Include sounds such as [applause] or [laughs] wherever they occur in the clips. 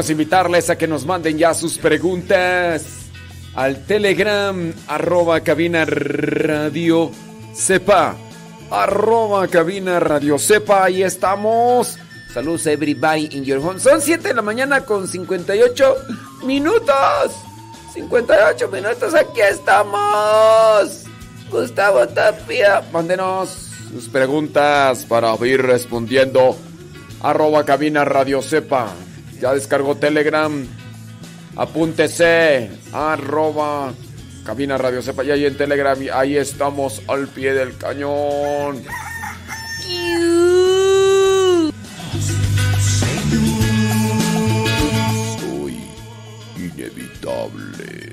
Queremos invitarles a que nos manden ya sus preguntas al Telegram arroba cabina radio sepa arroba cabina radio sepa ahí estamos. Saludos everybody in your home. Son 7 de la mañana con 58 minutos. 58 minutos, aquí estamos. Gustavo Tapia, mándenos sus preguntas para ir respondiendo. Arroba cabina radio sepa. Ya descargó Telegram. Apúntese. Arroba cabina radio sepa. Y ahí en Telegram, ahí estamos al pie del cañón. Soy inevitable.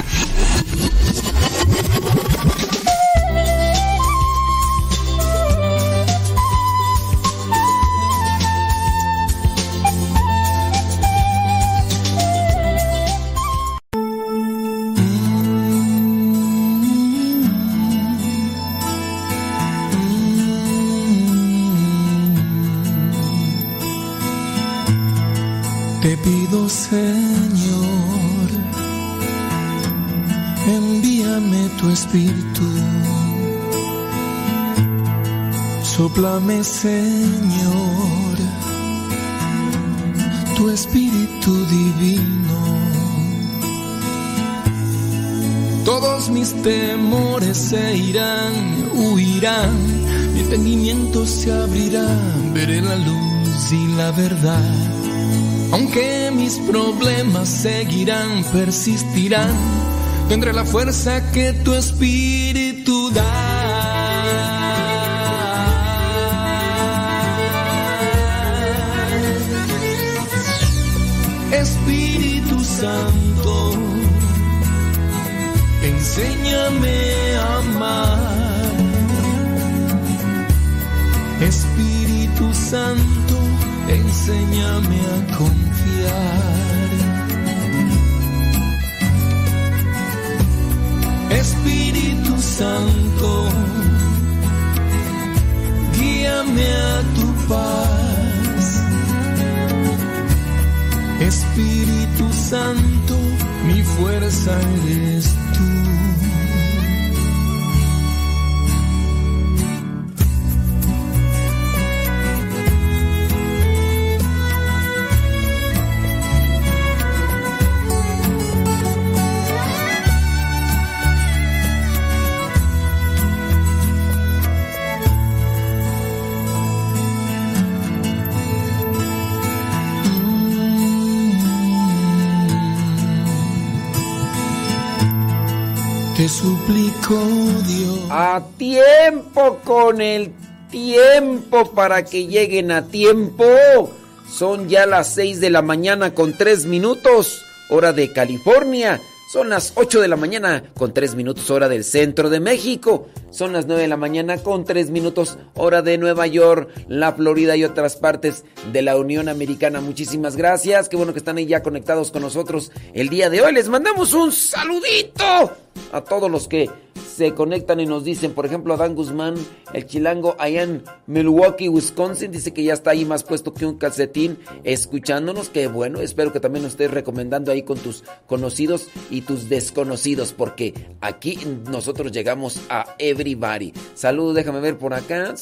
Soplame, Señor, tu espíritu divino. Todos mis temores se irán, huirán, mi entendimiento se abrirá, veré la luz y la verdad. Aunque mis problemas seguirán, persistirán, tendré la fuerza que tu espíritu da. Santo, enséñame a amar. Espíritu Santo, enséñame a confiar. Espíritu Santo, guíame a tu paz. Espíritu Santo, mi fuerza eres A tiempo con el tiempo para que lleguen a tiempo. Son ya las 6 de la mañana con 3 minutos, hora de California. Son las 8 de la mañana con 3 minutos hora del centro de México. Son las 9 de la mañana con 3 minutos hora de Nueva York, la Florida y otras partes de la Unión Americana. Muchísimas gracias. Qué bueno que están ahí ya conectados con nosotros el día de hoy. Les mandamos un saludito a todos los que se conectan y nos dicen, por ejemplo, Dan Guzmán, el chilango allá en Milwaukee, Wisconsin, dice que ya está ahí más puesto que un calcetín escuchándonos, que bueno, espero que también nos estés recomendando ahí con tus conocidos y tus desconocidos, porque aquí nosotros llegamos a everybody. Saludos, déjame ver por acá.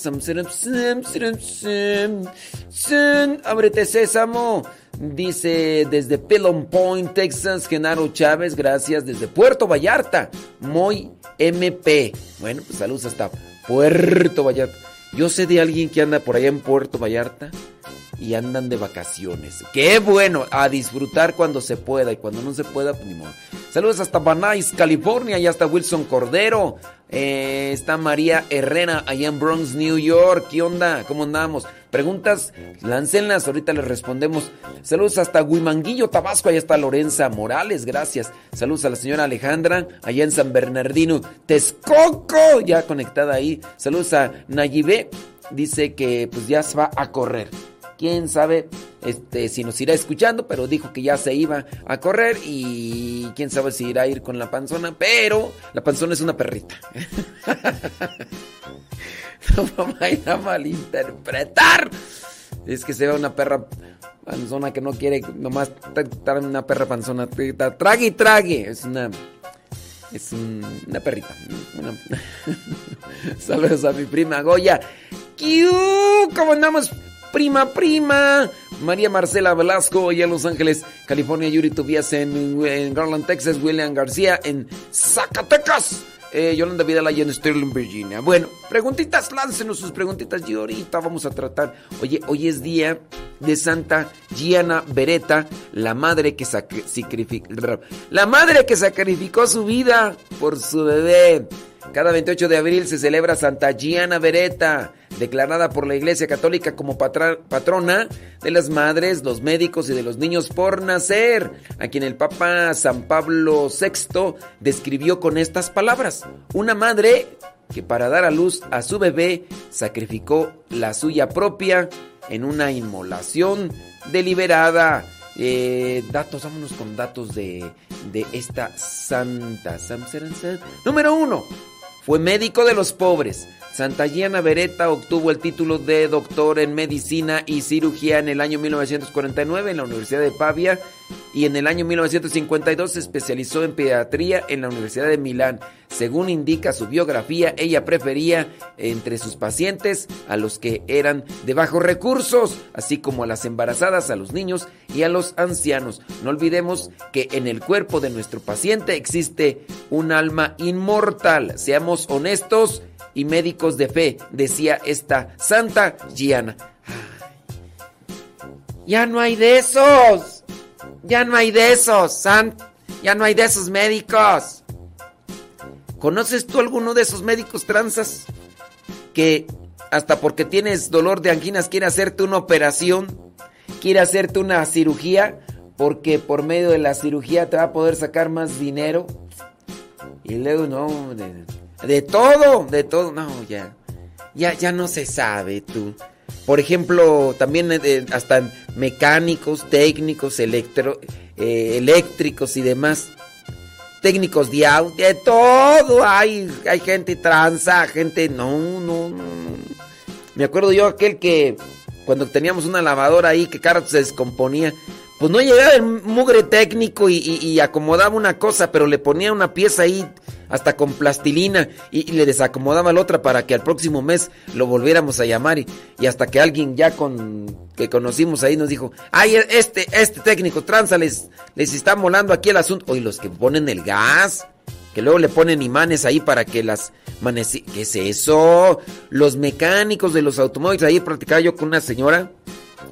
Ábrete sésamo. Dice desde Pillow Point, Texas, Genaro Chávez, gracias. Desde Puerto Vallarta, Moy MP. Bueno, pues saludos hasta Puerto Vallarta. Yo sé de alguien que anda por allá en Puerto Vallarta y andan de vacaciones. Qué bueno, a disfrutar cuando se pueda y cuando no se pueda, pues ni modo. Saludos hasta Banais, California, y hasta Wilson Cordero. Eh, está María Herrera allá en Bronx, New York. ¿Qué onda? ¿Cómo andamos? Preguntas, láncenlas, ahorita les respondemos. Saludos hasta Huimanguillo, Tabasco, allá está Lorenza Morales, gracias. Saludos a la señora Alejandra, allá en San Bernardino, Texcoco, ya conectada ahí. Saludos a Nayibé, dice que pues ya se va a correr quién sabe este, si nos irá escuchando, pero dijo que ya se iba a correr y quién sabe si irá a ir con la panzona, pero la panzona es una perrita. [laughs] [laughs] no vamos a malinterpretar. Es que se ve una perra panzona que no quiere nomás una perra panzona. Trague y trague. Es una. Es una perrita. [laughs] Saludos a mi prima Goya. ¿Cómo andamos? Prima, prima. María Marcela Velasco, allá en Los Ángeles, California. Yuri Tobias en, en Garland, Texas. William García en Zacatecas. Eh, Yolanda Vidal allá en Sterling, Virginia. Bueno, preguntitas, láncenos sus preguntitas y ahorita vamos a tratar. Oye, hoy es día de Santa Gianna Beretta, la madre que la madre que sacrificó su vida por su bebé. Cada 28 de abril se celebra Santa Gianna Beretta, declarada por la Iglesia Católica como patrona de las madres, los médicos y de los niños por nacer, a quien el Papa San Pablo VI describió con estas palabras. Una madre que para dar a luz a su bebé sacrificó la suya propia en una inmolación deliberada. Eh, datos, vámonos con datos de, de esta santa. Número uno, fue médico de los pobres. Santa Gianna Beretta obtuvo el título de doctor en medicina y cirugía en el año 1949 en la Universidad de Pavia y en el año 1952 se especializó en pediatría en la Universidad de Milán. Según indica su biografía, ella prefería entre sus pacientes a los que eran de bajos recursos, así como a las embarazadas, a los niños y a los ancianos. No olvidemos que en el cuerpo de nuestro paciente existe un alma inmortal. Seamos honestos y médicos de fe, decía esta Santa Giana. Ya no hay de esos. Ya no hay de esos, San. Ya no hay de esos médicos. ¿Conoces tú alguno de esos médicos transas que hasta porque tienes dolor de anginas quiere hacerte una operación, quiere hacerte una cirugía, porque por medio de la cirugía te va a poder sacar más dinero? Y luego no, de todo, de todo. No, ya. Ya, ya no se sabe tú. Por ejemplo, también eh, hasta mecánicos, técnicos, electro, eh, eléctricos y demás. Técnicos de audio, de todo. Hay, hay gente transa, gente. No, no, no. Me acuerdo yo aquel que cuando teníamos una lavadora ahí que cara se descomponía. Pues no llegaba el mugre técnico y, acomodaba una cosa, pero le ponía una pieza ahí hasta con plastilina y, le desacomodaba la otra para que al próximo mes lo volviéramos a llamar y, hasta que alguien ya con que conocimos ahí nos dijo, ay, este, este técnico tranza les, está molando aquí el asunto. Oye, los que ponen el gas, que luego le ponen imanes ahí para que las manes... ¿Qué es eso? Los mecánicos de los automóviles, ahí practicaba yo con una señora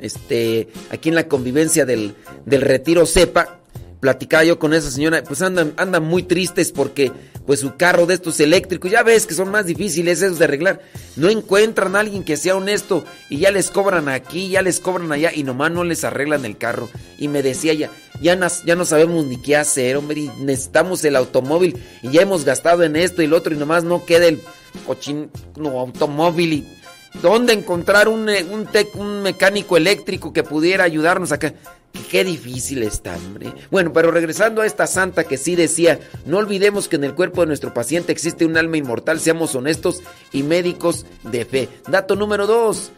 este, aquí en la convivencia del, del retiro sepa, platicaba yo con esa señora, pues andan, andan muy tristes porque pues su carro de estos eléctricos, ya ves que son más difíciles esos de arreglar, no encuentran a alguien que sea honesto y ya les cobran aquí, ya les cobran allá y nomás no les arreglan el carro. Y me decía ella, ya, ya no sabemos ni qué hacer, hombre, necesitamos el automóvil y ya hemos gastado en esto y lo otro y nomás no queda el cochino automóvil y ¿Dónde encontrar un, eh, un, mecánico eléctrico que pudiera ayudarnos acá? Qué difícil está, hombre. Bueno, pero regresando a esta santa que sí decía, no olvidemos que en el cuerpo de nuestro paciente existe un alma inmortal, seamos honestos y médicos de fe. Dato número dos,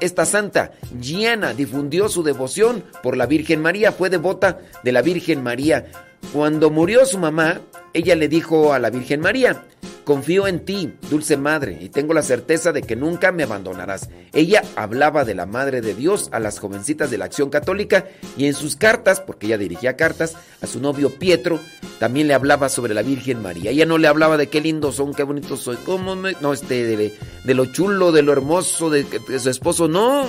esta santa, Giana, difundió su devoción por la Virgen María, fue devota de la Virgen María. Cuando murió su mamá, ella le dijo a la Virgen María, Confío en ti, dulce madre, y tengo la certeza de que nunca me abandonarás. Ella hablaba de la Madre de Dios a las jovencitas de la Acción Católica y en sus cartas, porque ella dirigía cartas, a su novio Pietro, también le hablaba sobre la Virgen María. Ella no le hablaba de qué lindo son, qué bonitos soy, cómo no, este, de, lo chulo, de lo hermoso de, de su esposo, no.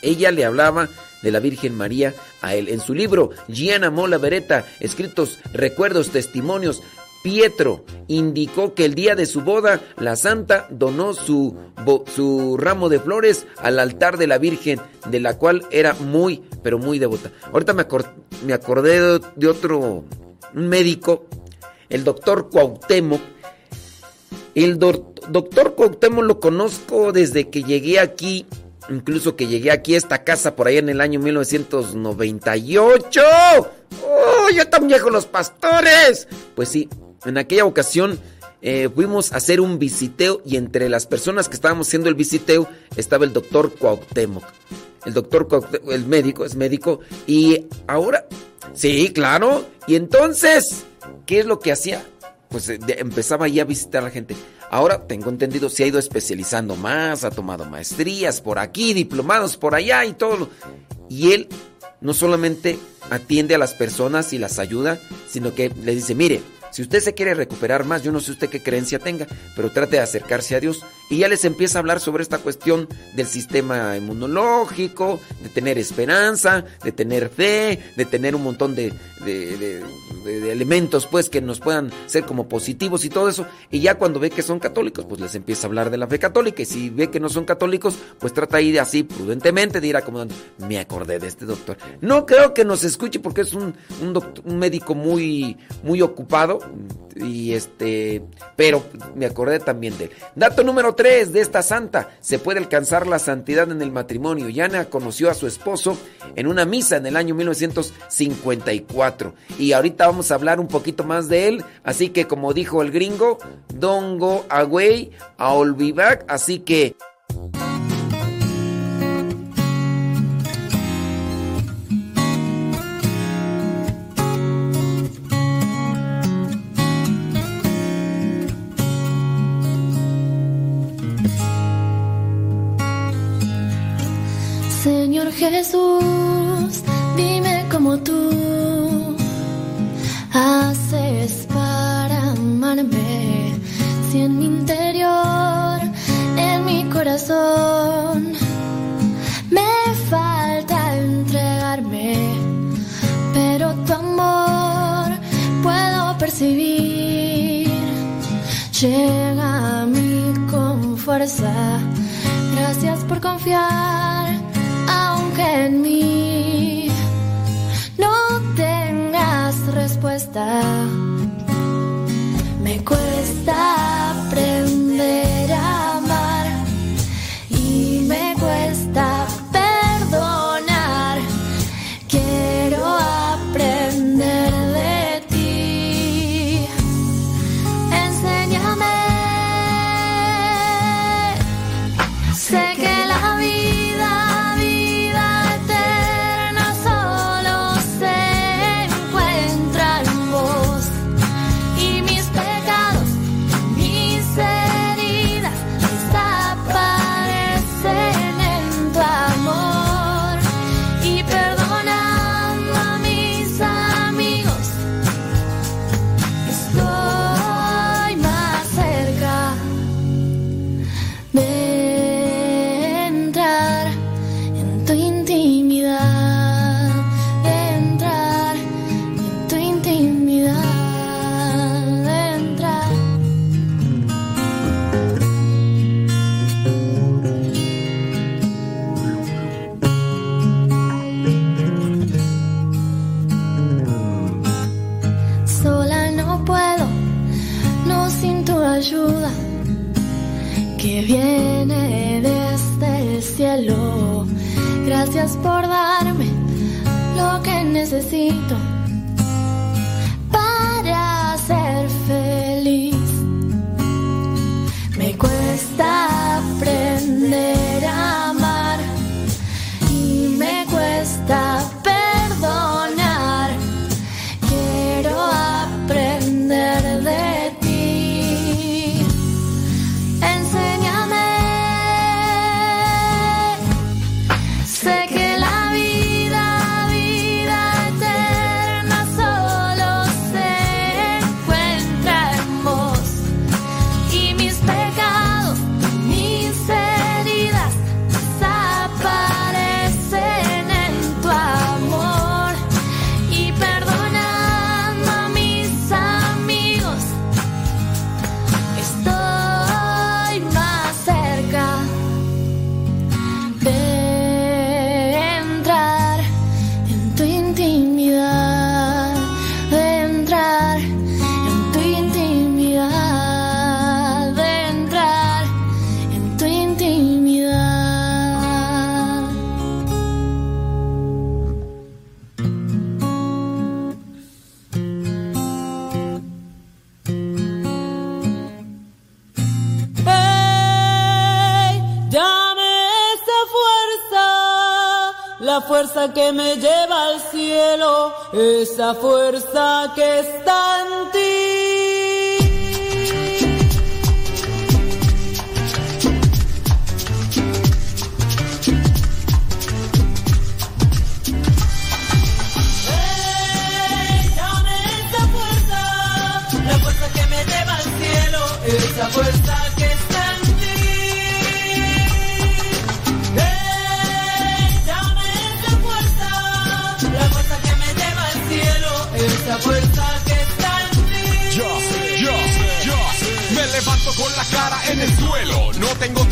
Ella le hablaba de la Virgen María a él. En su libro Gianna Mola Beretta, escritos recuerdos, testimonios, Pietro indicó que el día de su boda la santa donó su, su ramo de flores al altar de la Virgen, de la cual era muy, pero muy devota. Ahorita me, me acordé de, otro médico, el doctor Cuauhtémoc. El doctor Cuauhtémoc lo conozco desde que llegué aquí, incluso que llegué aquí a esta casa por ahí en el año 1998. ¡Oh, ya tan viejo los pastores! Pues sí, en aquella ocasión eh, fuimos a hacer un visiteo y entre las personas que estábamos haciendo el visiteo estaba el doctor Cuauhtémoc. El doctor Cuauhtémoc, el médico, es médico. Y ahora, sí, claro. Y entonces, ¿qué es lo que hacía? Pues eh, empezaba ya a visitar a la gente. Ahora tengo entendido, se ha ido especializando más, ha tomado maestrías por aquí, diplomados por allá y todo. Y él no solamente atiende a las personas y las ayuda, sino que le dice, mire, si usted se quiere recuperar más, yo no sé usted qué creencia tenga, pero trate de acercarse a Dios. Y ya les empieza a hablar sobre esta cuestión del sistema inmunológico, de tener esperanza, de tener fe, de tener un montón de, elementos pues que nos puedan ser como positivos y todo eso. Y ya cuando ve que son católicos, pues les empieza a hablar de la fe católica. Y si ve que no son católicos, pues trata ahí de así prudentemente de ir acomodando. Me acordé de este doctor. No creo que nos escuche porque es un, un médico muy, muy ocupado y este, pero me acordé también de él. Dato número 3 de esta santa, se puede alcanzar la santidad en el matrimonio. Yana conoció a su esposo en una misa en el año 1954 y ahorita vamos a hablar un poquito más de él, así que como dijo el gringo, don't go away, I'll be back, así que Jesús, dime cómo tú haces para amarme. Si en mi interior, en mi corazón, me falta entregarme, pero tu amor puedo percibir. Llega a mí con fuerza. Gracias por confiar en mí no tengas respuesta. Me cuesta que me lleva al cielo, esa fuerza que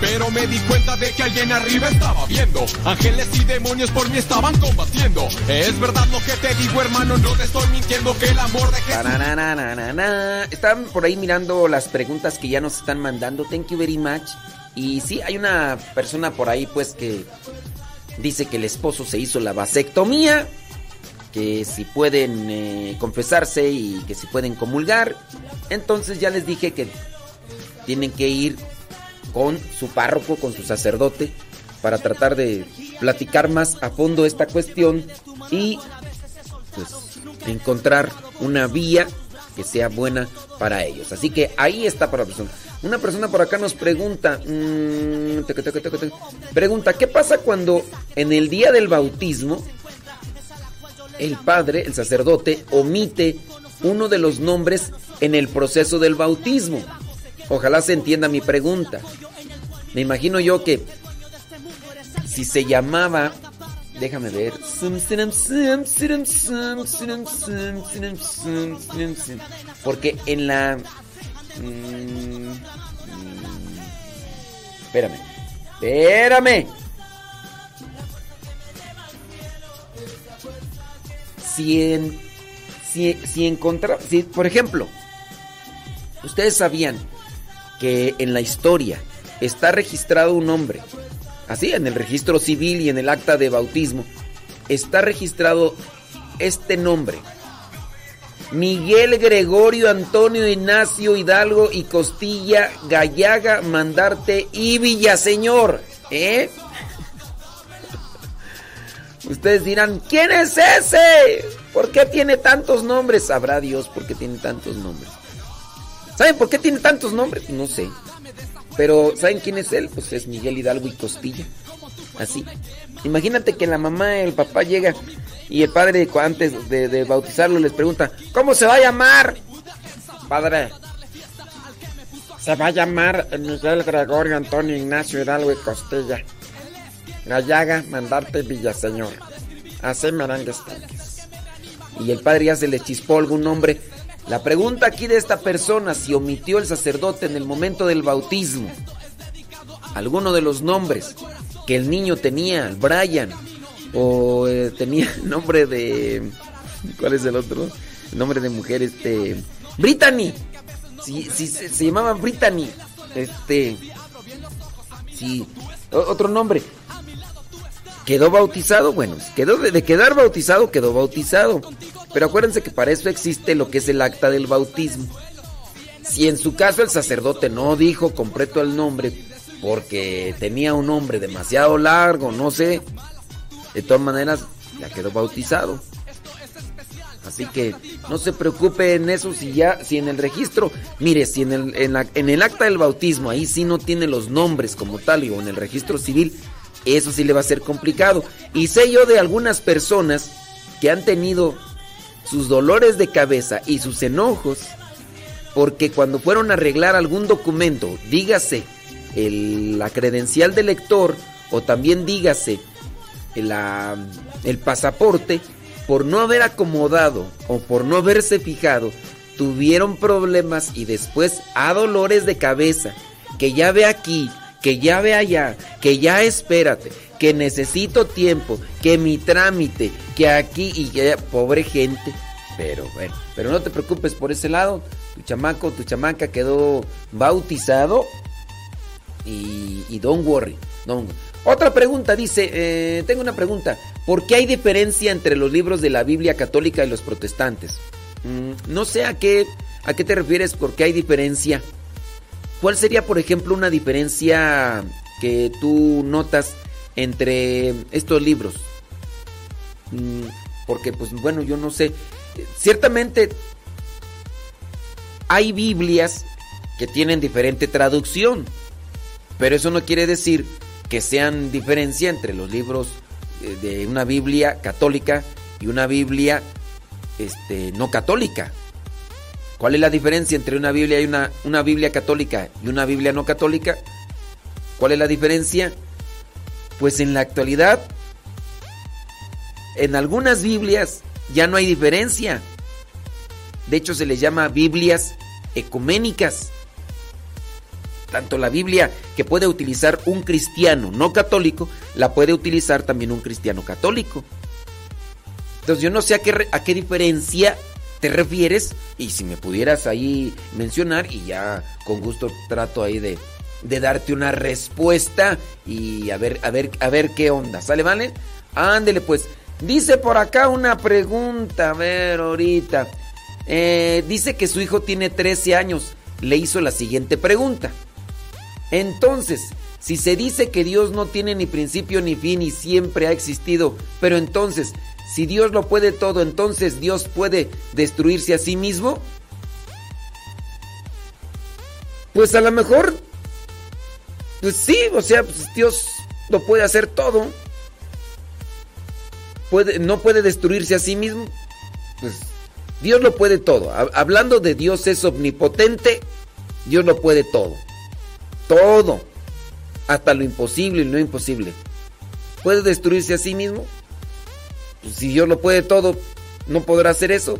Pero me di cuenta de que alguien arriba estaba viendo. Ángeles y demonios por mí estaban combatiendo. Es verdad lo que te digo, hermano, no te estoy mintiendo que el amor de Jesús. Estaban por ahí mirando las preguntas que ya nos están mandando. Thank you very much. Y sí, hay una persona por ahí pues que dice que el esposo se hizo la vasectomía, que si pueden eh, confesarse y que si pueden comulgar. Entonces ya les dije que tienen que ir con su párroco, con su sacerdote, para tratar de platicar más a fondo esta cuestión y pues encontrar una vía que sea buena para ellos. Así que ahí está para la persona. Una persona por acá nos pregunta, mm, pregunta, ¿qué pasa cuando en el día del bautismo el padre, el sacerdote, omite uno de los nombres en el proceso del bautismo? Ojalá se entienda mi pregunta. Me imagino yo que si se llamaba, déjame ver, porque en la... mm, espérame, espérame. Si en... Si, si encontra, si, por ejemplo, ustedes sabían que en la historia está registrado un nombre, así en el registro civil y en el acta de bautismo, está registrado este nombre. Miguel Gregorio Antonio Ignacio Hidalgo y Costilla Gallaga Mandarte y Villaseñor. ¿Eh? Ustedes dirán, ¿quién es ese? ¿Por qué tiene tantos nombres? Sabrá Dios por qué tiene tantos nombres. ¿Saben por qué tiene tantos nombres? No sé. Pero ¿saben quién es él? Pues es Miguel Hidalgo y Costilla. Así. Imagínate que la mamá el papá llega y el padre antes de, de bautizarlo les pregunta, ¿cómo se va a llamar? Padre, se va a llamar Miguel Gregorio Antonio Ignacio Hidalgo y Costilla. Gallaga, mandarte Villaseñor. Así merengues tanques. Y el padre ya se le chispó algún nombre. La pregunta aquí de esta persona, si omitió el sacerdote en el momento del bautismo, alguno de los nombres que el niño tenía, Brian, o eh, tenía el nombre de... ¿Cuál es el otro? Nombre de mujer, este... Brittany. Si, si se, se llamaba Brittany. Este... Sí. otro nombre. ¿Quedó bautizado? Bueno, quedó de quedar bautizado, quedó bautizado. Pero acuérdense que para eso existe lo que es el acta del bautismo. Si en su caso el sacerdote no dijo completo el nombre porque tenía un nombre demasiado largo, no sé, de todas maneras ya quedó bautizado. Así que no se preocupe en eso si ya, si en el registro, mire, si en el, en el acta del bautismo ahí sí no tiene los nombres como tal y o en el registro civil, eso sí le va a ser complicado. Y sé yo de algunas personas que han tenido sus dolores de cabeza y sus enojos porque cuando fueron a arreglar algún documento, dígase el- la credencial del lector o también dígase la- el pasaporte, por no haber acomodado o por no haberse fijado, tuvieron problemas y después a dolores de cabeza, que ya ve aquí, que ya ve allá, que ya espérate, que necesito tiempo, que mi trámite, que aquí y que pobre gente. Pero bueno, pero no te preocupes por ese lado. Tu chamaco, tu chamaca quedó bautizado. Y, y don't worry. don't- Otra pregunta dice, eh, tengo una pregunta. ¿Por qué hay diferencia entre los libros de la Biblia católica y los protestantes? Mm, no sé a qué, a qué te refieres por qué hay diferencia. ¿Cuál sería, por ejemplo, una diferencia que tú notas entre estos libros? Mm, Porque, pues bueno, yo no sé. Ciertamente hay Biblias que tienen diferente traducción, pero eso no quiere decir que sean diferencia entre los libros eh, de una Biblia católica y una Biblia este, no católica. ¿Cuál es la diferencia entre una Biblia y una, una Biblia católica y una Biblia no católica? ¿Cuál es la diferencia? Pues en la actualidad, en algunas Biblias ya no hay diferencia. De hecho, se les llama Biblias ecuménicas. Tanto la Biblia que puede utilizar un cristiano no católico, la puede utilizar también un cristiano católico. Entonces yo no sé a qué, a qué diferencia te refieres y si me pudieras ahí mencionar y ya con gusto trato ahí de, de darte una respuesta y a ver, a ver, a ver qué onda. ¿Sale, vale? Ándele pues. Dice por acá una pregunta, a ver ahorita. Eh, dice que su hijo tiene 13 años. Le hizo la siguiente pregunta. Entonces, si se dice que Dios no tiene ni principio ni fin y siempre ha existido, pero entonces, si Dios lo puede todo, entonces Dios puede destruirse a sí mismo? Pues a lo mejor, pues sí, o sea, pues Dios lo puede hacer todo. Puede, no puede destruirse a sí mismo. Pues Dios lo puede todo. Ha- Hablando de Dios es omnipotente, Dios lo puede todo. Todo. Hasta lo imposible y lo imposible. ¿Puede destruirse a sí mismo? Pues si Dios lo puede todo, ¿no podrá hacer eso?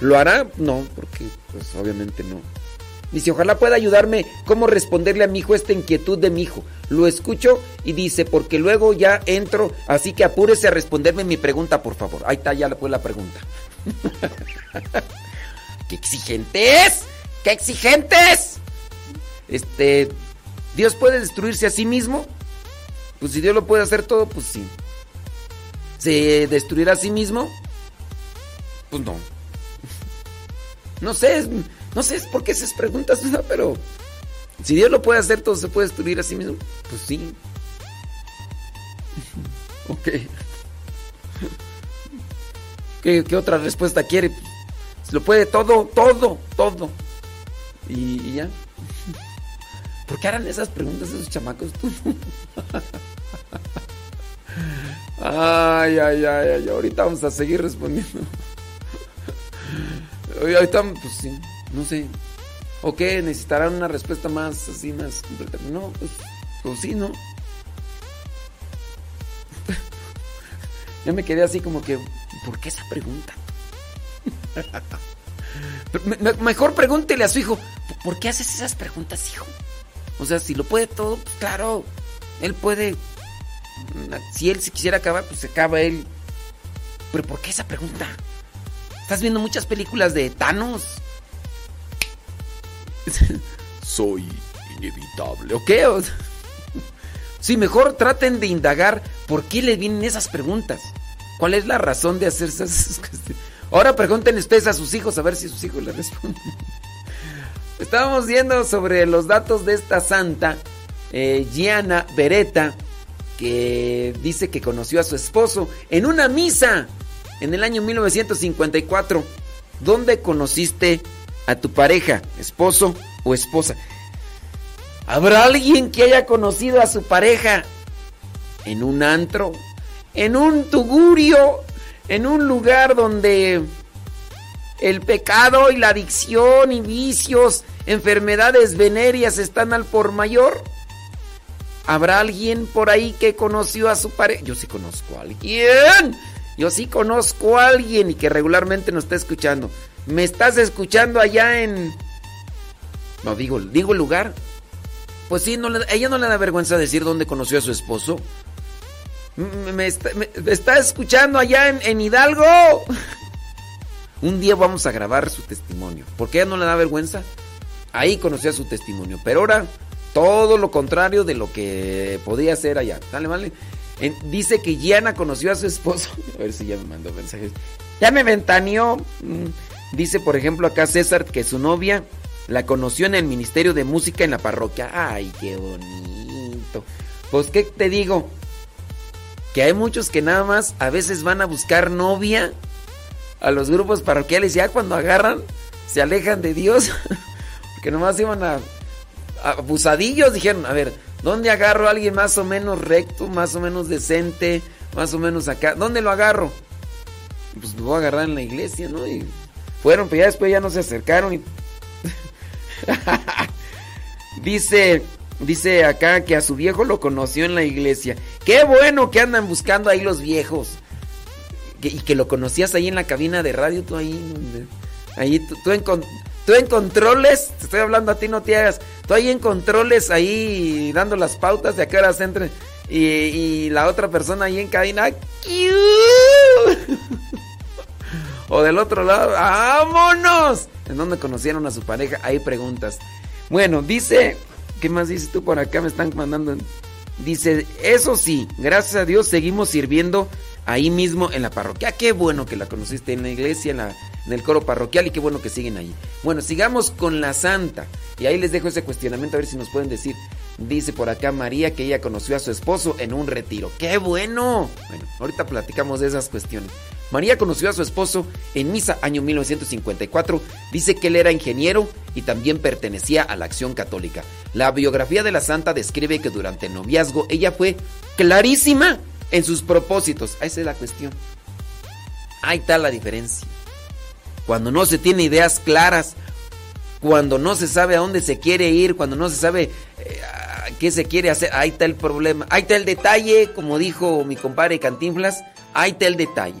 ¿Lo hará? No, porque pues obviamente no. Dice, ojalá pueda ayudarme cómo responderle a mi hijo esta inquietud de mi hijo. Lo escucho y dice, porque luego ya entro, así que apúrese a responderme mi pregunta, por favor. Ahí está, ya fue la pregunta. [laughs] ¡Qué exigentes! ¡Qué exigentes! Este, ¿Dios puede destruirse a sí mismo? Pues si Dios lo puede hacer todo, pues sí. ¿Se destruirá a sí mismo? Pues no. [laughs] No sé, no sé por qué esas preguntas, [laughs] pero si Dios lo puede hacer todo, se puede destruir a sí mismo. Pues sí. [laughs] ok. [laughs] ¿Qué, qué otra respuesta quiere? Se lo puede todo, todo, todo. Y, ya. ¿Por qué harán esas preguntas esos chamacos? ay, ay, ay, ay, ahorita vamos a seguir respondiendo. Ahorita, pues sí, no sé. ¿O qué? ¿Necesitarán una respuesta más así, más completa? No, pues, pues sí, ¿no? [laughs] Yo me quedé así como que, ¿por qué esa pregunta? [laughs] Me- me- mejor pregúntele a su hijo, ¿por qué haces esas preguntas, hijo? O sea, si lo puede todo, pues claro, él puede. Si él se quisiera acabar, pues se acaba él. Pero ¿por qué esa pregunta? Estás viendo muchas películas de Thanos. Soy inevitable, ¿o qué? O sea, sí, mejor traten de indagar por qué le vienen esas preguntas. ¿Cuál es la razón de hacer esas [laughs] cuestiones? Ahora pregunten ustedes a sus hijos a ver si sus hijos les responden. [laughs] Estábamos viendo sobre los datos de esta santa, eh, Gianna Beretta, que dice que conoció a su esposo en una misa en el año 1954. ¿Dónde conociste a tu pareja, esposo o esposa? ¿Habrá alguien que haya conocido a su pareja en un antro, en un tugurio, en un lugar donde el pecado y la adicción y vicios, enfermedades venéreas están al por mayor? ¿Habrá alguien por ahí que conoció a su pareja? Yo sí conozco a alguien. Yo sí conozco a alguien y que regularmente nos está escuchando. ¿Me estás escuchando allá en... No, digo, digo lugar. Pues sí, no ella no le da vergüenza decir dónde conoció a su esposo. Me está, me- está escuchando allá en, en Hidalgo. [laughs] Un día vamos a grabar su testimonio. Porque ella no le da vergüenza. Ahí conocía su testimonio. Pero ahora todo lo contrario de lo que podía ser allá. Dale, vale. Dice que Gianna conoció a su esposo. [laughs] A ver si ya me mandó mensajes. Ya me ventaneó. Dice, por ejemplo, acá César que su novia la conoció en el Ministerio de Música en la parroquia. Ay, qué bonito. Pues, ¿qué te digo? Que hay muchos que nada más a veces van a buscar novia a los grupos parroquiales. Ya cuando agarran, se alejan de Dios. [laughs] Porque nomás iban a abusadillos. Dijeron, a ver, ¿dónde agarro a alguien más o menos recto, más o menos decente, más o menos acá? ¿Dónde lo agarro? Pues lo voy a agarrar en la iglesia, ¿no? Y fueron, pero ya después ya no se acercaron y [laughs] dice, dice acá que a su viejo lo conoció en la iglesia. Qué bueno que andan buscando ahí los viejos. Y que lo conocías ahí en la cabina de radio, tú ahí, ahí tú, en, tú en controles, te estoy hablando a ti, no te hagas, tú ahí en controles, ahí dando las pautas de a qué horas entren, y, y la otra persona ahí en cabina. [laughs] o del otro lado, ¡vámonos! ¿En dónde conocieron a su pareja? Hay preguntas. Bueno, dice, ¿qué más dices tú por acá? Me están mandando. Dice, eso sí, gracias a Dios seguimos sirviendo ahí mismo en la parroquia. Qué bueno que la conociste en la iglesia, en, en el coro parroquial y qué bueno que siguen ahí. Bueno, sigamos con la santa. Y ahí les dejo ese cuestionamiento a ver si nos pueden decir. Dice por acá María que ella conoció a su esposo en un retiro. ¡Qué bueno! Bueno, ahorita platicamos de esas cuestiones. María conoció a su esposo en misa año 1954. Dice que él era ingeniero y también pertenecía a la acción católica. La biografía de la santa describe que durante el noviazgo ella fue clarísima en sus propósitos. Esa es la cuestión. Ahí está la diferencia. Cuando no se tiene ideas claras, cuando no se sabe a dónde se quiere ir, cuando no se sabe eh, qué se quiere hacer, ahí está el problema. Ahí está el detalle, como dijo mi compadre Cantinflas, ahí está el detalle.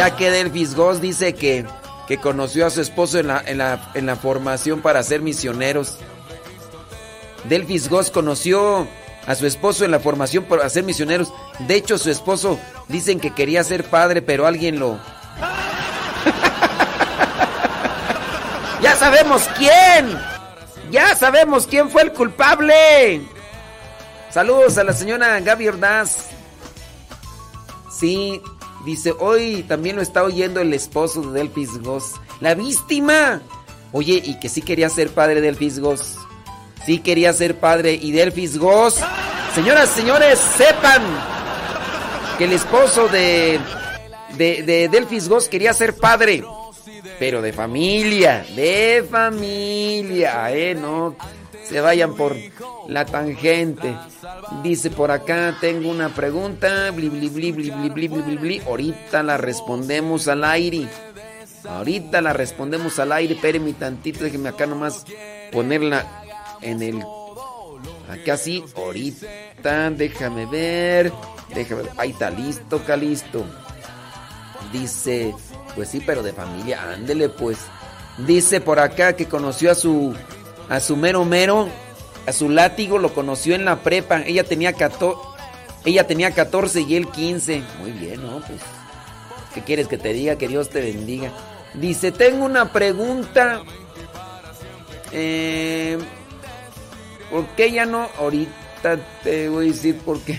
Mira que Delfis Goss dice que, que conoció a su esposo en la, en, la, en la formación para ser misioneros. Delfis Goss conoció a su esposo en la formación para ser misioneros. De hecho, su esposo dicen que quería ser padre, pero alguien lo... [laughs] ¡Ya sabemos quién! ¡Ya sabemos quién fue el culpable! Saludos a la señora Gaby Ordaz. Sí, dice, hoy también lo está oyendo el esposo de Delfis Goss. La víctima. Oye, y que sí quería ser padre de Delfis Goss. Sí quería ser padre y Delfis Goss. Señoras, señores, sepan que el esposo de, de, de Goss quería ser padre. Pero de familia, de familia, eh, no se vayan por la tangente. Dice por acá, tengo una pregunta. Bli, bli, bli, bli Ahorita la respondemos al aire. Ahorita la respondemos al aire. Espérenme tantito, déjenme acá nomás ponerla en el... Acá sí, ahorita, déjame ver. Déjame ver. Ahí está, listo, acá listo. Dice, pues sí, pero de familia, ándele pues. Dice por acá que conoció a su a su mero mero, a su látigo lo conoció en la prepa. Ella tenía 14, ella tenía 14 y él 15. Muy bien, ¿no? Pues ¿qué quieres que te diga? Que Dios te bendiga. Dice, "Tengo una pregunta eh, ¿Por qué ya no? Ahorita te voy a decir por qué.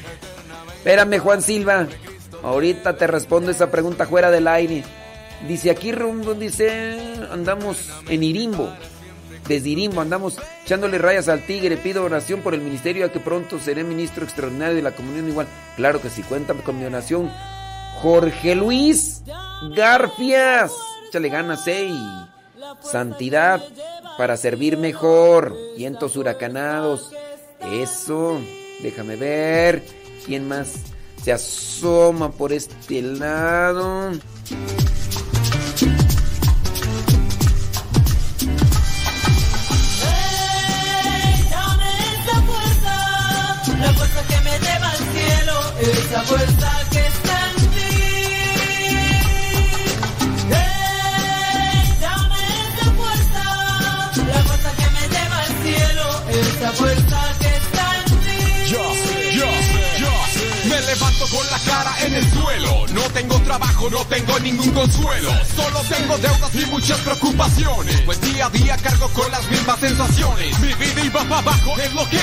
Espérame, Juan Silva. Ahorita te respondo esa pregunta fuera del aire. Dice aquí rumbo, dice, andamos en Irimbo. Desde Irimbo andamos echándole rayas al tigre. Pido oración por el ministerio a que pronto seré ministro extraordinario de la comunión igual. Claro que si cuenta con mi oración. Jorge Luis Garfias. Échale ganas, eh. Santidad para servir mejor. Vientos huracanados. Eso. Déjame ver. ¿Quién más se asoma por este lado?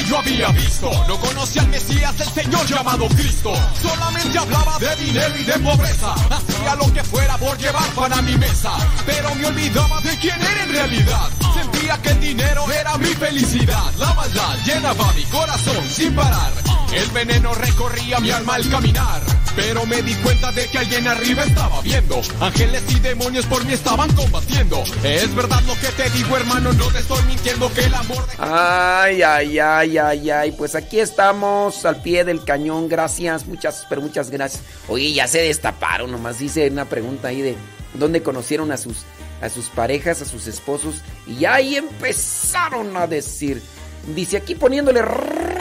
Yo había visto. No conocía al Mesías, el Señor llamado Cristo. Solamente hablaba de dinero y de pobreza. Hacía lo que fuera por llevar para mi mesa. Pero me olvidaba de quién era en realidad. Sentía que el dinero era mi felicidad. La maldad llenaba mi corazón sin parar. El veneno recorría mi alma al caminar. Pero me di cuenta de que alguien arriba estaba viendo. Ángeles y demonios por mí estaban combatiendo. Es verdad lo que te digo, hermano, no te estoy mintiendo que el amor de... Ay, ay, ay, ay, ay. Pues aquí estamos al pie del cañón. Gracias, muchas, pero muchas gracias. Oye, ya se destaparon. Nomás hice una pregunta ahí de dónde conocieron a sus, a sus parejas, a sus esposos. Y ahí empezaron a decir. Dice aquí poniéndole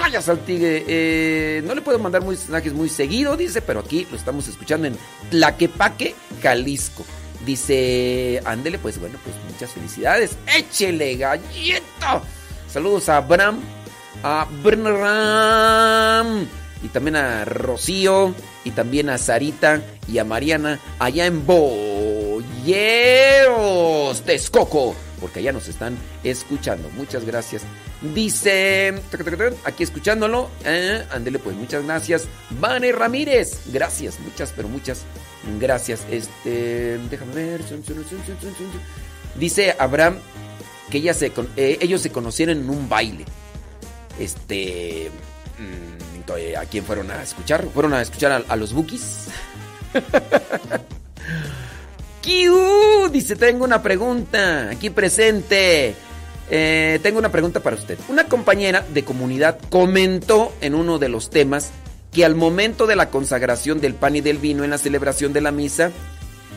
rayas al eh, no le puedo mandar mensajes muy seguido, dice, pero aquí lo estamos escuchando en Tlaquepaque, Jalisco. Dice, ándele, pues bueno, pues muchas felicidades. Échele galleta. Saludos a Abraham, a Bram y también a Rocío y también a Sarita y a Mariana allá en Boyeros, Texcoco, porque allá nos están escuchando. Muchas gracias. Dice, aquí escuchándolo, eh, ándele pues, muchas gracias. Vane Ramírez, gracias, muchas, pero muchas gracias. Este, déjame ver. Dice Abraham que se, eh, ellos se conocieron en un baile. Este. mm, ¿A quién fueron a escuchar? ¿Fueron a escuchar a, a los Bookies? [laughs] ¡Kiu! Dice: Tengo una pregunta aquí presente. Eh, tengo una pregunta para usted. Una compañera de comunidad comentó en uno de los temas que al momento de la consagración del pan y del vino en la celebración de la misa,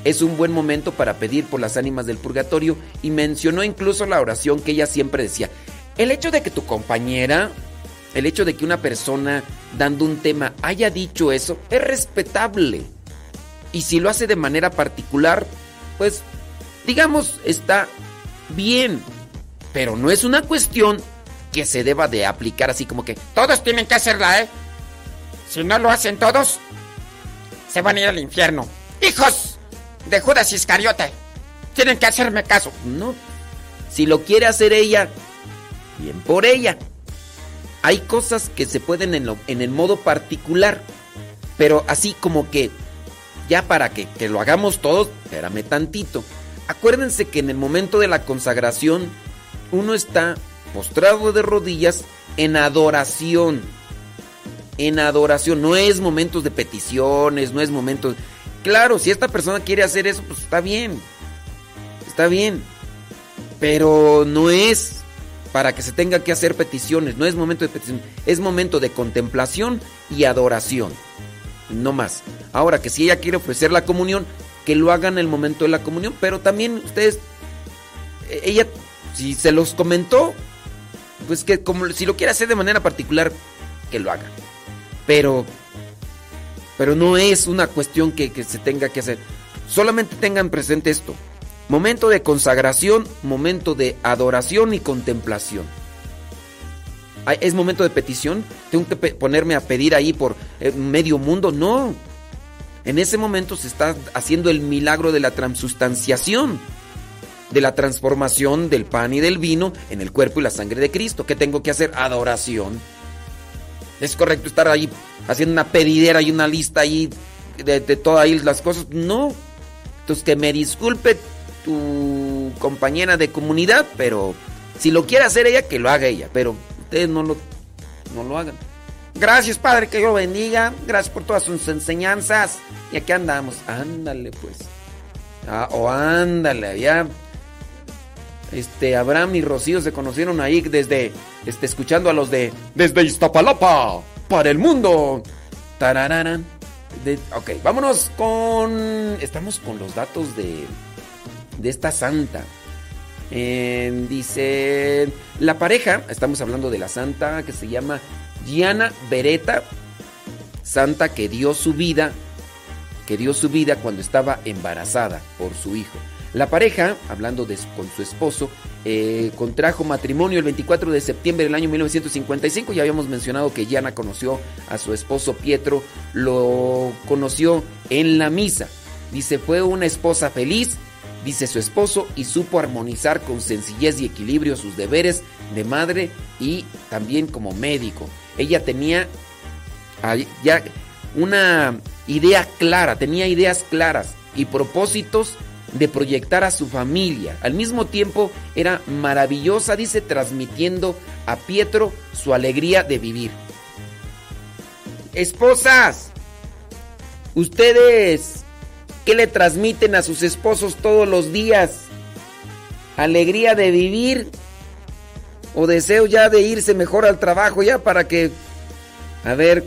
es un buen momento para pedir por las ánimas del purgatorio y mencionó incluso la oración que ella siempre decía. El hecho de que tu compañera, el hecho de que una persona dando un tema haya dicho eso, es respetable. Y si lo hace de manera particular, pues digamos, está bien. Pero no es una cuestión que se deba de aplicar así como que Todos tienen que hacerla, ¿eh? Si no lo hacen todos, se van a ir al infierno. ¡Hijos de Judas Iscariote! Tienen que hacerme caso. No. Si lo quiere hacer ella, bien por ella. Hay cosas que se pueden en, lo- en el modo particular, pero así como que ya para que, que lo hagamos todos, espérame tantito. Acuérdense que en el momento de la consagración uno está postrado de rodillas en adoración. En adoración, no es momentos de peticiones, no es momentos... Claro, si esta persona quiere hacer eso, pues está bien. Está bien. Pero no es para que se tenga que hacer peticiones, no es momento de petición, es momento de contemplación y adoración. No más. Ahora que si ella quiere ofrecer la comunión, que lo hagan en el momento de la comunión, pero también ustedes eh, ella si se los comentó, pues que como si lo quiere hacer de manera particular, que lo haga. Pero pero no es una cuestión que se tenga que hacer. Solamente tengan presente esto. Momento de consagración, momento de adoración y contemplación. ¿Es momento de petición? ¿Tengo que ponerme a pedir ahí por eh, medio mundo? No. En ese momento se está haciendo el milagro de la transustanciación, de la transformación del pan y del vino en el cuerpo y la sangre de Cristo. ¿Qué tengo que hacer? Adoración. ¿Es correcto estar ahí haciendo una pedidera y una lista ahí de, de todas las cosas? No. Entonces que me disculpe tu compañera de comunidad, pero si lo quiere hacer ella, que lo haga ella, pero ustedes no lo, no lo hagan. Gracias, Padre, que Dios lo bendiga. Gracias por todas sus enseñanzas. Y aquí andamos. Ándale, pues. Ah, o ándale, había. Este, Abraham y Rocío se conocieron ahí desde. Este, escuchando a los de. Desde Iztapalapa. Para el mundo. Tarararán. De- ok, vámonos con. Estamos con los datos de. De esta santa. Dice. La pareja. Estamos hablando de la santa que se llama Gianna Beretta. Santa que dio su vida. Que dio su vida cuando estaba embarazada por su hijo. La pareja, hablando con su esposo, eh, contrajo matrimonio el 24 de septiembre del año 1955. Ya habíamos mencionado que Gianna conoció a su esposo Pietro, lo conoció en la misa. Dice, fue una esposa feliz, dice su esposo, y supo armonizar con sencillez y equilibrio sus deberes de madre y también como médico. Ella tenía ya una idea clara, tenía ideas claras y propósitos de proyectar a su familia. Al mismo tiempo era maravillosa, dice, transmitiendo a Pietro su alegría de vivir. Esposas, ustedes, ¿qué le transmiten a sus esposos todos los días? ¿Alegría de vivir? ¿O deseo ya de irse mejor al trabajo ya para que... A ver,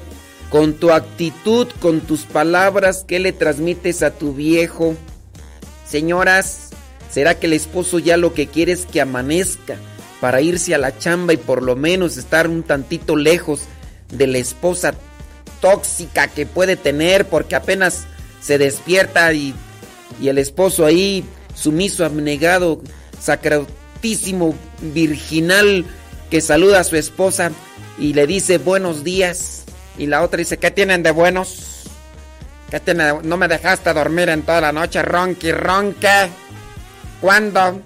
con tu actitud, con tus palabras, ¿qué le transmites a tu viejo? Señoras, ¿será que el esposo ya lo que quiere es que amanezca para irse a la chamba y por lo menos estar un tantito lejos de la esposa tóxica que puede tener porque apenas se despierta y, y el esposo ahí sumiso, abnegado, sacratísimo, virginal, que saluda a su esposa y le dice buenos días. Y la otra dice, ¿qué tienen de buenos? ¿Qué tiene de- No me dejaste dormir en toda la noche, ronqui, ronque. ¿Cuándo?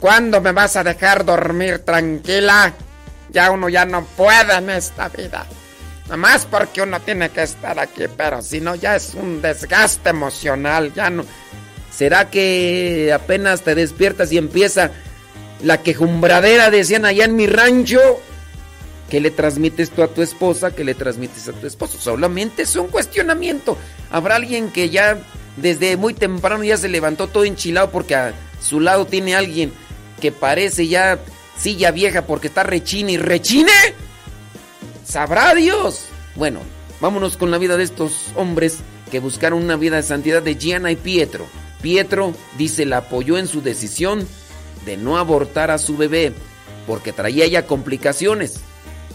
¿Cuándo me vas a dejar dormir tranquila? Ya uno ya no puede en esta vida. Nada más porque uno tiene que estar aquí, pero si no ya es un desgaste emocional, ya no. ¿Será que apenas te despiertas y empieza la quejumbradera, decían allá en mi rancho? ¿Qué le transmites tú a tu esposa? ¿Qué le transmites a tu esposo? Solamente es un cuestionamiento. Habrá alguien que ya desde muy temprano ya se levantó todo enchilado porque a su lado tiene alguien que parece ya silla vieja porque está rechine y rechine. ¿Sabrá Dios? Bueno, vámonos con la vida de estos hombres que buscaron una vida de santidad de Gianna y Pietro. Pietro, dice, la apoyó en su decisión de no abortar a su bebé porque traía ya complicaciones,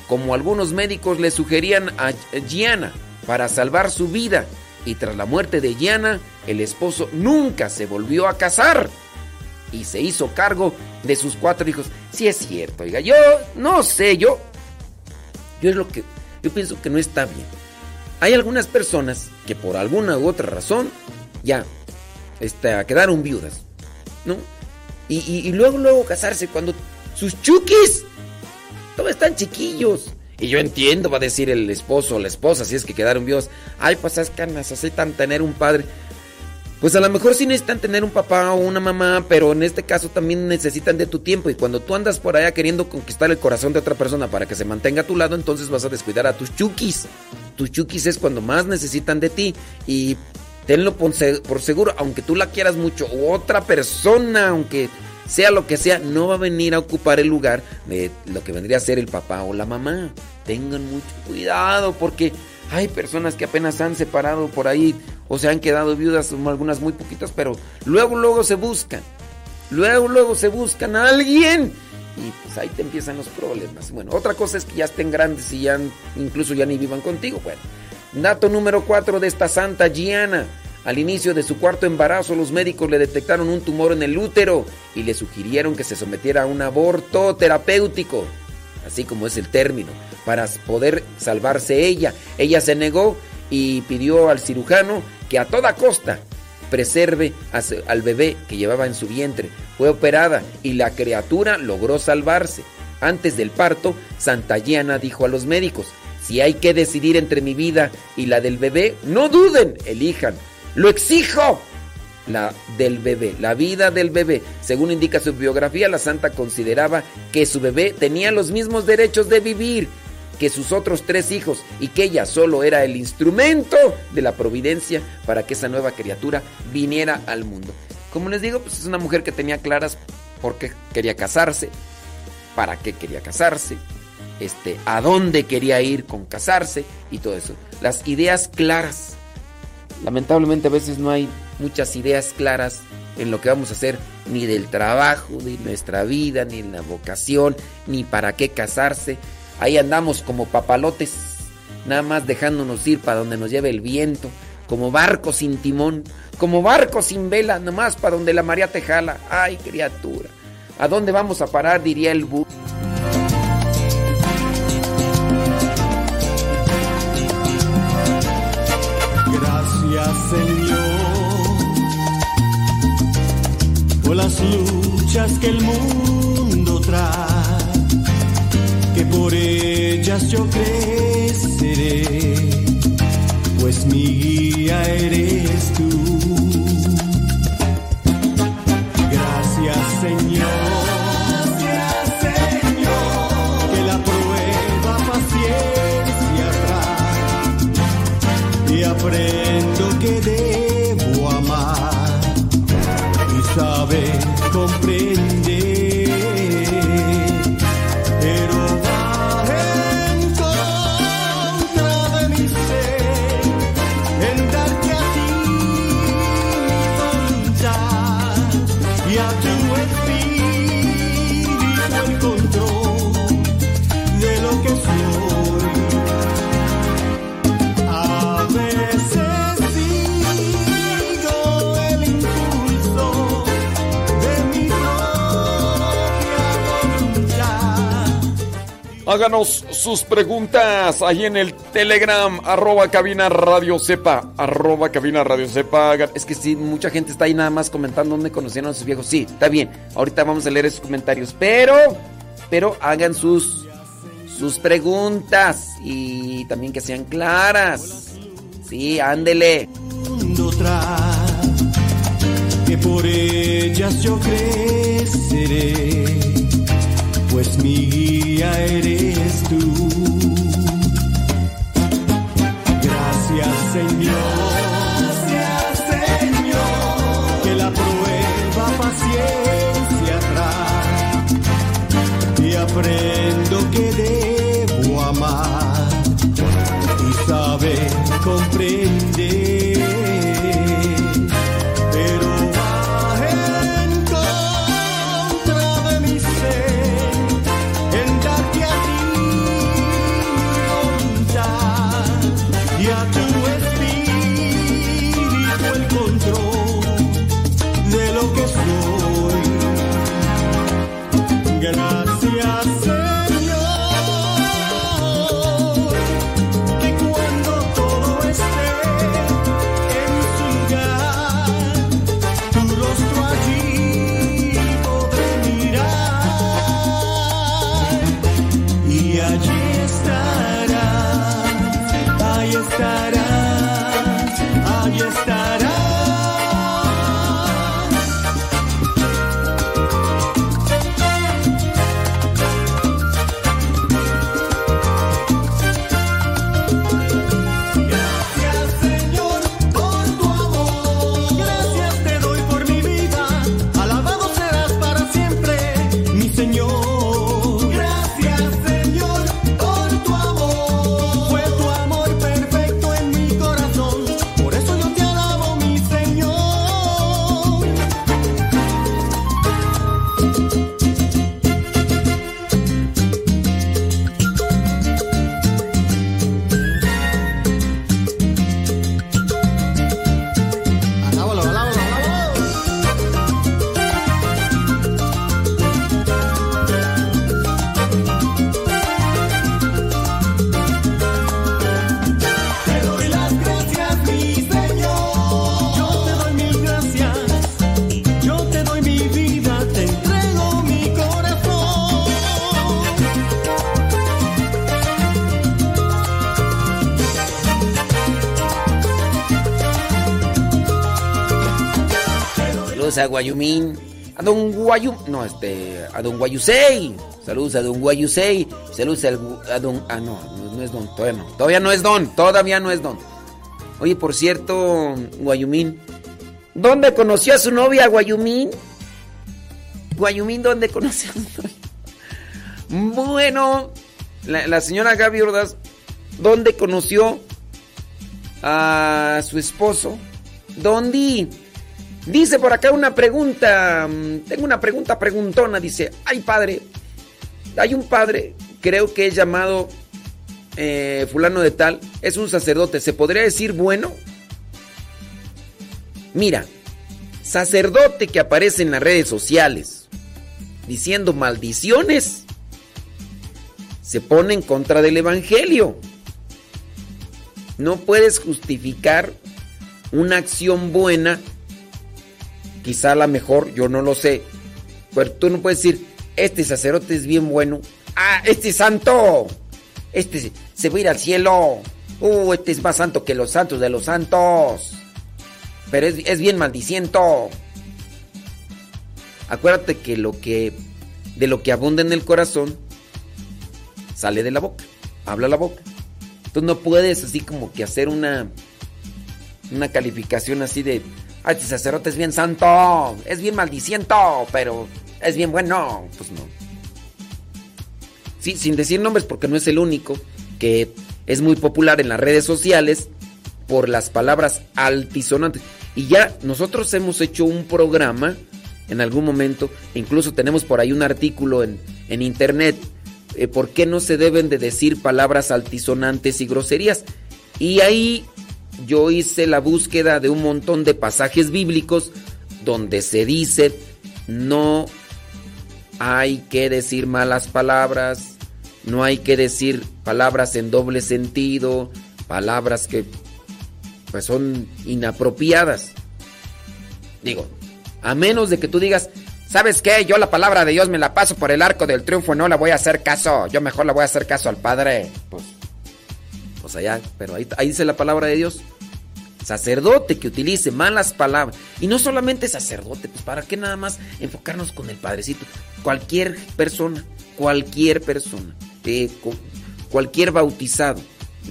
como algunos médicos le sugerían a Gianna para salvar su vida. Y tras la muerte de Gianna, el esposo nunca se volvió a casar y se hizo cargo de sus cuatro hijos. Sí es cierto, oiga, yo no sé, yo yo es lo que yo pienso que no está bien. Hay algunas personas que por alguna u otra razón ya este, quedaron viudas, ¿no? Y, luego luego casarse cuando sus chukis todavía están chiquillos. Y yo entiendo, va a decir el esposo o la esposa, si es que quedaron viudas. Ay, pues es que necesitan tener un padre. Pues a lo mejor sí necesitan tener un papá o una mamá, pero en este caso también necesitan de tu tiempo. Y cuando tú andas por allá queriendo conquistar el corazón de otra persona para que se mantenga a tu lado, entonces vas a descuidar a tus chukis. Tus chukis es cuando más necesitan de ti. Y tenlo por se- por seguro, aunque tú la quieras mucho, o otra persona, aunque sea lo que sea, no va a venir a ocupar el lugar de lo que vendría a ser el papá o la mamá. Tengan mucho cuidado porque hay personas que apenas han separado por ahí o se han quedado viudas, algunas muy poquitas, pero luego, luego se buscan. Luego, luego se buscan a alguien. Y pues ahí te empiezan los problemas. Bueno, otra cosa es que ya estén grandes y ya incluso ya ni vivan contigo. Bueno, dato número 4 de esta santa Gianna. Al inicio de su cuarto embarazo, los médicos le detectaron un tumor en el útero y le sugirieron que se sometiera a un aborto terapéutico, así como es el término, para poder salvarse ella. Ella se negó y pidió al cirujano que a toda costa preserve al bebé que llevaba en su vientre. Fue operada y la criatura logró salvarse. Antes del parto, Santa Gianna dijo a los médicos, si hay que decidir entre mi vida y la del bebé, no duden, elijan. Lo exijo. La del bebé, la vida del bebé. Según indica su biografía, la santa consideraba que su bebé tenía los mismos derechos de vivir que sus otros tres hijos y que ella solo era el instrumento de la providencia para que esa nueva criatura viniera al mundo. Como les digo, pues es una mujer que tenía claras por qué quería casarse, para qué quería casarse, este, a dónde quería ir con casarse y todo eso. Las ideas claras. Lamentablemente a veces no hay muchas ideas claras en lo que vamos a hacer, ni del trabajo, ni nuestra vida, ni la vocación, ni para qué casarse. Ahí andamos como papalotes, nada más dejándonos ir para donde nos lleve el viento, como barco sin timón, como barco sin vela, nomás para donde la María te jala. Ay, criatura, ¿a dónde vamos a parar? diría el bu. Gracias Señor por las luchas que el mundo trae, que por ellas yo creceré, pues mi guía eres tú. Gracias Señor. Gracias y saber Háganos sus preguntas ahí en el Telegram, arroba cabina radio sepa, arroba cabina radio. Hagan- Es que sí, mucha gente está ahí nada más comentando dónde conocieron a sus viejos. Sí, está bien. Ahorita vamos a leer esos comentarios. Pero, pero hagan sus, sus preguntas y también que sean claras. Sí, ándele. que por ellas yo creceré, pues mi guía eres tú. Gracias Señor, gracias Señor, que la prueba paciencia trae y aprendo que debo amar y saber comprender. A Guayumín. a don Guayu, no, este, a don Guayusei. Saludos a don Guayusei. Saludos al a don, ah, no, no, es don, todavía no. Todavía no es don, todavía no es don. Oye, por cierto, Guayumín, ¿dónde conoció a su novia, Guayumín? Guayumín, ¿dónde conoció a su novia? Bueno, la, la señora Gaby Ordaz, ¿dónde conoció a su esposo? ¿Dónde? Dice por acá una pregunta. mm, Tengo una pregunta preguntona. Dice, ay padre, hay un padre, creo que es llamado eh, fulano de tal, es un sacerdote. ¿Se podría decir bueno? Mira, sacerdote que aparece en las redes sociales diciendo maldiciones, se pone en contra del Evangelio. No puedes justificar una acción buena, quizá la mejor, yo no lo sé, pero tú no puedes decir, este sacerdote es bien bueno, ah, este es santo, este se- va a ir al cielo, uh, este es más santo que los santos de los santos, pero es, es bien maldiciento. Acuérdate que lo que de lo que abunda en el corazón sale de la boca, habla la boca. Tú no puedes así como que hacer una una calificación así de, ay, este sacerdote es bien santo, es bien maldiciento, pero es bien bueno. Pues no. Sí, sin decir nombres porque no es el único que es muy popular en las redes sociales por las palabras altisonantes. Y ya nosotros hemos hecho un programa en algún momento, incluso tenemos por ahí un artículo en, en internet, eh, por qué no se deben de decir palabras altisonantes y groserías. Y ahí yo hice la búsqueda de un montón de pasajes bíblicos donde se dice no hay que decir malas palabras, no hay que decir palabras en doble sentido, palabras que pues son inapropiadas. Digo, a menos de que tú digas, ¿sabes qué? Yo la palabra de Dios me la paso por el arco del triunfo, no le voy a hacer caso, yo mejor le voy a hacer caso al Padre. Pues, pues allá, pero ahí, dice la palabra de Dios. Sacerdote que utilice malas palabras. Y no solamente sacerdote, pues para qué nada más enfocarnos con el Padrecito. Cualquier persona, cualquier persona, eh, cu- cualquier bautizado,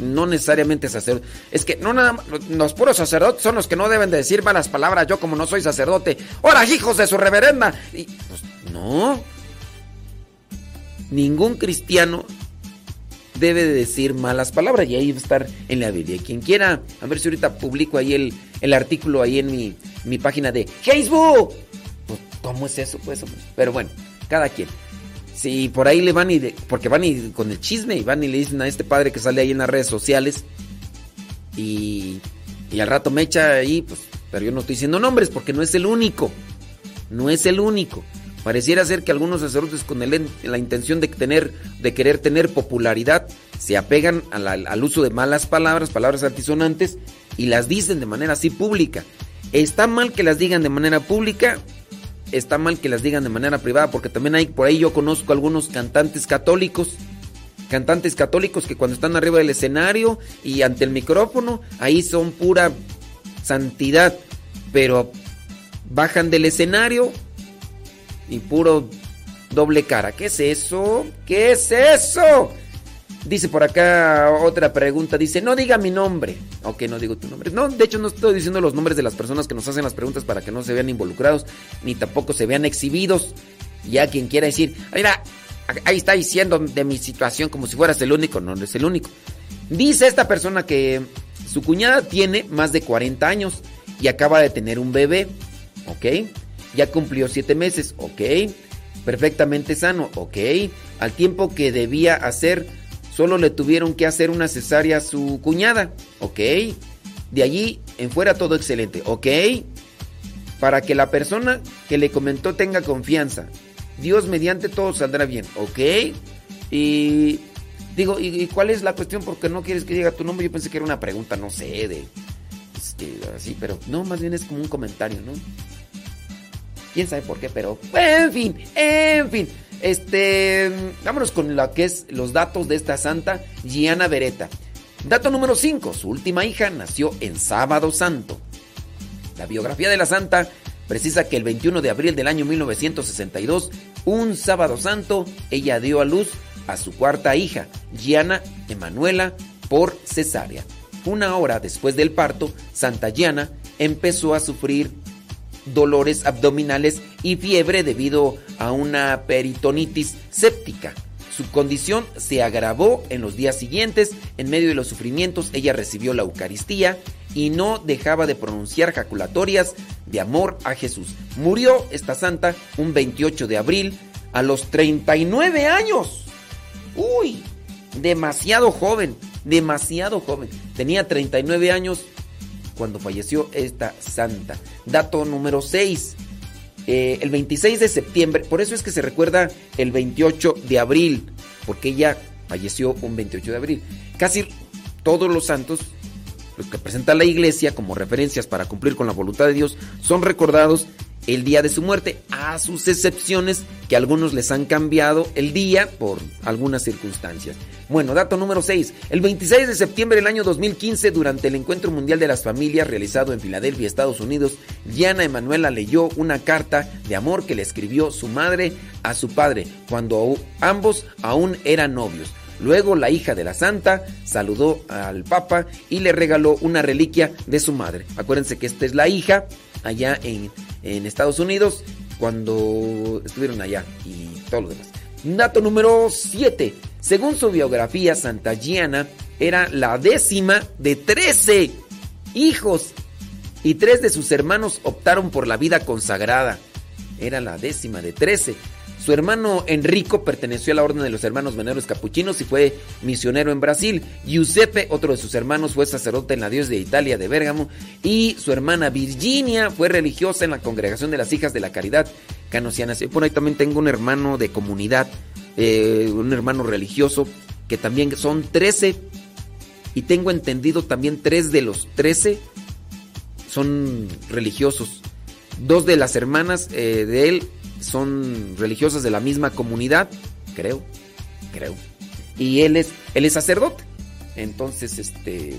no necesariamente sacerdote. Es que no nada más, los puros sacerdotes son los que no deben de decir malas palabras. Yo como no soy sacerdote, ¡Ahora hijos de su reverenda! Y, pues no. Ningún cristiano debe de decir malas palabras y ahí va a estar en la Biblia. Quien quiera, a ver si ahorita publico ahí el, el artículo ahí en mi, mi página de Facebook. Pues, ¿cómo es eso? Pues, pero bueno, cada quien. Si por ahí le van y porque van y con el chisme y van y le dicen a este padre que sale ahí en las redes sociales y, y al rato me echa ahí, pues, pero yo no estoy diciendo nombres porque no es el único. No es el único. Pareciera ser que algunos sacerdotes con la intención de tener, de querer tener popularidad, se apegan al uso de malas palabras, palabras altisonantes, y las dicen de manera así pública. Está mal que las digan de manera pública, está mal que las digan de manera privada, porque también hay, por ahí yo conozco algunos cantantes católicos, cantantes católicos que cuando están arriba del escenario y ante el micrófono, ahí son pura santidad, pero bajan del escenario y puro doble cara. ¿Qué es eso? ¿Qué es eso? Dice por acá otra pregunta. Dice, no diga mi nombre. Ok, no digo tu nombre. No, de hecho no estoy diciendo los nombres de las personas que nos hacen las preguntas para que no se vean involucrados, ni tampoco se vean exhibidos. Ya quien quiera decir, mira, ahí está diciendo de mi situación como si fueras el único. No, no es el único. Dice esta persona que su cuñada tiene más de 40 años y acaba de tener un bebé. ¿Ok? Ya cumplió 7 meses. ¿Ok? Perfectamente sano. ¿Ok? Al tiempo que debía hacer, solo le tuvieron que hacer una cesárea a su cuñada. ¿Ok? De allí en fuera todo excelente. ¿Ok? Para que la persona que le comentó tenga confianza. Dios mediante todo saldrá bien. ¿Ok? Y digo, ¿y, y cuál es la cuestión? Porque no quieres que diga tu nombre. Yo pensé que era una pregunta, no sé, de este, así, pero no, más bien es como un comentario, ¿no? Quién sabe por qué, pero en fin, en fin. Este, vámonos con lo que es los datos de esta santa Gianna Beretta. Dato número 5, su última hija nació en Sábado Santo. La biografía de la santa precisa que el 21 de abril del año 1962, un sábado santo, ella dio a luz a su cuarta hija, Gianna Emanuela, por cesárea. Una hora después del parto, Santa Gianna empezó a sufrir dolores abdominales y fiebre debido a una peritonitis séptica. Su condición se agravó en los días siguientes. En medio de los sufrimientos, ella recibió la Eucaristía y no dejaba de pronunciar jaculatorias de amor a Jesús. Murió esta santa un 28 de abril a los 39 años. Uy, demasiado joven, demasiado joven. Tenía 39 años cuando falleció esta santa. Dato número 6. Eh, el 26 de septiembre, por eso es que se recuerda el 28 de abril, porque ella falleció un 28 de abril. Casi todos los santos, los que presenta la iglesia como referencias para cumplir con la voluntad de Dios, son recordados el día de su muerte, a sus excepciones que algunos les han cambiado el día por algunas circunstancias. Bueno, dato número 6. El 26 de septiembre del año 2015, durante el Encuentro Mundial de las Familias realizado en Filadelfia, Estados Unidos, Diana Emanuela leyó una carta de amor que le escribió su madre a su padre cuando ambos aún eran novios. Luego la hija de la santa saludó al papa y le regaló una reliquia de su madre. Acuérdense que esta es la hija allá en, en Estados Unidos cuando estuvieron allá y todo lo demás. Dato número 7. Según su biografía, Santa Giana era la décima de 13 hijos y tres de sus hermanos optaron por la vida consagrada. Era la décima de 13. Su hermano Enrico perteneció a la orden de los hermanos veneros capuchinos y fue misionero en Brasil. Giuseppe, otro de sus hermanos, fue sacerdote en la diócesis de Italia de Bérgamo. Y su hermana Virginia fue religiosa en la congregación de las hijas de la caridad canosiana. Por ahí también tengo un hermano de comunidad, eh, un hermano religioso, que también son 13. Y tengo entendido también tres de los 13 son religiosos. Dos de las hermanas eh, de él son religiosas de la misma comunidad, creo, creo. Y él es, él es sacerdote. Entonces, este,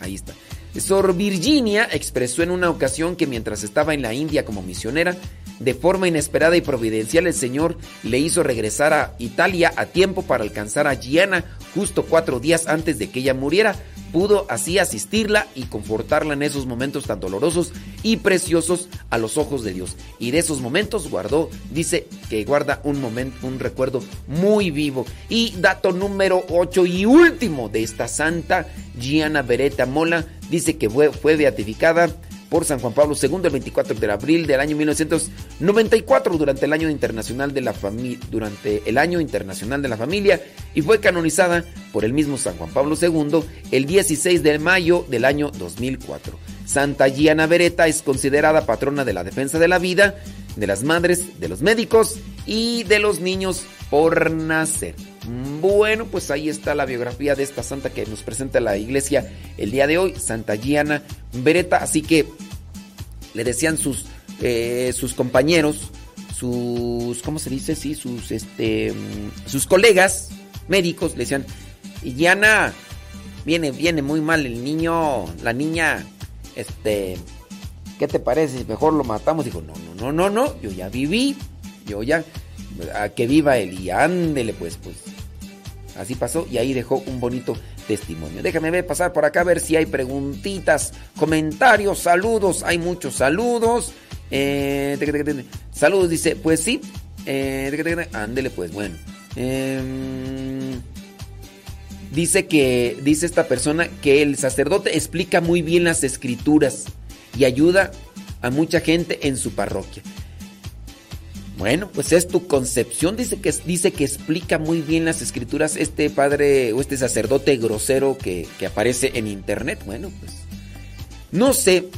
ahí está. Sor Virginia expresó en una ocasión que mientras estaba en la India como misionera, de forma inesperada y providencial el Señor le hizo regresar a Italia a tiempo para alcanzar a Gianna justo cuatro días antes de que ella muriera. Pudo así asistirla y confortarla en esos momentos tan dolorosos y preciosos a los ojos de Dios. Y de esos momentos guardó, dice que guarda un momento, un recuerdo muy vivo. Y dato número 8 y último de esta santa, Gianna Beretta Mola, dice que fue, fue beatificada por San Juan Pablo II el 24 de abril del año 1994 durante el año internacional de la familia durante el año internacional de la familia y fue canonizada por el mismo San Juan Pablo II el 16 de mayo del año 2004. Santa Giana Beretta es considerada patrona de la defensa de la vida, de las madres, de los médicos y de los niños por nacer. Bueno, pues ahí está la biografía de esta santa que nos presenta la iglesia el día de hoy, Santa Giana Beretta. Así que le decían sus, eh, sus compañeros, sus, ¿cómo se dice? Sí, sus, este, sus colegas médicos le decían, Giana, viene, viene muy mal el niño, la niña, este, ¿qué te parece? Mejor lo matamos. Dijo, no, no, no, no, no, yo ya viví, yo ya, a que viva él y ándele pues, pues. Así pasó y ahí dejó un bonito testimonio. Déjame ver, pasar por acá a ver si hay preguntitas, comentarios, saludos. Hay muchos saludos. Eh, saludos, dice, pues sí. Eh, ándele pues, bueno. Em, dice que, dice esta persona que el sacerdote explica muy bien las escrituras y ayuda a mucha gente en su parroquia. Bueno, pues es tu concepción. Dice que, dice que explica muy bien las escrituras este padre o este sacerdote grosero que, que aparece en internet. Bueno, pues no sé.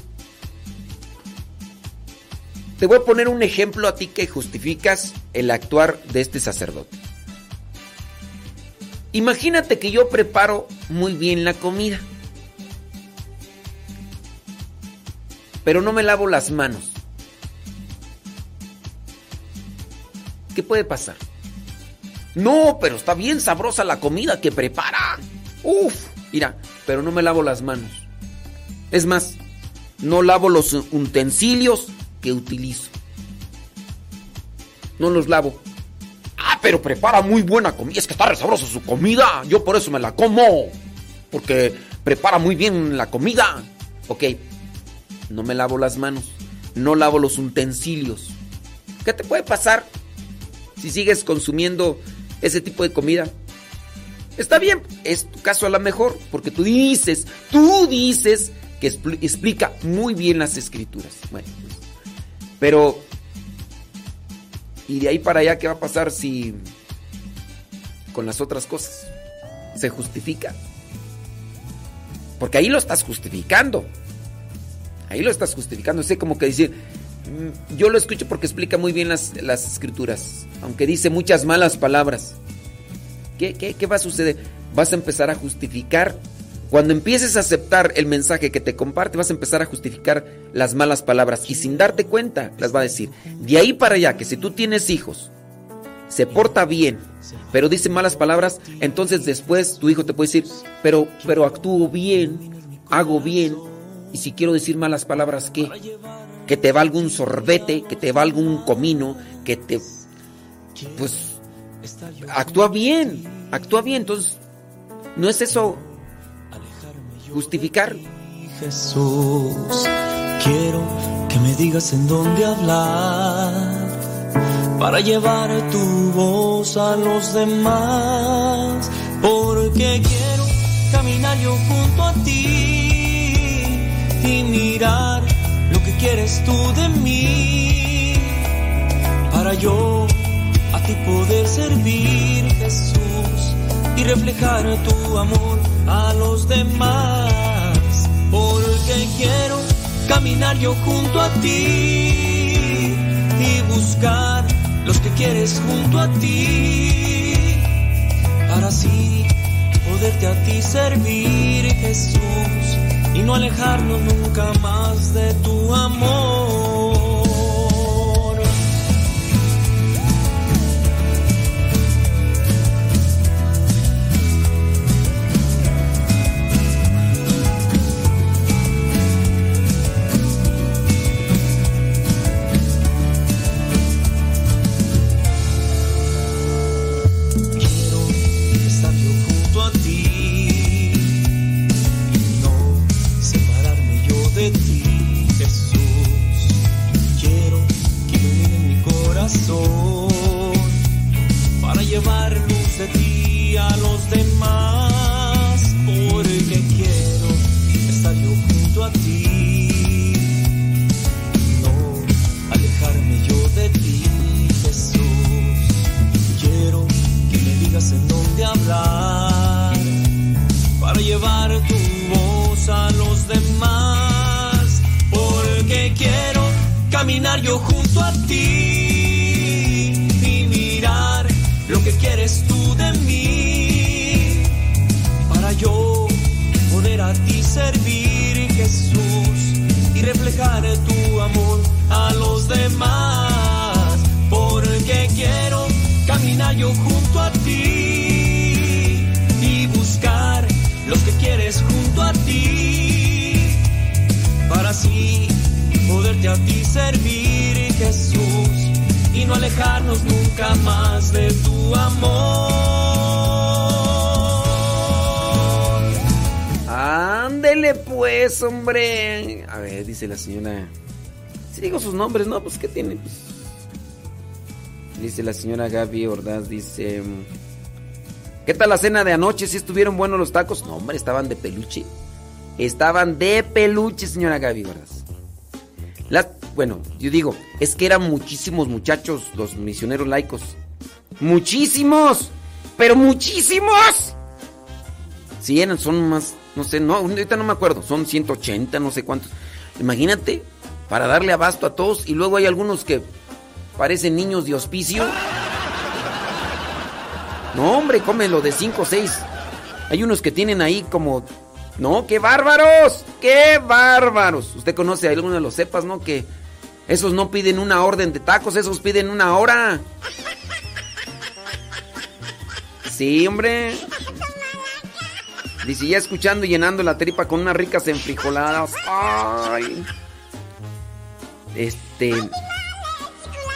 Te voy a poner un ejemplo a ti que justificas el actuar de este sacerdote. Imagínate que yo preparo muy bien la comida. Pero no me lavo las manos. ¿Qué puede pasar? No, pero está bien sabrosa la comida que prepara. Uf, mira, pero no me lavo las manos. Es más, no lavo los utensilios que utilizo. No los lavo. Ah, pero prepara muy buena comida. Es que está resabrosa su comida. Yo por eso me la como. Porque prepara muy bien la comida. Ok. No me lavo las manos. No lavo los utensilios. ¿Qué te puede pasar si sigues consumiendo ese tipo de comida? Está bien, es tu caso a lo mejor, porque tú dices, tú dices que expl- explica muy bien las escrituras. Bueno, pero ¿y de ahí para allá qué va a pasar si con las otras cosas se justifica? Porque ahí lo estás justificando. Ahí lo estás justificando. Sé como que decir, yo lo escucho porque explica muy bien las, las escrituras, aunque dice muchas malas palabras. ¿Qué, qué, qué va a suceder? Vas a empezar a justificar. Cuando empieces a aceptar el mensaje que te comparte, vas a empezar a justificar las malas palabras y sin darte cuenta las va a decir. De ahí para allá, que si tú tienes hijos, se porta bien, pero dice malas palabras, entonces después tu hijo te puede decir, pero, pero actúo bien, hago bien, y si quiero decir malas palabras, ¿qué? Que te valga un sorbete, que te valga un comino, que te... Pues actúa bien, actúa bien, entonces no es eso justificar. Jesús, quiero que me digas en dónde hablar para llevar tu voz a los demás, porque quiero caminar yo junto a ti y mirar quieres tú de mí, para yo a ti poder servir Jesús y reflejar tu amor a los demás, porque quiero caminar yo junto a ti y buscar los que quieres junto a ti, para así poderte a ti servir Jesús y no alejarnos nunca más de tu amor. Caminar yo junto a ti no alejarnos nunca más de tu amor. Ándele pues, hombre. A ver, dice la señora. Si digo sus nombres, ¿no? Pues, ¿qué tiene? Pues, dice la señora Gaby Ordaz, dice... ¿Qué tal la cena de anoche? ¿Si estuvieron buenos los tacos? No, hombre, estaban de peluche. Estaban de peluche, señora Gaby Ordaz. Las, bueno, yo digo, es que eran muchísimos muchachos los misioneros laicos. ¡Muchísimos! ¡Pero muchísimos! Sí, eran, son más, no sé, no, ahorita no me acuerdo, son 180, no sé cuántos. Imagínate, para darle abasto a todos, y luego hay algunos que parecen niños de hospicio. No, hombre, cómelo de 5 o 6. Hay unos que tienen ahí como. No, qué bárbaros, qué bárbaros. Usted conoce a alguno de los cepas, ¿no? Que esos no piden una orden de tacos, esos piden una hora. Sí, hombre. Dice, ya escuchando y llenando la tripa con unas ricas enfrijoladas. Ay. Este.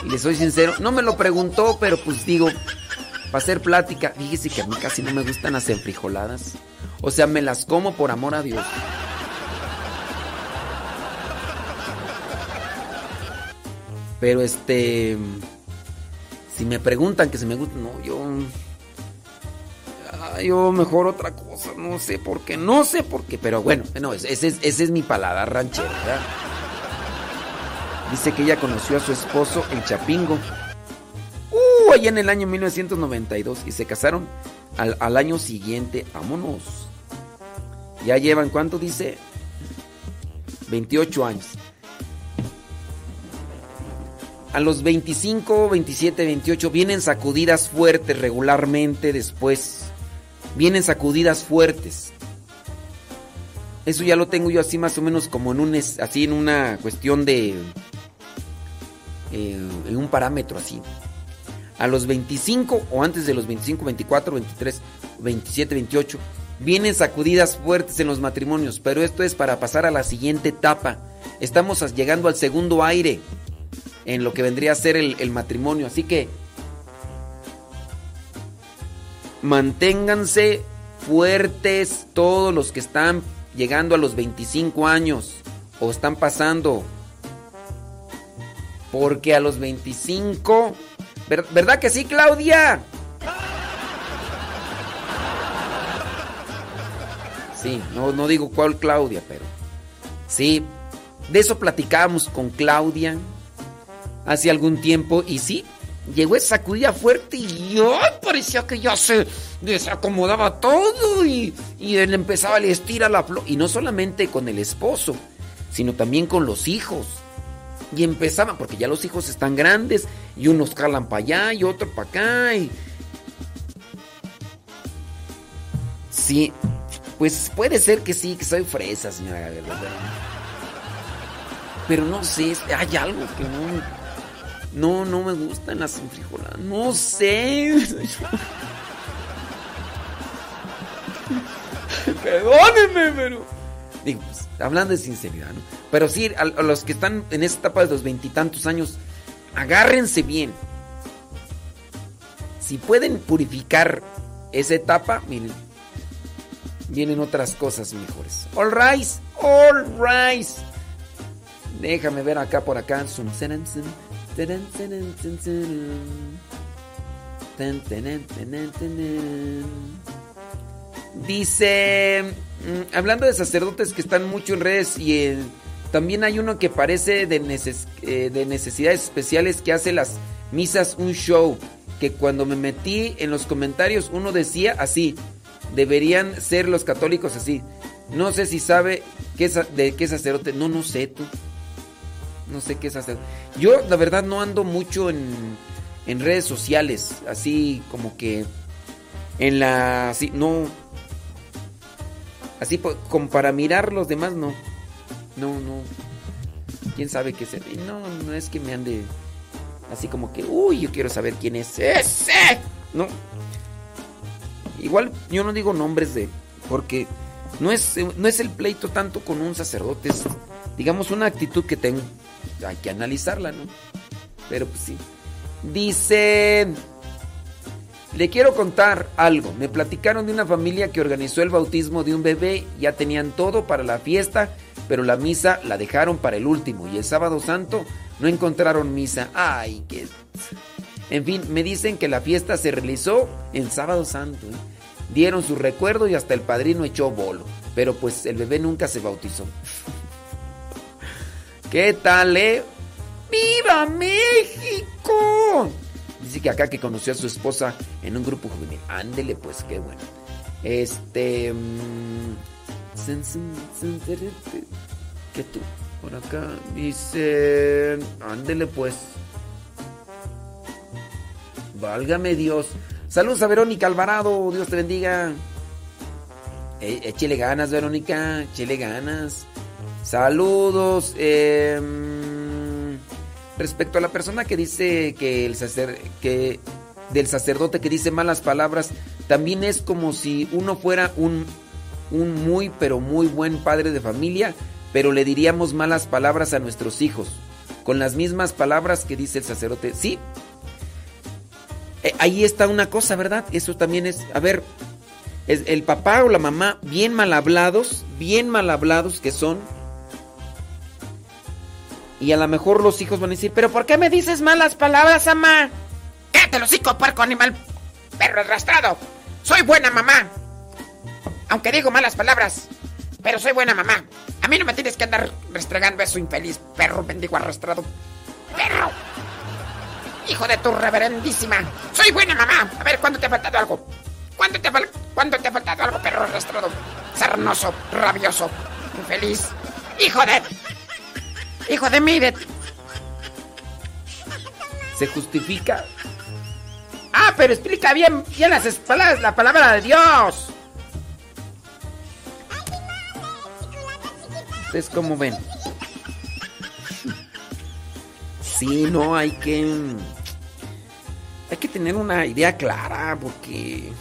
Y le soy sincero, no me lo preguntó, pero pues digo, para hacer plática, fíjese que a mí casi no me gustan las enfrijoladas. O sea, me las como por amor a Dios. Pero este. Si me preguntan que se me gusta, no, yo. ah, Yo mejor otra cosa, no sé por qué, no sé por qué, pero bueno, no, ese, ese es, ese es mi paladar ranchero, ¿verdad? Dice que ella conoció a su esposo, el Chapingo, uh, allá en el año 1992 y se casaron al, al año siguiente, vámonos. Ya llevan, ¿cuánto dice? 28 años. A los 25, 27, 28 vienen sacudidas fuertes regularmente después. Vienen sacudidas fuertes. Eso ya lo tengo yo así más o menos como en un así en una cuestión de eh, en un parámetro así. A los 25 o antes de los 25, 24, 23, 27, 28 vienen sacudidas fuertes en los matrimonios, pero esto es para pasar a la siguiente etapa. Estamos llegando al segundo aire en lo que vendría a ser el, matrimonio. Así que manténganse fuertes todos los que están llegando a los 25 años o están pasando. Porque a los 25... ¿ver- ¿Verdad que sí, Claudia? Sí, no, no digo cuál Claudia, pero... Sí, de eso platicábamos con Claudia hace algún tiempo y sí, llegó esa sacudida fuerte y ¡ay! parecía que ya se desacomodaba todo y, y él empezaba a estirar la flor. Y no solamente con el esposo, sino también con los hijos. Y empezaban, porque ya los hijos están grandes y unos jalan para allá y otro para acá. Y... Sí, pues puede ser que sí, que soy fresa, señora. Pero no sé, es- hay algo que no... No, no me gustan las enfrijoladas. No sé. [laughs] Perdónenme, pero... Digo, pues, hablando de sinceridad, ¿no? Pero sí, a, los que están en esta etapa de los veintitantos años, agárrense bien. Si pueden purificar esa etapa, miren, vienen otras cosas mejores. All right, all right. Déjame ver acá por acá. Zaran, zun, Dice, mm, hablando de sacerdotes que están mucho en redes y eh, también hay uno que parece eh, de necesidades especiales que hace las misas un show, que cuando me metí en los comentarios uno decía así, deberían ser los católicos así. No sé si sabe qué de qué sacerdote, no, no sé tú. No sé qué sacerdote. Yo la verdad no ando mucho en, en redes sociales, así como que en la... Así, no... Así como para mirar los demás, no. No, no. ¿Quién sabe qué es? No, no es que me ande así como que, uy, yo quiero saber quién es ese. No. Igual yo no digo nombres de... Porque no es, no es el pleito tanto con un sacerdote, es digamos una actitud que tengo. Hay que analizarla, ¿no? Pero pues sí. Dice... Le quiero contar algo. Me platicaron de una familia que organizó el bautismo de un bebé. Ya tenían todo para la fiesta, pero la misa la dejaron para el último. Y el sábado santo no encontraron misa. Ay, qué... En fin, me dicen que la fiesta se realizó en sábado santo. ¿eh? Dieron su recuerdo y hasta el padrino echó bolo. Pero pues el bebé nunca se bautizó. ¿Qué tal, eh? ¡Viva México! Dice que acá que conoció a su esposa en un grupo juvenil. Ándele, pues, qué bueno. Este. mm. ¿Qué tú? Por acá dice. Ándele, pues. Válgame Dios. Saludos a Verónica Alvarado. Dios te bendiga. Eh, échele ganas, Verónica. Échele ganas. Saludos. mm, respecto a la persona que dice que el sacer, que del sacerdote que dice malas palabras, también es como si uno fuera un, un muy pero muy buen padre de familia, pero le diríamos malas palabras a nuestros hijos, con las mismas palabras que dice el sacerdote. Sí, eh, ahí está una cosa, ¿verdad? Eso también es, a ver, es el papá o la mamá bien mal hablados, bien mal hablados que son. Y a lo mejor los hijos van a decir, pero ¿por qué me dices malas palabras, mamá? ¡Cállate, hocico, puerco animal! ¡Perro arrastrado! ¡Soy buena mamá! Aunque digo malas palabras, pero soy buena mamá. A mí no me tienes que andar restregando eso, infeliz perro bendigo arrastrado. ¡Perro! Hijo de tu reverendísima. Soy buena mamá. A ver, ¿cuándo te ha faltado algo? ¿Cuándo te, ¿cuándo te ha faltado algo, perro arrastrado? Sarnoso, rabioso, infeliz. Hijo de... Hijo de mí, de... Se justifica. Ah, pero explica bien, bien las palabras, la palabra de Dios. ¿Ustedes cómo ven? Sí, no, hay que. Hay que tener una idea clara, porque.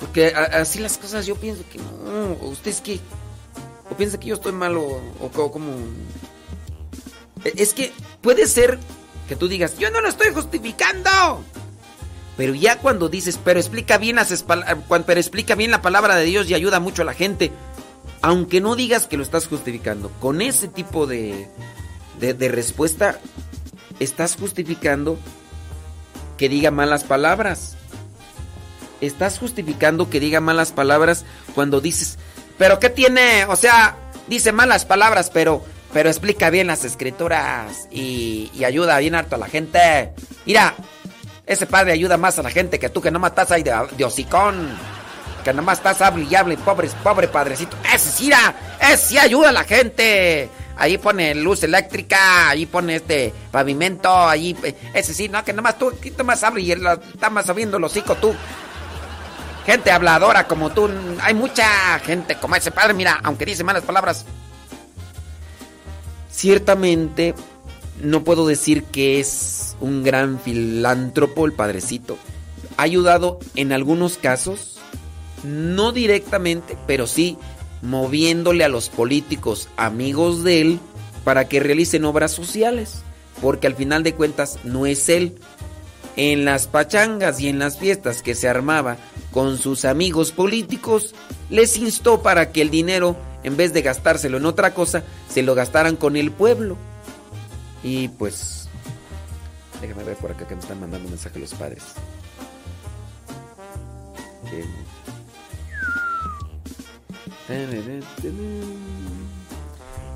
Porque así las cosas yo pienso que no. ¿O ¿Ustedes qué? ¿O piensan que yo estoy mal o, o co- como.? E- Es que puede ser que tú digas, yo no lo estoy justificando. Pero ya cuando dices, pero explica bien las eh, pero explica bien la palabra de Dios y ayuda mucho a la gente. Aunque no digas que lo estás justificando, con ese tipo de, de respuesta, estás justificando que diga malas palabras. Estás justificando que diga malas palabras cuando dices, pero ¿qué tiene? O sea, dice malas palabras, pero, pero explica bien las escrituras y, ayuda bien harto a la gente. Mira, ese padre ayuda más a la gente que tú que nomás estás ahí de, de hocicón. Que nomás estás hable y hable, pobre, pobre padrecito. Ese sí, mira, ese sí ayuda a la gente. Ahí pone luz eléctrica, ahí pone este pavimento, ahí. eh, Ese sí, no, que nomás tú, aquí nomás hable y está más abriendo el hocico tú. Gente habladora como tú. Hay mucha gente como ese padre, mira, aunque dice malas palabras. Ciertamente, no puedo decir que es un gran filántropo el padrecito. Ha ayudado en algunos casos, no directamente, pero sí moviéndole a los políticos amigos de él para que realicen obras sociales. Porque al final de cuentas no es él. En las pachangas y en las fiestas que se armaba con sus amigos políticos, les instó para que el dinero, en vez de gastárselo en otra cosa, se lo gastaran con el pueblo. Y pues, déjame ver por acá que me están mandando un mensaje los padres.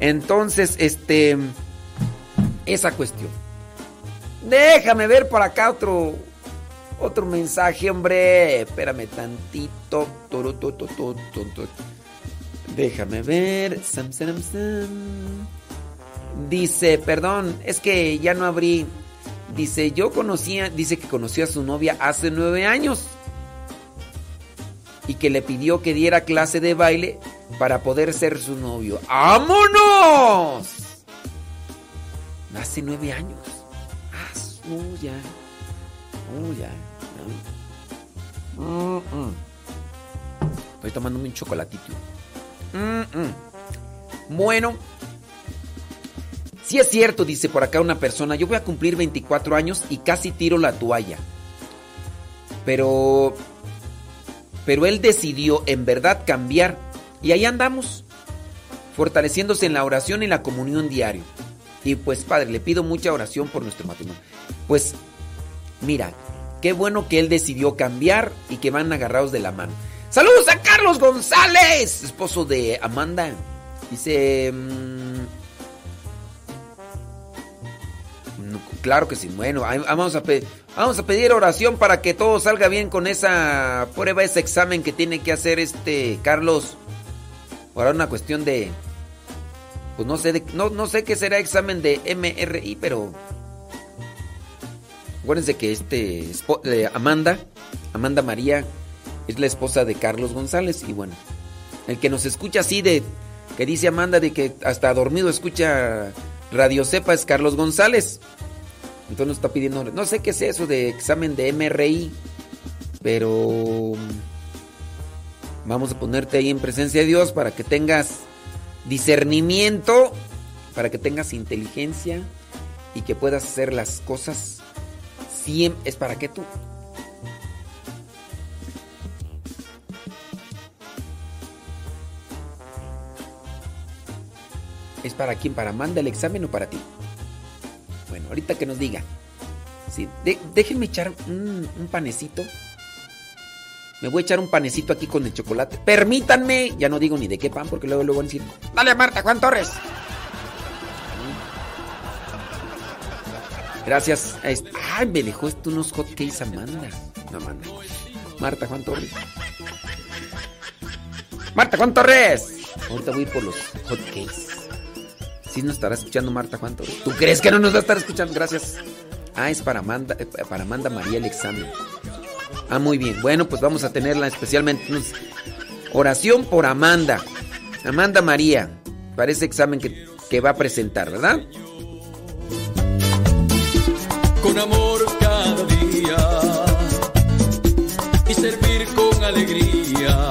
Entonces, este, esa cuestión. Déjame ver por acá otro otro mensaje, hombre. Espérame tantito. Déjame ver. Dice, perdón, es que ya no abrí. Dice, yo conocía, dice que conoció a su novia hace nueve años. Y que le pidió que diera clase de baile para poder ser su novio. ¡Vámonos! Hace nueve años. Oh, ya. Oh, ya. Mm, mm. Estoy tomándome un chocolatito. Mm. Bueno. Si es cierto, dice por acá una persona, yo voy a cumplir 24 años y casi tiro la toalla. Pero... Pero él decidió en verdad cambiar y ahí andamos, fortaleciéndose en la oración y la comunión diario. Y pues padre, le pido mucha oración por nuestro matrimonio. Pues mira, qué bueno que él decidió cambiar y que van agarrados de la mano. Saludos a Carlos González, esposo de Amanda. Dice... mm, claro que sí, bueno, vamos a, pe- vamos a pedir oración para que todo salga bien con esa prueba, ese examen que tiene que hacer este Carlos. Ahora una cuestión de... Pues no sé, de- no, no sé qué será examen de MRI, pero... Acuérdense que este Amanda, Amanda María, es la esposa de Carlos González. Y bueno, el que nos escucha así de... Que dice Amanda de que hasta dormido escucha Radio Cepa es Carlos González. Entonces nos está pidiendo... No sé qué es eso de examen de MRI, pero... Vamos a ponerte ahí en presencia de Dios para que tengas discernimiento para que tengas inteligencia y que puedas hacer las cosas. Siempre es para que tú. ¿Es para quién? ¿Para Amanda el examen o para ti? Bueno, ahorita que nos diga. Sí, déjenme echar un panecito. Me voy a echar un panecito aquí con el chocolate. Permítanme. Ya no digo ni de qué pan porque luego luego van a decir. Dale, Marta, Juan Torres. Gracias. a Ay, me dejó esto unos hotcakes Amanda. No, Amanda. Marta Juan Torres. Marta Juan Torres. Ahorita voy a por los hotcakes. Sí nos estará escuchando Marta Juan Torres. ¿Tú crees que no nos va a estar escuchando? Gracias. Ah, es para Amanda, eh, para Amanda María el examen. Ah, muy bien. Bueno, pues vamos a tenerla especialmente. Oración por Amanda. Amanda María. Para ese examen que, que va a presentar, ¿verdad? con amor cada día y servir con alegría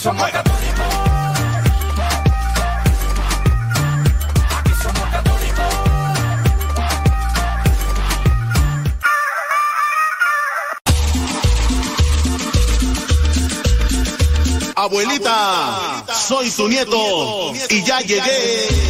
Somos católicos. Aquí somos católicos. Abuelita, soy tu nieto y ya llegué.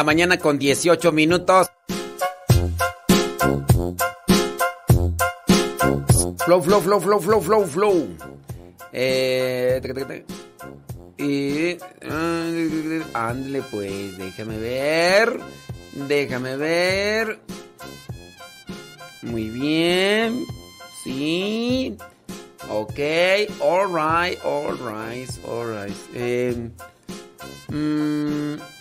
La mañana con 18 minutos. Flow, flow, flow, flow, flow, flow, flow. Eh. Y. ah, Ándale, pues, déjame ver. Déjame ver. Muy bien. Sí. Ok. Alright, alright, alright. Eh, mm,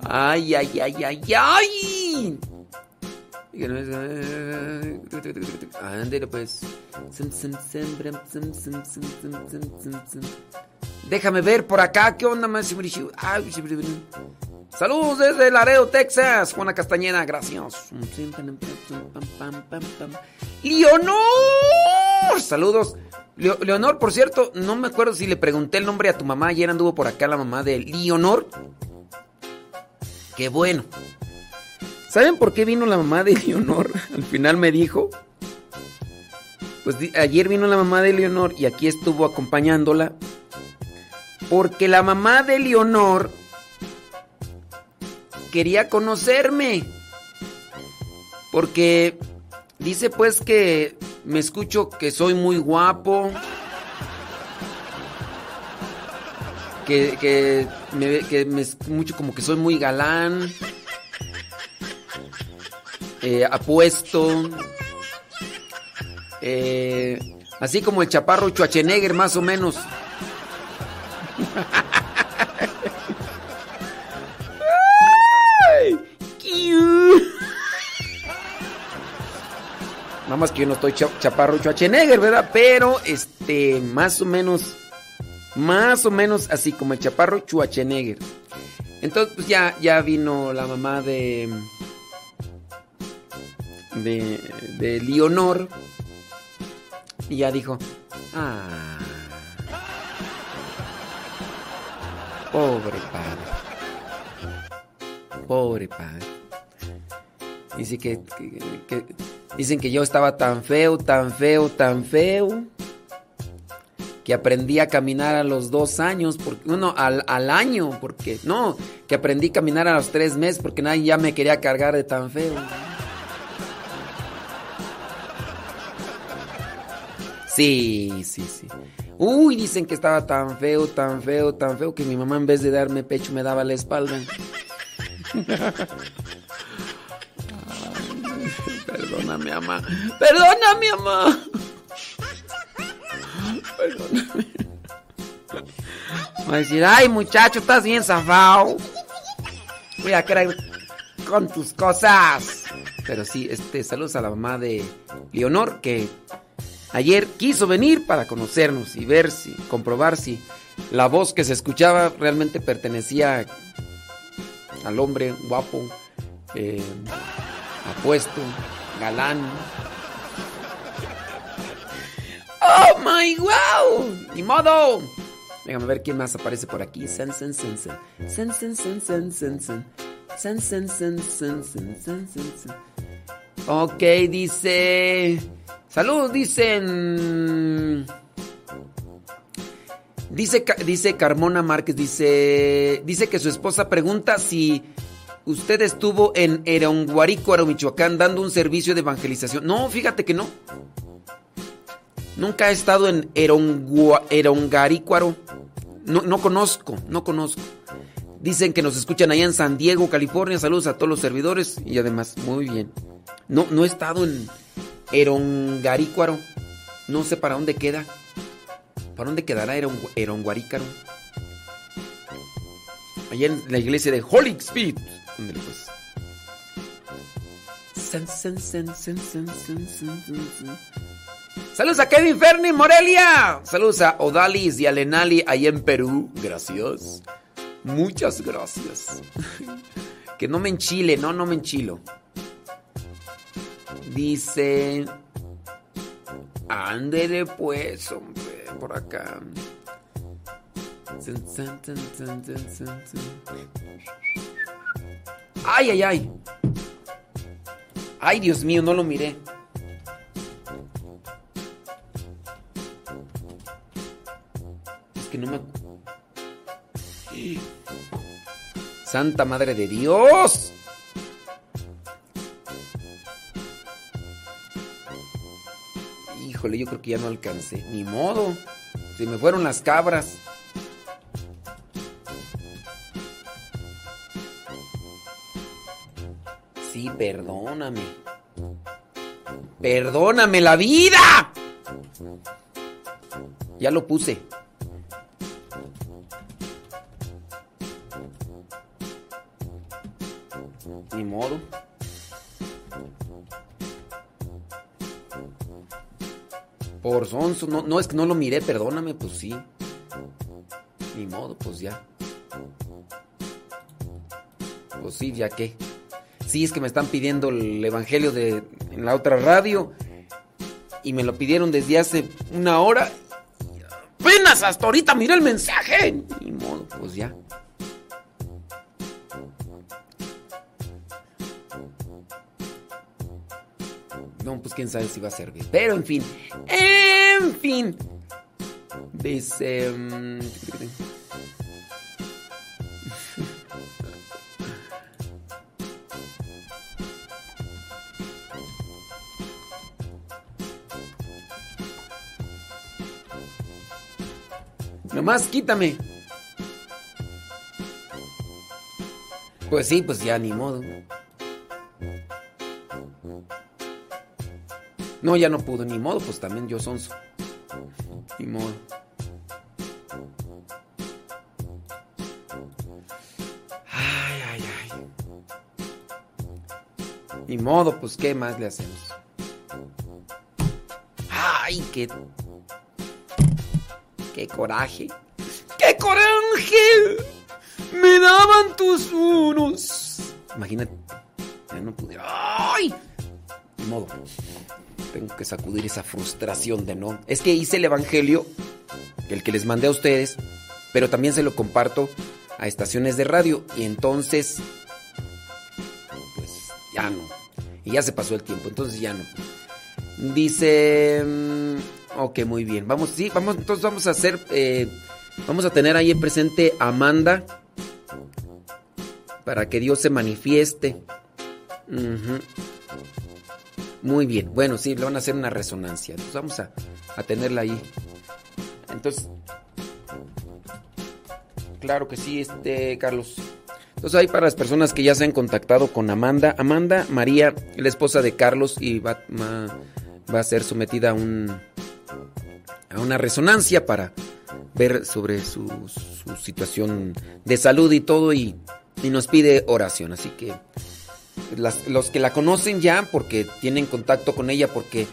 Ay, ay, ay, ay, ay. Ándale pues. Déjame ver por acá, ¿qué onda más? Saludos desde Laredo, Texas. Juana Castañeda, gracias. Leonor, saludos. Leo- Leonor, por cierto, no me acuerdo si le pregunté el nombre a tu mamá. Ayer anduvo por acá la mamá de Leonor. Qué bueno. ¿Saben por qué vino la mamá de Leonor? [laughs] Al final me dijo. Pues ayer vino la mamá de Leonor y aquí estuvo acompañándola. Porque la mamá de Leonor quería conocerme. Porque dice pues que me escucho que soy muy guapo. Que, que me, que me escucho como que soy muy galán. eh, apuesto. eh, así como el chaparro Schwarzenegger, más o menos. [laughs] Nada más que yo no estoy cha- chaparro Schwarzenegger, ¿verdad? Pero, este, más o menos, más o menos así como el chaparro Schwarzenegger. Entonces, pues ya, ya vino la mamá de, de, de Leonor y ya dijo, ah, pobre padre, pobre padre. Dice que, dicen que yo estaba tan feo, tan feo, tan feo, que aprendí a caminar a los dos años, porque, uno al, al año, porque no, que aprendí a caminar a los tres meses, porque nadie ya me quería cargar de tan feo. Sí, sí, sí. Uy, dicen que estaba tan feo, tan feo, tan feo, que mi mamá en vez de darme pecho me daba la espalda. [laughs] [laughs] Perdóname, mamá. Perdóname, mamá. Perdóname. Va a decir, ay, muchacho, estás bien zafado. Voy a creer con tus cosas. Pero sí, este, saludos a la mamá de Leonor, que ayer quiso venir para conocernos y ver si, comprobar si la voz que se escuchaba realmente pertenecía al hombre guapo, eh, apuesto, galán. ¡Oh, my wow! ¡Ni modo! Déjame ver quién más aparece por aquí. Sen, sen, sen, sen. Sen, sen, sen, sen, sen, sen. Sen, sen, sen, sen, sen, sen, sen, Ok, dice... Salud, dicen... Dice, dice Carmona Márquez, dice, dice que su esposa pregunta si usted estuvo en Eronguarícuaro, Michoacán, dando un servicio de evangelización. No, fíjate que no. Nunca he estado en Erongua- Erongarícuaro. No, no conozco, no conozco. Dicen que nos escuchan allá en San Diego, California. Saludos a todos los servidores y además, muy bien. No, no he estado en Erongarícuaro. No sé para dónde queda. ¿Para dónde quedará Eron- Eronguarícaro? Allá en la iglesia de Holy Spirit. Saludos a Kevin Ferni, Morelia. Saludos a Odalis y a Lenali ahí en Perú. Gracias. Muchas gracias. que no me enchile, no, no me enchilo. Dice. Ándele pues, hombre, por acá. Ay, ay, ay. Ay, Dios mío, no lo miré. Es que no me... Santa Madre de Dios. Híjole, yo creo que ya no alcancé. Ni modo. Se me fueron las cabras. Sí, perdóname. Perdóname la vida. Ya lo puse. Ni modo. Por sonso, no, no es que no lo miré, perdóname, pues sí. Ni modo, pues ya. Pues sí, ya qué. Sí, es que me están pidiendo el evangelio de en la otra radio y me lo pidieron desde hace una hora. Apenas hasta ahorita miré el mensaje. Ni modo, pues ya. No, pues quién sabe si va a servir. Pero en fin. En fin. Dice. mm, Nomás quítame. Pues sí, pues ya ni modo. No, ya no pudo, ni modo, pues también yo sonso. Ni modo. Ay, ay, ay. Ni modo, pues qué más le hacemos. Ay, qué. Qué coraje. ¡Qué coraje! Me daban tus unos. Imagínate. Ya no pude. ¡Ay! Ni modo. Tengo que sacudir esa frustración de no. Es que hice el evangelio, el que les mandé a ustedes, pero también se lo comparto a estaciones de radio. Y entonces. Pues ya no. Y ya se pasó el tiempo, entonces ya no. Dice. Ok, muy bien. Vamos, sí, vamos, entonces vamos a hacer. eh, vamos a tener ahí en presente a Amanda. Para que Dios se manifieste. Ujú. Muy bien. Bueno, sí, le van a hacer una resonancia. Entonces vamos a, a tenerla ahí. Entonces. Claro que sí, este, Carlos. Entonces ahí para las personas que ya se han contactado con Amanda. Amanda María, la esposa de Carlos, y va- va a ser sometida a un a una resonancia para ver sobre su, su situación de salud y todo y, y nos pide oración. Así que los que la conocen ya porque tienen contacto con ella, porque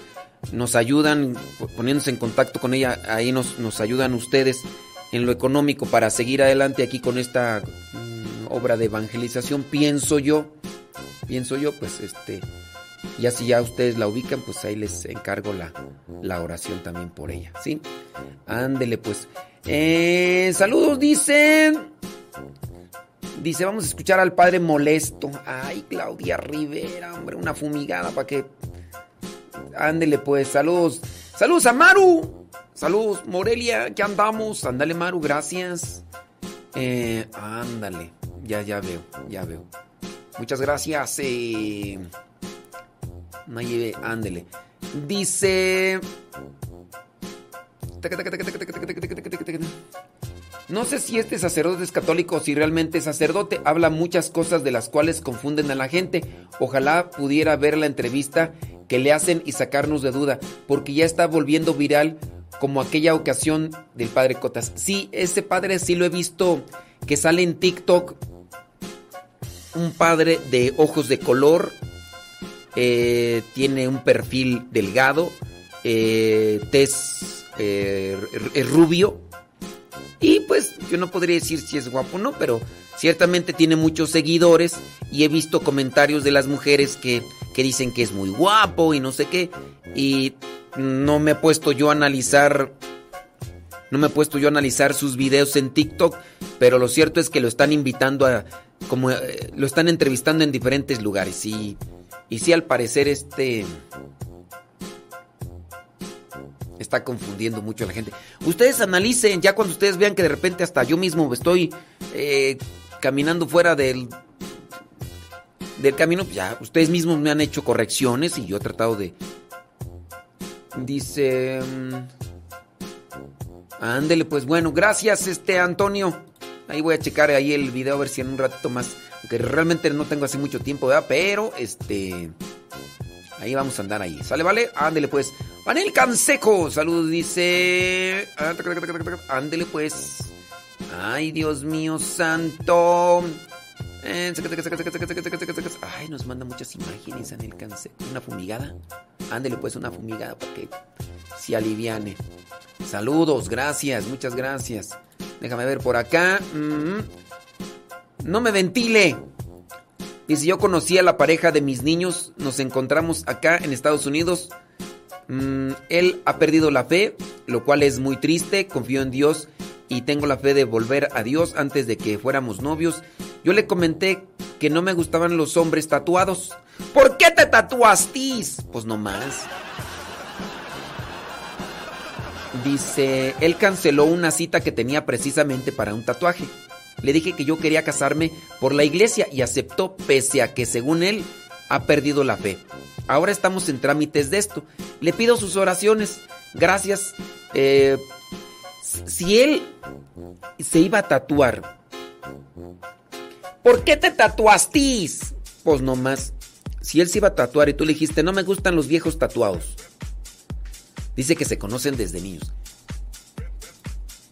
nos ayudan poniéndose en contacto con ella, ahí nos, nos ayudan ustedes en lo económico para seguir adelante aquí con esta mm, obra de evangelización, pienso yo, pienso yo, pues este, ya si ya ustedes la ubican, pues ahí les encargo la, la oración también por ella, ¿sí? Ándele pues. Eh, saludos, dicen. Dice, vamos a escuchar al padre molesto. Ay, Claudia Rivera, hombre, una fumigada para que... Ándele pues, saludos. Saludos a Maru. Saludos, Morelia, ¿qué andamos? Ándale, Maru, gracias. Eh, ándale, ya, ya veo, ya veo. Muchas gracias. Eh... Naye, ándele. Dice... No sé si este sacerdote es católico o si realmente es sacerdote. Habla muchas cosas de las cuales confunden a la gente. Ojalá pudiera ver la entrevista que le hacen y sacarnos de duda, porque ya está volviendo viral como aquella ocasión del padre Cotas. Sí, ese padre sí lo he visto que sale en TikTok. Un padre de ojos de color, eh, tiene un perfil delgado, eh, tez eh, rubio. Y pues yo no podría decir si es guapo o no, pero ciertamente tiene muchos seguidores y he visto comentarios de las mujeres que, que dicen que es muy guapo y no sé qué. Y no me he puesto yo a analizar no me he puesto yo a analizar sus videos en TikTok, pero lo cierto es que lo están invitando a, como eh, lo están entrevistando en diferentes lugares y, y sí al parecer este está confundiendo mucho a la gente. Ustedes analicen, ya cuando ustedes vean que de repente hasta yo mismo estoy eh, caminando fuera del del camino, ya ustedes mismos me han hecho correcciones y yo he tratado de dice mm, Ándele, pues bueno, gracias este Antonio. Ahí voy a checar ahí el video a ver si en un ratito más, aunque realmente no tengo así mucho tiempo, ¿verdad? Pero este ahí vamos a andar ahí. ¿Sale, vale? Ándele pues. Panel Canseco, saludos, dice. Ándele pues. Ay, Dios mío santo. Eh, Ay, nos manda muchas imágenes en el Canseco. Una fumigada. Ándele pues una fumigada para que se aliviane. Saludos, gracias, muchas gracias. Déjame ver por acá. Mm. No me ventile. Dice, yo conocí a la pareja de mis niños, nos encontramos acá en Estados Unidos. Mm, él ha perdido la fe, lo cual es muy triste, confío en Dios y tengo la fe de volver a Dios antes de que fuéramos novios. Yo le comenté que no me gustaban los hombres tatuados. ¿Por qué te tatuaste? Pues no más. Dice, él canceló una cita que tenía precisamente para un tatuaje. Le dije que yo quería casarme por la iglesia y aceptó pese a que según él ha perdido la fe. Ahora estamos en trámites de esto. Le pido sus oraciones. Gracias. Eh, si él se iba a tatuar, ¿por qué te tatuaste? Pues nomás. si él se iba a tatuar y tú le dijiste, no me gustan los viejos tatuados. Dice que se conocen desde niños.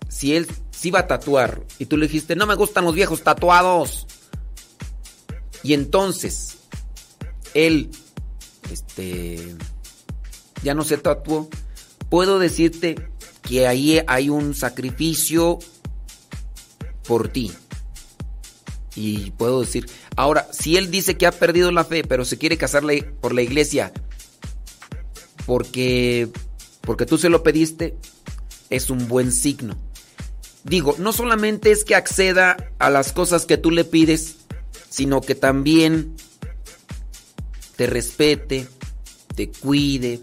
Si él se iba a tatuar y tú le dijiste, no me gustan los viejos tatuados. Y entonces, él, este, ya no se tatuó. Puedo decirte que ahí hay un sacrificio por ti. Y puedo decir, ahora, si él dice que ha perdido la fe, pero se quiere casar por la iglesia, porque, porque tú se lo pediste, es un buen signo. Digo, no solamente es que acceda a las cosas que tú le pides, sino que también te respete, te cuide,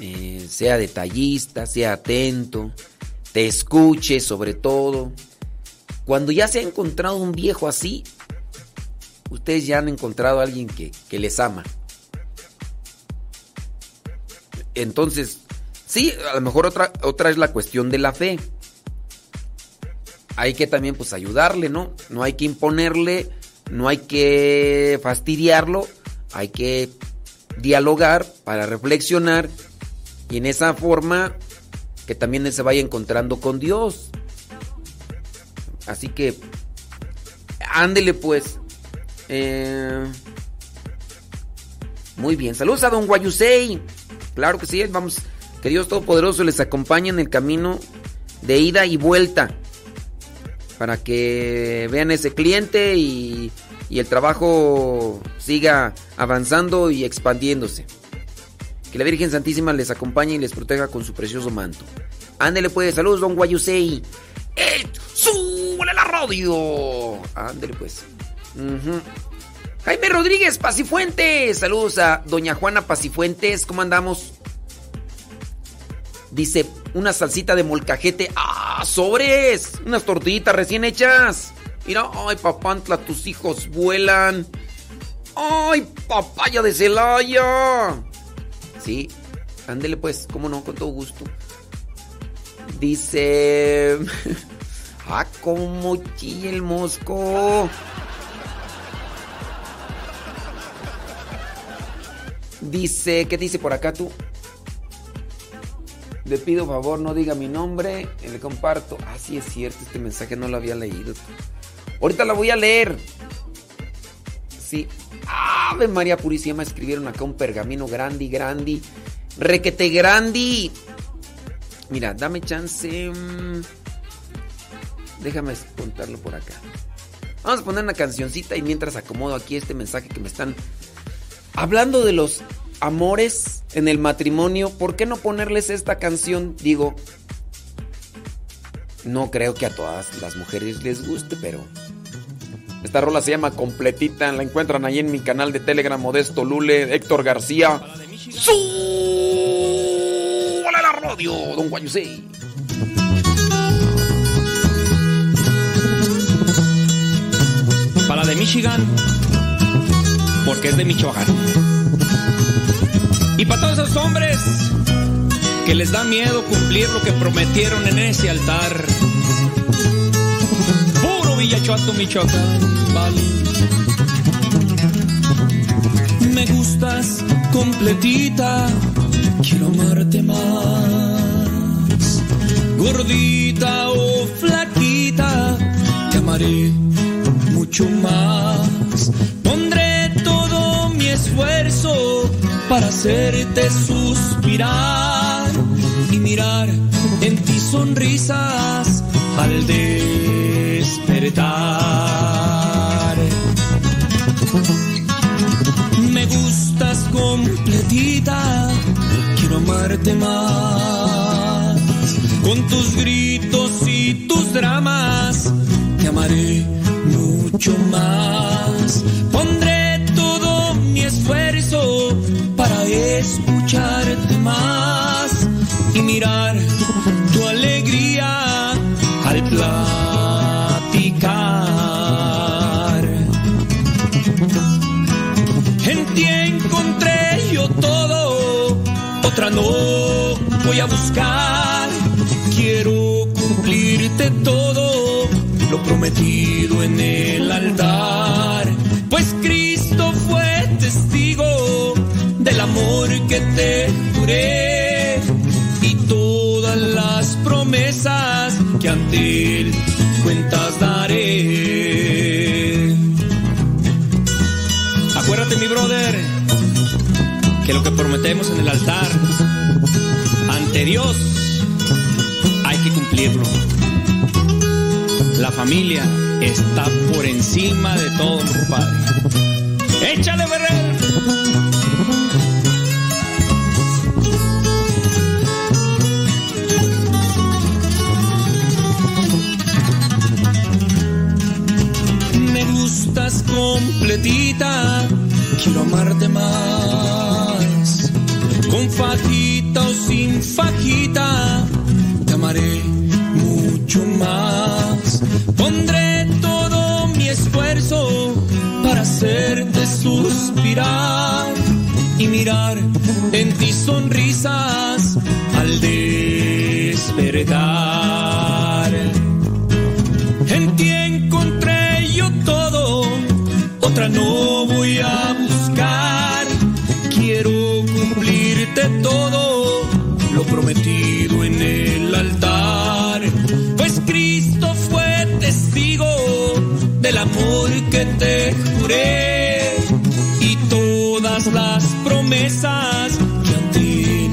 eh, sea detallista, sea atento, te escuche sobre todo. Cuando ya se ha encontrado un viejo así, ustedes ya han encontrado a alguien que, que les ama. Entonces, sí, a lo mejor otra, otra es la cuestión de la fe. Hay que también pues ayudarle, ¿no? No hay que imponerle, no hay que fastidiarlo, hay que dialogar para reflexionar y en esa forma que también él se vaya encontrando con Dios. Así que, ándele pues. Eh, muy bien, saludos a don Guayusei. Claro que sí, vamos. Que Dios Todopoderoso les acompañe en el camino de ida y vuelta. Para que vean ese cliente y, y el trabajo siga avanzando y expandiéndose. Que la Virgen Santísima les acompañe y les proteja con su precioso manto. Ándele pues, saludos, don Guayusei. ¡Eh! ¡Súbale la radio! Ándele pues. Jaime Rodríguez, Pacifuentes. Saludos a doña Juana Pacifuentes. ¿Cómo andamos? Dice, una salsita de molcajete. ¡Ah, sobres! Unas tortillitas recién hechas. Mira, ay, papantla, tus hijos vuelan. ¡Ay, papaya de Celaya! Sí, ándele pues, cómo no, con todo gusto. Dice... [laughs] ah, como chilla el mosco. Dice, ¿qué dice por acá tú? Le pido favor, no diga mi nombre. Y le comparto. Ah, sí es cierto, este mensaje no lo había leído. Ahorita la voy a leer. Sí. Ave María Purísima, escribieron acá un pergamino grande, grande. Requete grande. Mira, dame chance. mm, Déjame contarlo por acá. Vamos a poner una cancioncita y mientras acomodo aquí este mensaje que me están hablando de los amores en el matrimonio. ¿Por qué no ponerles esta canción? Digo, no creo que a todas las mujeres les guste, pero esta rola se llama Completita. La encuentran ahí en mi canal de Telegram Modesto Lule, Héctor García. ¡Súbale la radio, don Guayusei! Para de Michigan, porque es de Michoacán. Y para todos esos hombres que les da miedo cumplir lo que prometieron en ese altar. Puro Villachuato, Michoacán, vale. Me gustas completita, quiero amarte más. Gordita o flaquita, te amaré mucho más. Pondré todo mi esfuerzo para hacerte suspirar y mirar en ti sonrisas al despertar. Me gustas completita, quiero amarte más. Con tus gritos y tus dramas, te amaré mucho más. Escucharte más y mirar tu alegría al platicar. En ti encontré yo todo, otra no voy a buscar. Quiero cumplirte todo lo prometido en el altar, y todas las promesas que ante él cuentas daré. Acuérdate, mi brother, que lo que prometemos en el altar ante Dios hay que cumplirlo. La familia está por encima de todo, padre. ¡Échale, Berrer! Completita, quiero amarte más. Con fajita o sin fajita, te amaré mucho más. Pondré todo mi esfuerzo para hacerte suspirar y mirar en ti sonrisas al despertar. No voy a buscar. Quiero cumplirte todo, lo prometido en el altar. Pues Cristo fue testigo del amor que te juré y todas las promesas que ante él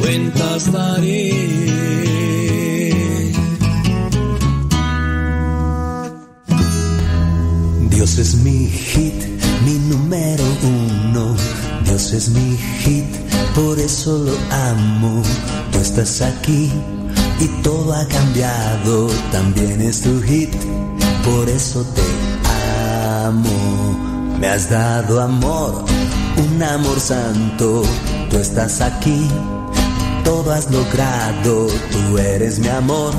cuentas daré. Dios es mi Es mi hit, por eso lo amo. Tú estás aquí y todo ha cambiado. También es tu hit, por eso te amo. Me has dado amor, un amor santo. Tú estás aquí, todo has logrado. Tú eres mi amor,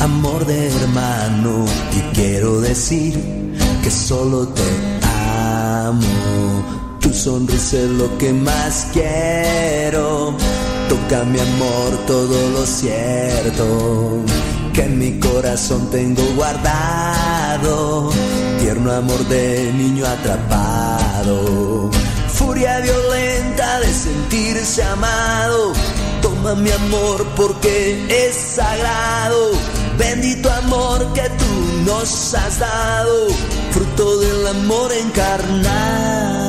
amor de hermano. Y quiero decir que solo te. Tu sonrisa es lo que más quiero. Toca mi amor todo lo cierto que en mi corazón tengo guardado. Tierno amor de niño atrapado. Furia violenta de sentirse amado. Toma mi amor porque es sagrado. Bendito amor que tú nos has dado. Fruto del amor encarnado.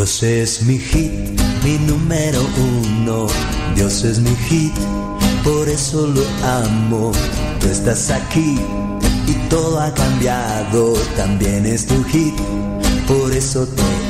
Dios es mi hit, mi número uno. Dios es mi hit, por eso lo amo. Tú estás aquí y todo ha cambiado. También es tu hit, por eso te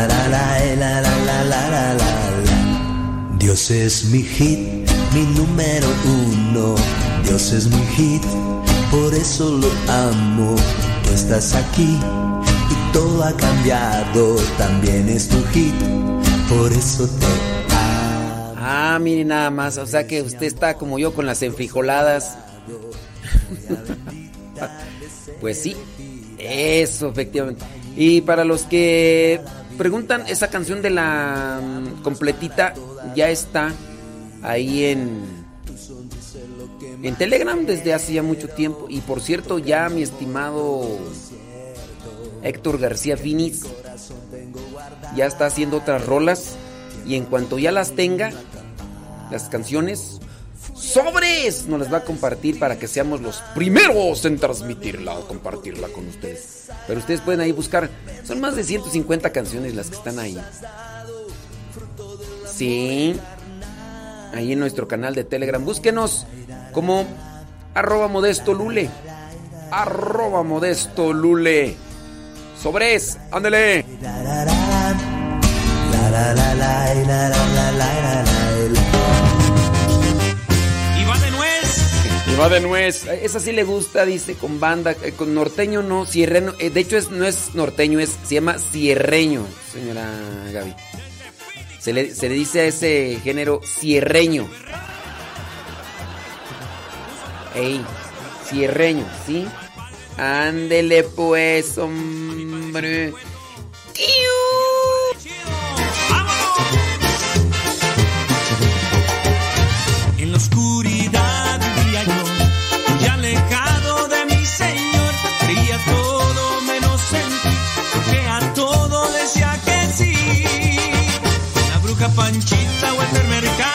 La la la la eh, la la la. Dios es mi hit, mi número uno. Dios es mi hit, por eso lo amo. Tú estás aquí y todo ha cambiado. También es tu hit, por eso te amo. Ah, mire nada más. O sea que usted está como yo con las enfrijoladas. pues sí, eso efectivamente. Y para los que preguntan, esa canción de la mm, completita ya está ahí en en Telegram desde hace ya mucho tiempo. Y por cierto, ya mi estimado Héctor García Finis ya está haciendo otras rolas. Y en cuanto ya las tenga, las canciones, sobres. Nos las va a compartir para que seamos los primeros en transmitirla o compartirla con ustedes. Pero ustedes pueden ahí buscar. Son más de 150 canciones las que están ahí. Sí. Ahí en nuestro canal de Telegram. Búsquenos como arroba modesto lule. Arroba modesto lule. Sobres, ándele. Y va de nuez. Esa sí le gusta, dice, con banda. eh, Con norteño no, cierreño. eh, De hecho, es, no es norteño, es, se llama cierreño, señora Gaby. Se le, se le dice a ese género cierreño. Ey, cierreño, ¿sí? Ándele pues, hombre. En la oscuridad Panchita o el mercado,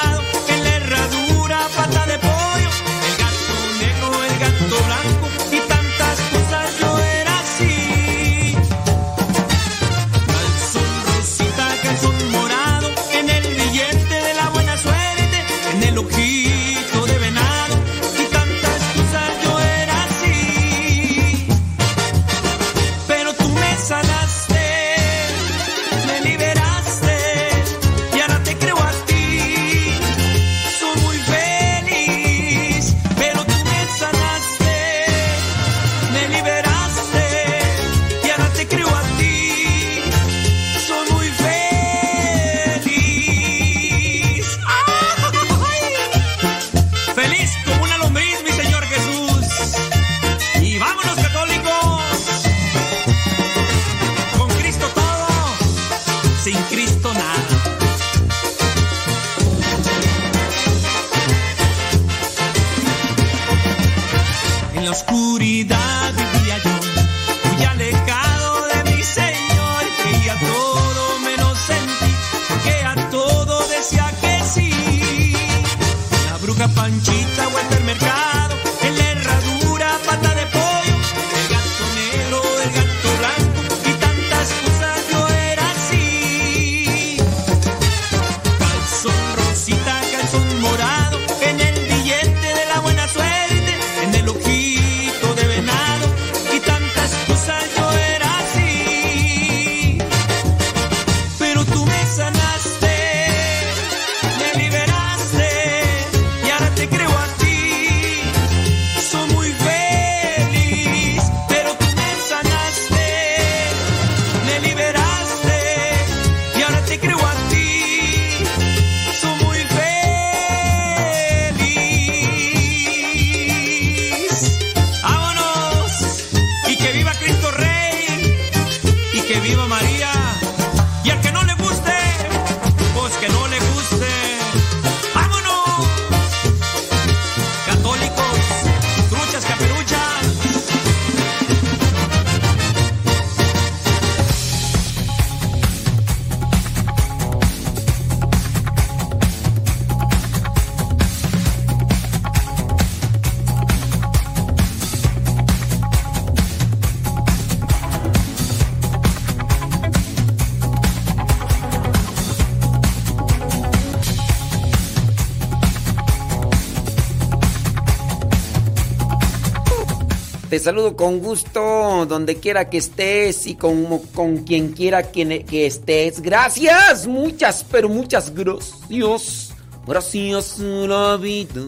saludo con gusto donde quiera que estés y con, con quien quiera que, que estés. Gracias, muchas, pero muchas gracias. Gracias la vida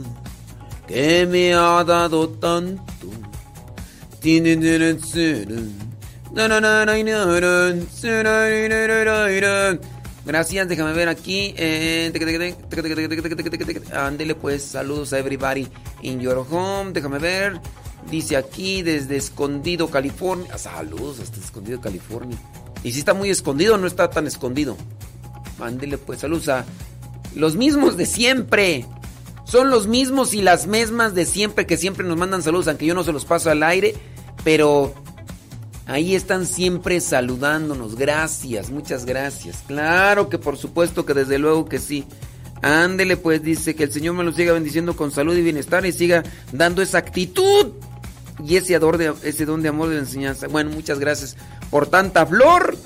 que me ha dado tanto. Gracias, déjame ver aquí. Eh, Ándele pues, saludos a everybody in your home. Déjame ver. Dice aquí desde Escondido, California. Saludos hasta Escondido, California. Y si está muy escondido, no está tan escondido. Mándele pues saludos a los mismos de siempre. Son los mismos y las mismas de siempre que siempre nos mandan saludos, aunque yo no se los paso al aire. Pero ahí están siempre saludándonos. Gracias, muchas gracias. Claro que por supuesto que desde luego que sí. Ándele, pues dice que el Señor me lo siga bendiciendo con salud y bienestar y siga dando esa actitud y ese, ador de, ese don de amor de la enseñanza. Bueno, muchas gracias por tanta flor.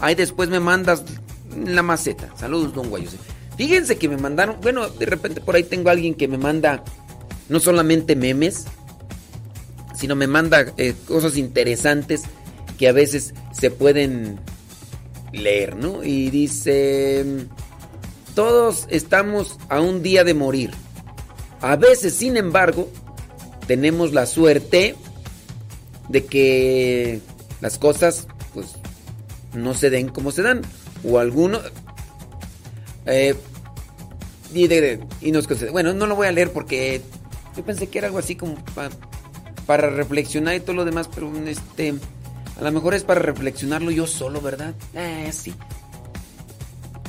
Ahí después me mandas la maceta. Saludos, don Guayos. Fíjense que me mandaron, bueno, de repente por ahí tengo a alguien que me manda no solamente memes, sino me manda eh, cosas interesantes que a veces se pueden leer, ¿no? Y dice, todos estamos a un día de morir. A veces, sin embargo, tenemos la suerte de que las cosas, pues, no se den como se dan. O alguno... Eh, y, de- y nos Bueno, no lo voy a leer porque yo pensé que era algo así como pa- para reflexionar y todo lo demás, pero este... A lo mejor es para reflexionarlo yo solo, ¿verdad? Eh, sí.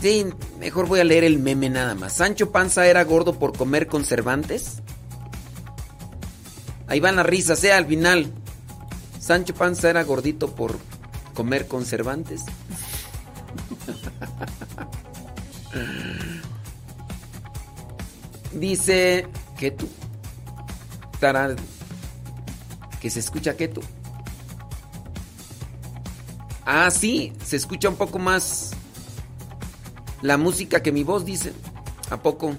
Sí, mejor voy a leer el meme nada más. Sancho Panza era gordo por comer conservantes. Ahí van las risas, ¿eh? Al final. Sancho Panza era gordito por comer conservantes. [laughs] Dice que tú. Tarán. Que se escucha tú. Ah, sí, se escucha un poco más la música que mi voz dice. ¿A poco?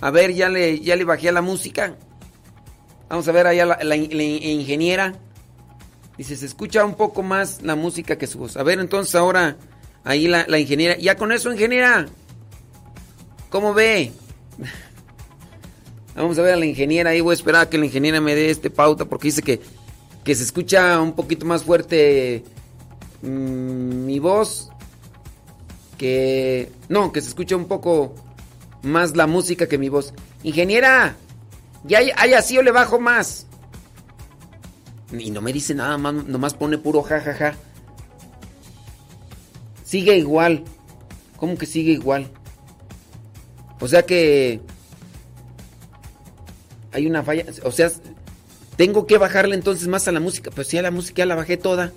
A ver, ya le, ya le bajé a la música. Vamos a ver allá la, la- ingeniera. Dice, se escucha un poco más la música que su voz. A ver, entonces ahora ahí la, la ingeniera. Ya con eso, ingeniera. ¿Cómo ve? [laughs] Vamos a ver a la ingeniera. Ahí voy a esperar a que la ingeniera me dé este pauta porque dice que, que se escucha un poquito más fuerte mm, mi voz. Que... No, que se escucha un poco más la música que mi voz. Ingeniera, ya hay, así o le bajo más. Y no me dice nada más, nomás pone puro jajaja. Sigue igual. ¿Cómo que sigue igual? O sea que hay una falla. O sea, tengo que bajarle entonces más a la música. Pues sí, a la música ya la bajé toda.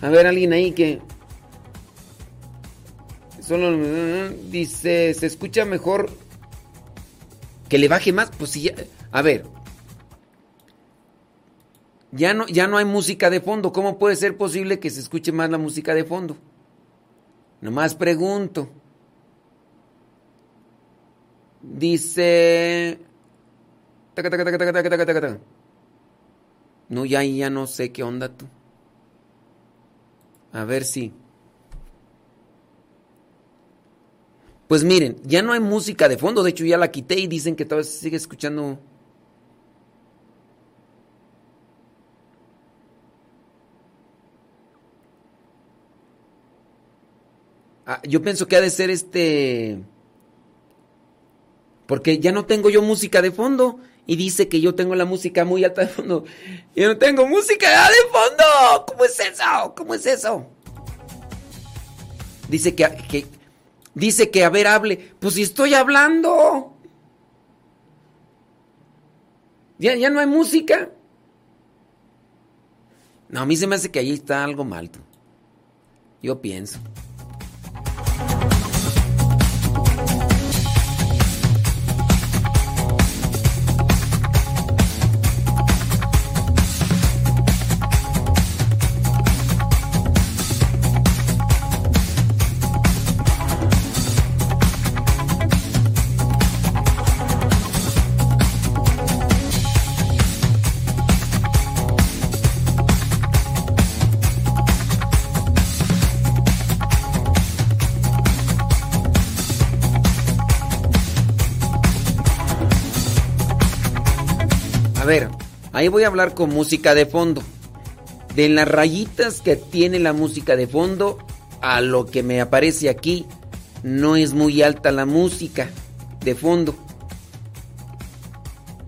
A ver, alguien ahí que... Solo dice, se escucha mejor que le baje más. Pues sí, ya- a ver. Ya no, ya no hay música de fondo. ¿Cómo puede ser posible que se escuche más la música de fondo? Nomás pregunto. Dice. No, ya, ya no sé qué onda tú. A ver si. Pues miren, ya no hay música de fondo. De hecho, ya la quité y dicen que todavía se sigue escuchando. Ah, yo pienso que ha de ser este. Porque ya no tengo yo música de fondo. Y dice que yo tengo la música muy alta de fondo. Yo no tengo música de fondo. ¿Cómo es eso? ¿Cómo es eso? Dice que, que- dice que a ver hable. Pues si estoy hablando. Ya, ya no hay música. No, a mí se me hace que ahí está algo mal. Yo pienso. Ahí voy a hablar con música de fondo. De las rayitas que tiene la música de fondo a lo que me aparece aquí, no es muy alta la música de fondo.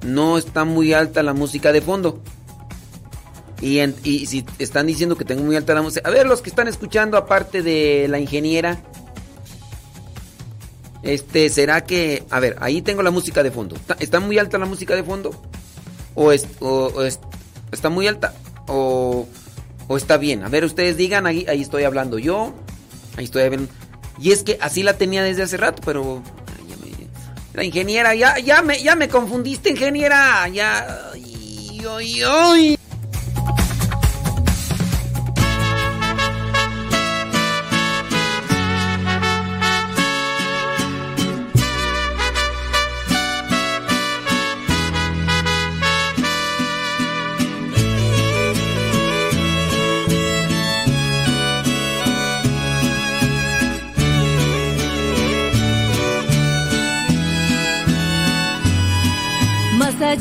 No está muy alta la música de fondo. Y, si están diciendo que tengo muy alta la música. A ver, los que están escuchando, aparte de la ingeniera. Este, ¿será que.? A ver, ahí tengo la música de fondo. ¿Está, está muy alta la música de fondo? ¿O, es, o- o es- está muy alta? ¿O, o está bien? A ver, ustedes digan, ahí, ahí estoy hablando yo. Ahí estoy hablando. Y es que así la tenía desde hace rato, pero... ay, ya me- la ingeniera, ya, ya, me, ya me confundiste, ingeniera. Ya...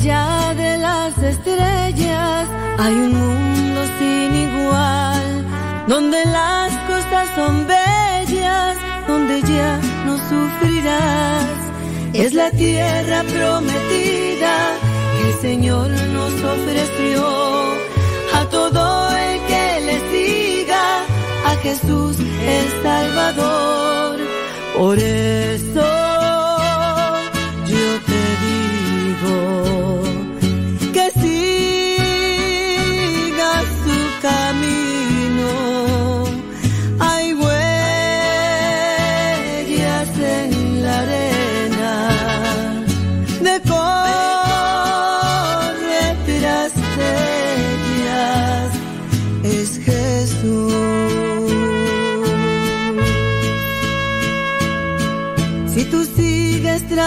allá de las estrellas hay un mundo sin igual, donde las costas son bellas, donde ya no sufrirás. Es la tierra prometida que el Señor nos ofreció a todo el que le siga, a Jesús el Salvador. Por eso yo te digo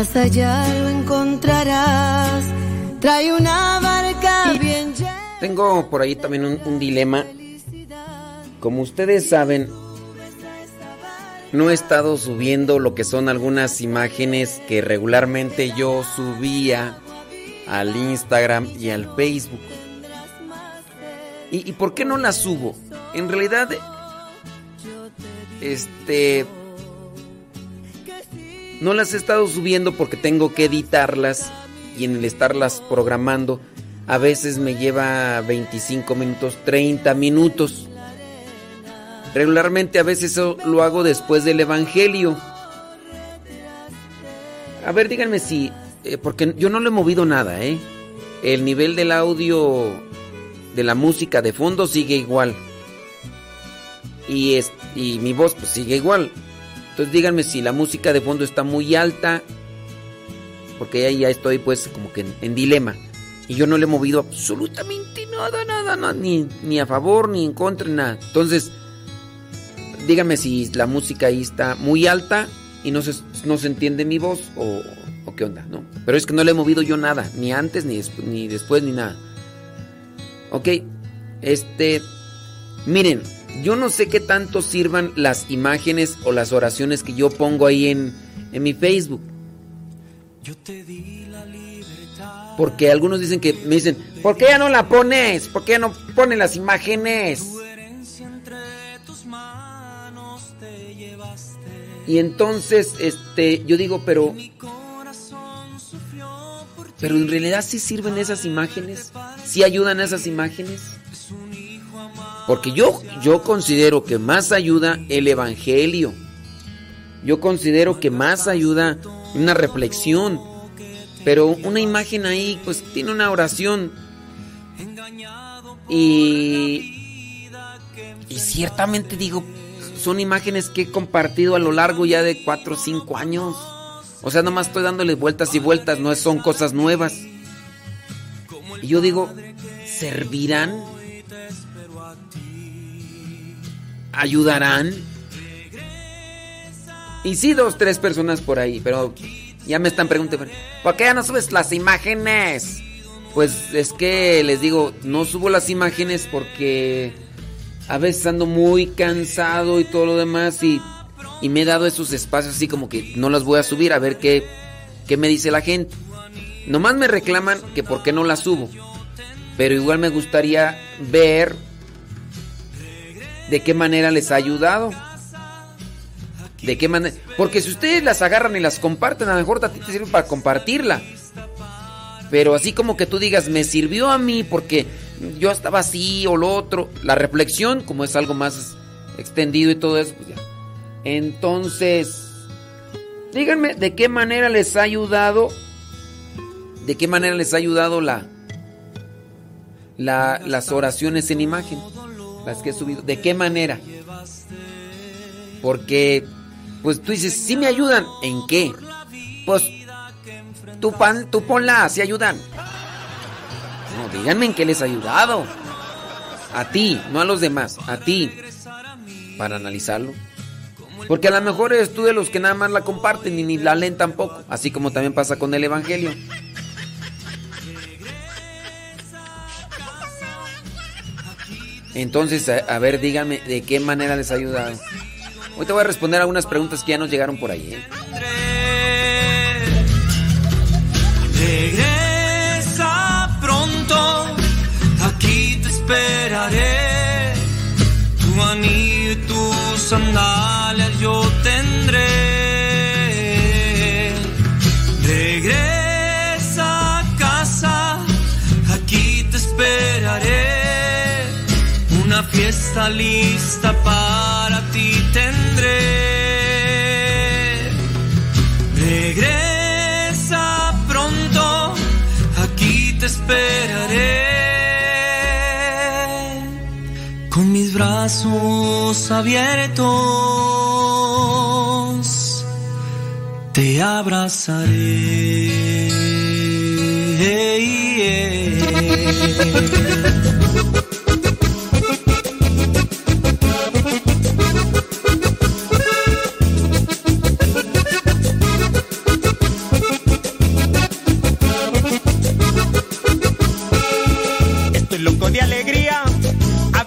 más allá lo encontrarás. Trae una barca bien llena. Tengo por ahí también un, un dilema. Como ustedes saben, no he estado subiendo lo que son algunas imágenes que regularmente yo subía al Instagram y al Facebook. ¿Y, y por qué no las subo? En realidad, este... No las he estado subiendo porque tengo que editarlas y en el estarlas programando a veces me lleva 25 minutos, 30 minutos. Regularmente a veces eso lo hago después del Evangelio. A ver, díganme si, eh, porque yo no le he movido nada, ¿eh? El nivel del audio de la música de fondo sigue igual. Y, es, y mi voz pues sigue igual. Entonces díganme si la música de fondo está muy alta. Porque ahí ya estoy pues como que en, dilema. Y yo no le he movido absolutamente nada, nada, nada. Ni, a favor, ni en contra, nada. Entonces, díganme si la música ahí está muy alta y no se, no se entiende mi voz o, o qué onda, ¿no? Pero es que no le he movido yo nada. Ni antes, ni, ni después, ni nada. Ok, este... Miren, yo no sé qué tanto sirvan las imágenes o las oraciones que yo pongo ahí en, en mi Facebook. Porque algunos dicen que me dicen, ¿por qué ya no la pones? ¿Por qué ya no ponen las imágenes? Y entonces, este, yo digo, pero pero en realidad sí sirven esas imágenes, sí ayudan esas imágenes. Porque yo, yo considero que más ayuda el Evangelio. Yo considero que más ayuda una reflexión. Pero una imagen ahí, pues tiene una oración. Y, y ciertamente digo, son imágenes que he compartido a lo largo ya de 4 o 5 años. O sea, nomás estoy dándole vueltas y vueltas, no son cosas nuevas. Y yo digo, ¿servirán? ¿Ayudarán? Y sí, dos, tres personas por ahí, pero ya me están preguntando, ¿por qué ya no subes las imágenes? Pues es que les digo, no subo las imágenes porque a veces ando muy cansado y todo lo demás y, y me he dado esos espacios así como que no las voy a subir a ver qué, qué me dice la gente. Nomás me reclaman que por qué no las subo. Pero igual me gustaría ver de qué manera les ha ayudado. De qué manera. Porque si ustedes las agarran y las comparten, a lo mejor a ti te sirve para compartirla. Pero así como que tú digas, me sirvió a mí porque yo estaba así o lo otro. La reflexión, como es algo más extendido y todo eso, pues ya. Entonces, díganme de qué manera les ha ayudado. De qué manera les ha ayudado la, la las oraciones en imagen. Que he subido. ¿De qué manera? Porque, pues tú dices, sí me ayudan. ¿En qué? Pues tú, pan, tú ponla, si ayudan. No, díganme en qué les ha ayudado. A ti, no a los demás, a ti. Para analizarlo. Porque a lo mejor eres tú de los que nada más la comparten y ni la leen tampoco. Así como también pasa con el Evangelio. Entonces, a, ver, díganme de qué manera les ha ayudado. Hoy te voy a responder algunas preguntas que ya nos llegaron por ahí. ¿eh? Regresa pronto, aquí te esperaré. Tu anillo y tus sandalias yo tendré. Regresa a casa, aquí te esperaré. Fiesta lista para ti tendré. Regresa pronto, aquí te esperaré. Con mis brazos abiertos, te abrazaré.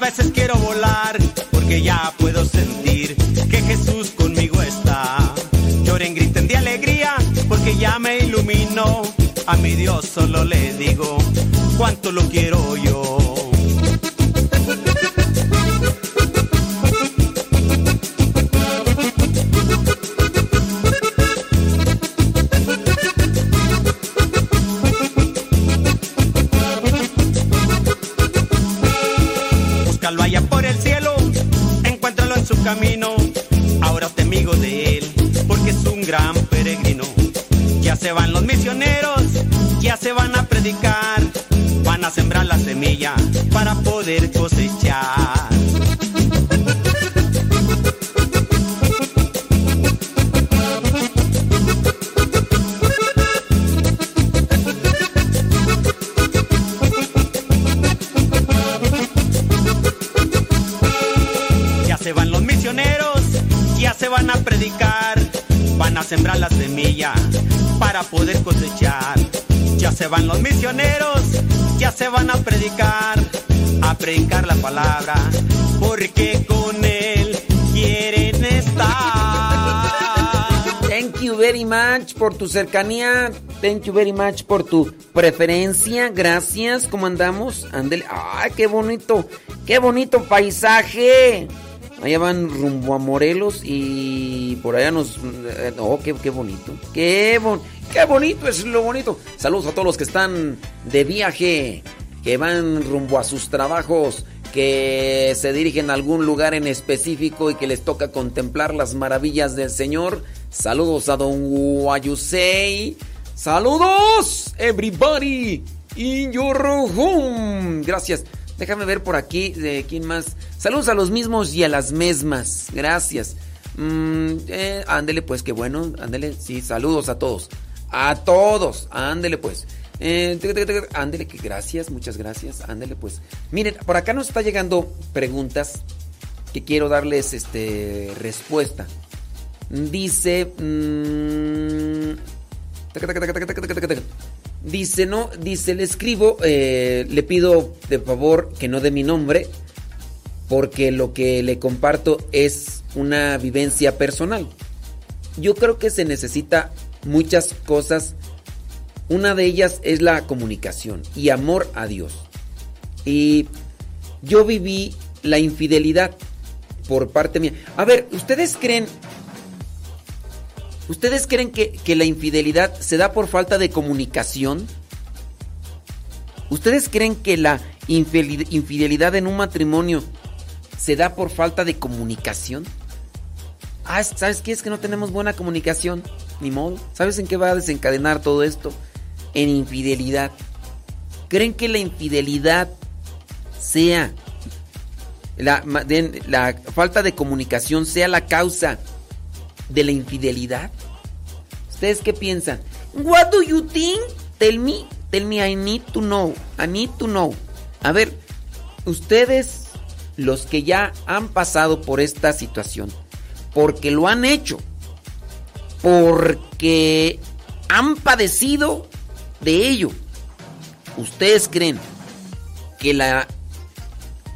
Veces quiero volar, porque ya puedo sentir que Jesús conmigo está. Lloren, griten de alegría, porque ya me iluminó. A mi Dios solo le digo cuánto lo quiero yo. Por tu cercanía. Thank you very much por tu preferencia. Gracias. ¿Cómo andamos? Ándele. ¡Ay, qué bonito! ¡Qué bonito paisaje! Allá van rumbo a Morelos y por allá nos... eh, Oh, qué, qué bonito. Qué, bon- qué bonito es lo bonito. Saludos a todos los que están de viaje, que van rumbo a sus trabajos, que se dirigen a algún lugar en específico y que les toca contemplar las maravillas del Señor. Saludos a Don Guayusei. Saludos, everybody in your home. gracias. Déjame ver por aquí de quién más. Saludos a los mismos y a las mismas. Gracias. Mm, eh, ándele pues, qué bueno. Ándele, sí, saludos a todos. A todos. Ándele pues. Eh, ándele, que gracias, muchas gracias. Ándele pues. Miren, por acá nos está llegando preguntas que quiero darles este respuesta. Dice. mm. Dice, no, dice, le escribo, eh, le pido de favor que no dé mi nombre, porque lo que le comparto es una vivencia personal. Yo creo que se necesita muchas cosas. Una de ellas es la comunicación y amor a Dios. Y yo viví la infidelidad por parte mía. A ver, ¿ustedes creen ¿Ustedes creen que, que la infidelidad se da por falta de comunicación? ¿Ustedes creen que la infidelidad en un matrimonio se da por falta de comunicación? Ah, ¿sabes qué? Es que no tenemos buena comunicación. Ni modo. ¿Sabes en qué va a desencadenar todo esto? En infidelidad. ¿Creen que la infidelidad sea la falta de comunicación sea la causa de la infidelidad? ¿Ustedes qué piensan? What do you think? Tell me, tell me, I need to know. I need to know. A ver, ustedes, los que ya han pasado por esta situación, porque lo han hecho, porque han padecido de ello, ¿ustedes creen que la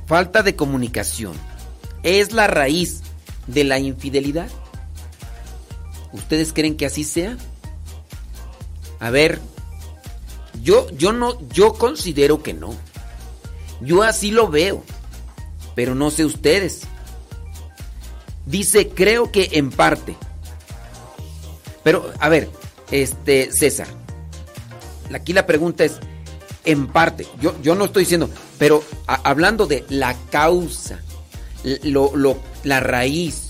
falta de comunicación es la raíz de la infidelidad? ¿Ustedes creen que así sea? A ver, yo, yo no, yo considero que no. Yo así lo veo, pero no sé ustedes. Dice, creo que en parte. Pero, a ver, este, César, aquí la pregunta es, en parte, yo, yo no estoy diciendo, pero hablando de la causa, lo, lo- la raíz,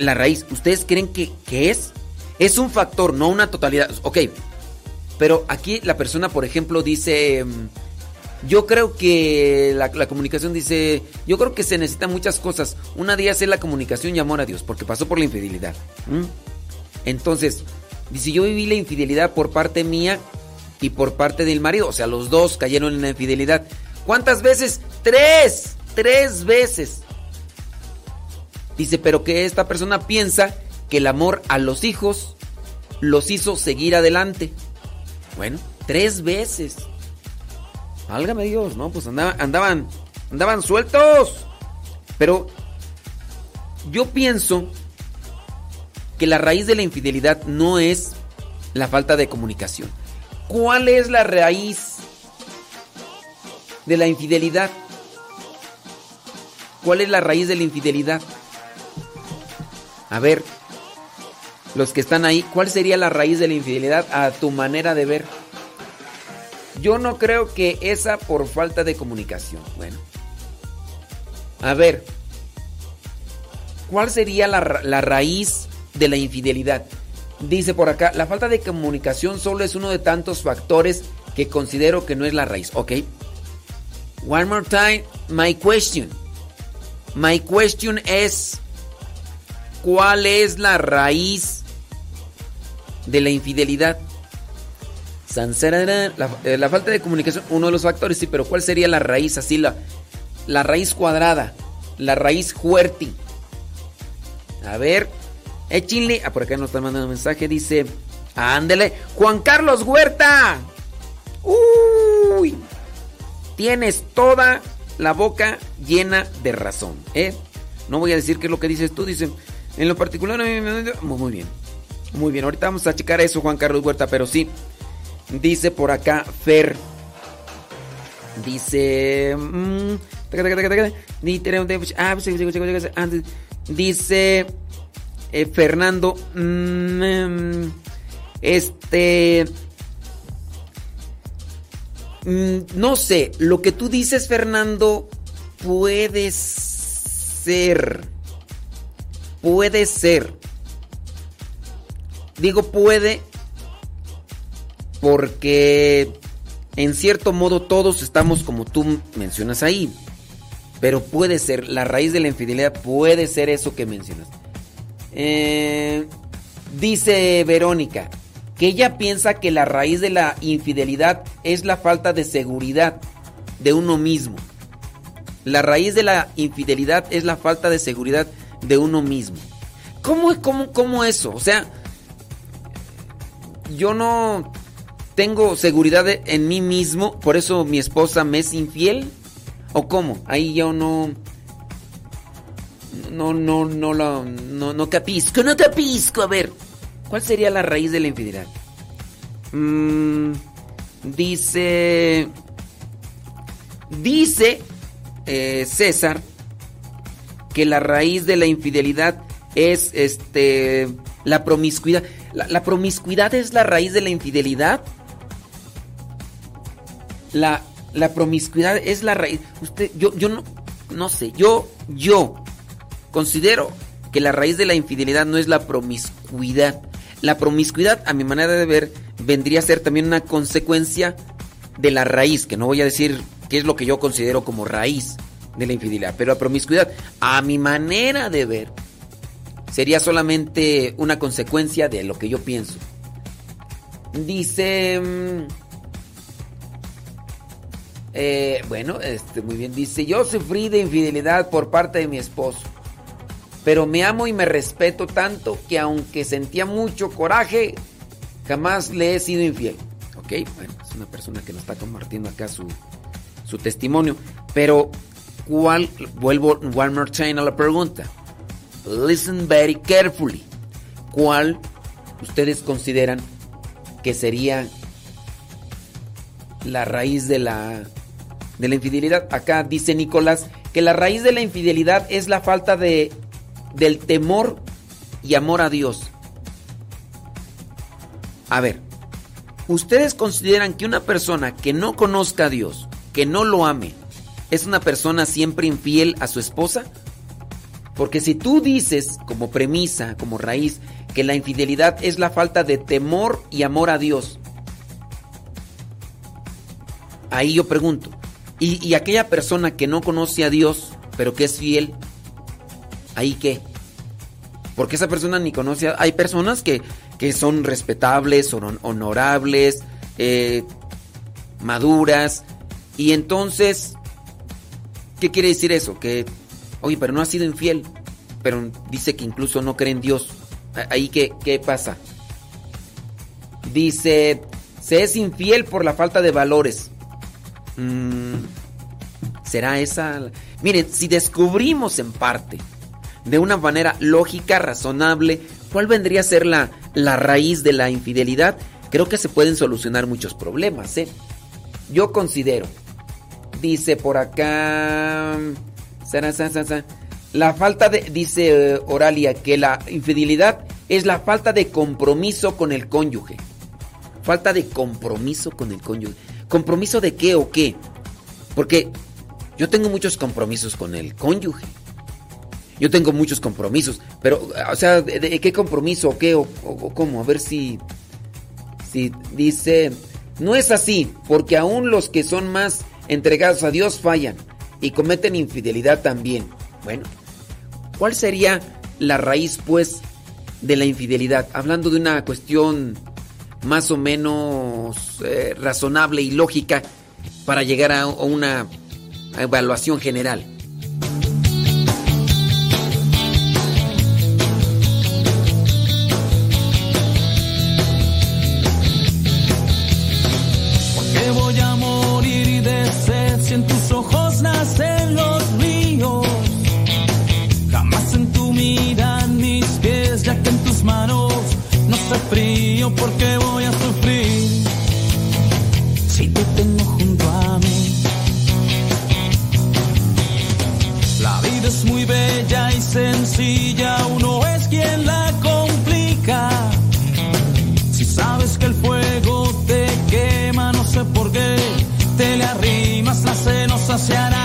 la raíz, ¿ustedes creen que, que es? Es un factor, no una totalidad. Ok, pero aquí la persona, por ejemplo, dice, mm, yo creo que la, comunicación dice, yo creo que se necesitan muchas cosas. Una de ellas la comunicación y amor a Dios, porque pasó por la infidelidad. Entonces, dice, yo viví la infidelidad por parte mía y por parte del marido. O sea, los dos cayeron en la infidelidad. ¿Cuántas veces? Tres, tres veces. Dice, pero que esta persona piensa que el amor a los hijos los hizo seguir adelante. Bueno, tres veces. Válgame Dios, ¿no? Pues andaba- andaban, andaban sueltos. Pero yo pienso que la raíz de la infidelidad no es la falta de comunicación. ¿Cuál es la raíz de la infidelidad? ¿Cuál es la raíz de la infidelidad? A ver, los que están ahí, ¿cuál sería la raíz de la infidelidad a tu manera de ver? Yo no creo que esa por falta de comunicación. Bueno. A ver, ¿cuál sería la, la raíz de la infidelidad? Dice por acá, la falta de comunicación solo es uno de tantos factores que considero que no es la raíz. Ok. One more time, my question. My question es, ¿cuál es la raíz de la infidelidad? La, eh, la falta de comunicación, uno de los factores, sí, pero ¿cuál sería la raíz? Así, la, la raíz cuadrada, la raíz fuerte. A ver, échenle. Ah, por acá nos está mandando un mensaje, dice, ándele, Juan Carlos Huerta. Uy, tienes toda la boca llena de razón, ¿eh? No voy a decir qué es lo que dices tú, dice, en lo particular, muy bien. Muy bien, ahorita vamos a checar eso, Juan Carlos Huerta, pero sí. Dice por acá Fer. Dice. dice- eh, Fernando. mm, mm, Este. mm, No sé. Lo que tú dices, Fernando. Puede ser. Puede ser. Digo puede porque en cierto modo todos estamos como tú mencionas ahí. Pero puede ser, la raíz de la infidelidad puede ser eso que mencionas. Eh, dice Verónica que ella piensa que la raíz de la infidelidad es la falta de seguridad de uno mismo. La raíz de la infidelidad es la falta de seguridad de uno mismo. ¿Cómo, cómo, cómo eso? O sea, yo no tengo seguridad en mí mismo, por eso mi esposa me es infiel. ¿O cómo? Ahí yo no. No, no, no, no, no, no capisco, no capisco. A ver, ¿cuál sería la raíz de la infidelidad? Mm, dice. Dice eh, César que la raíz de la infidelidad es este la promiscuidad. La, promiscuidad es la raíz de la infidelidad. La, la promiscuidad es la raíz. Usted, yo, yo no, no sé. Yo, yo considero que la raíz de la infidelidad no es la promiscuidad. La promiscuidad, a mi manera de ver, vendría a ser también una consecuencia de la raíz, que no voy a decir qué es lo que yo considero como raíz de la infidelidad, pero la promiscuidad, a mi manera de ver, sería solamente una consecuencia de lo que yo pienso. Dice... Eh, bueno, este, muy bien, dice, yo sufrí de infidelidad por parte de mi esposo, pero me amo y me respeto tanto que aunque sentía mucho coraje, jamás le he sido infiel. Ok, bueno, es una persona que nos está compartiendo acá su, su testimonio, pero ¿cuál? Vuelvo one more time a la pregunta. Listen very carefully. ¿Cuál ustedes consideran que sería la raíz de la de la infidelidad? Acá dice Nicolás que la raíz de la infidelidad es la falta de del temor y amor a Dios. A ver, ¿ustedes consideran que una persona que no conozca a Dios, que no lo ame, es una persona siempre infiel a su esposa? Porque si tú dices como premisa, como raíz, que la infidelidad es la falta de temor y amor a Dios, ahí yo pregunto, ¿y, y aquella persona que no conoce a Dios, pero que es fiel, ahí qué? Porque esa persona ni conoce a... Hay personas que, que son respetables, son honorables, eh, maduras, y entonces, ¿qué quiere decir eso? Que Oye, pero no ha sido infiel. Pero dice que incluso no cree en Dios. Ahí qué, qué pasa. Dice, se es infiel por la falta de valores. Mm, ¿Será esa? Miren, si descubrimos en parte, de una manera lógica, razonable, cuál vendría a ser la, la raíz de la infidelidad, creo que se pueden solucionar muchos problemas. ¿eh? Yo considero, dice por acá... La falta de, dice eh, Oralia, que la infidelidad es la falta de compromiso con el cónyuge. Falta de compromiso con el cónyuge. ¿Compromiso de qué o qué? Porque yo tengo muchos compromisos con el cónyuge. Yo tengo muchos compromisos, pero, o sea, ¿de, qué compromiso o qué o, o, cómo? A ver si, si dice, no es así, porque aún los que son más entregados a Dios fallan y cometen infidelidad también. Bueno, ¿cuál sería la raíz, pues, de la infidelidad? Hablando de una cuestión más o menos eh, razonable y lógica para llegar a, a una evaluación general. Sed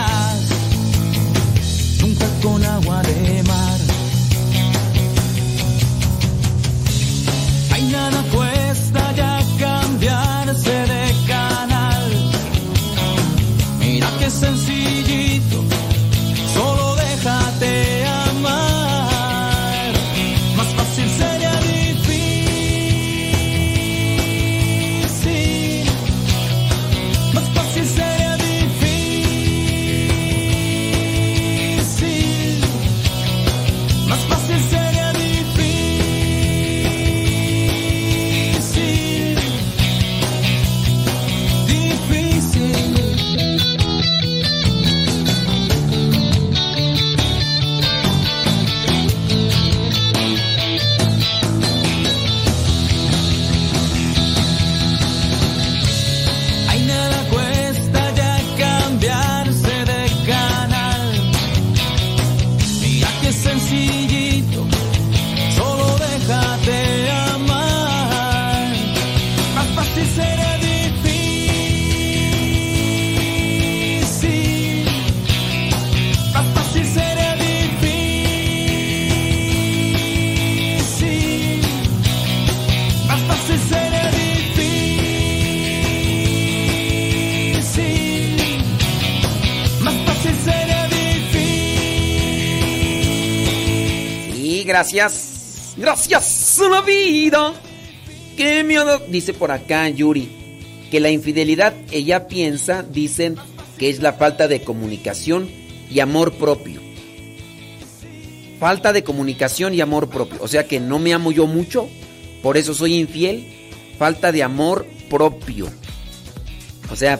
gracias. Gracias a la vida. Que dado- Dice por acá Yuri que la infidelidad ella piensa, dicen que es la falta de comunicación y amor propio. Falta de comunicación y amor propio. O sea que no me amo yo mucho, por eso soy infiel. Falta de amor propio. O sea,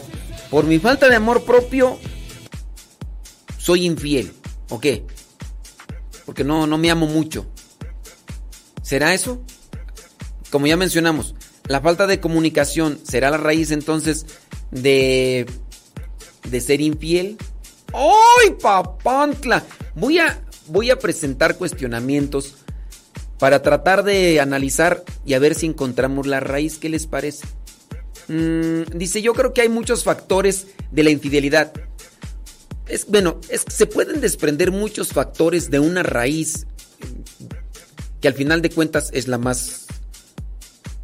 por mi falta de amor propio, soy infiel. ¿O qué? Porque no, no me amo mucho. ¿Será eso? Como ya mencionamos, la falta de comunicación será la raíz entonces de, de ser infiel. ¡Ay, papantla! Voy a, voy a presentar cuestionamientos para tratar de analizar y a ver si encontramos la raíz. ¿Qué les parece? Mm, dice, yo creo que hay muchos factores de la infidelidad. Es, bueno, es, se pueden desprender muchos factores de una raíz que al final de cuentas es la más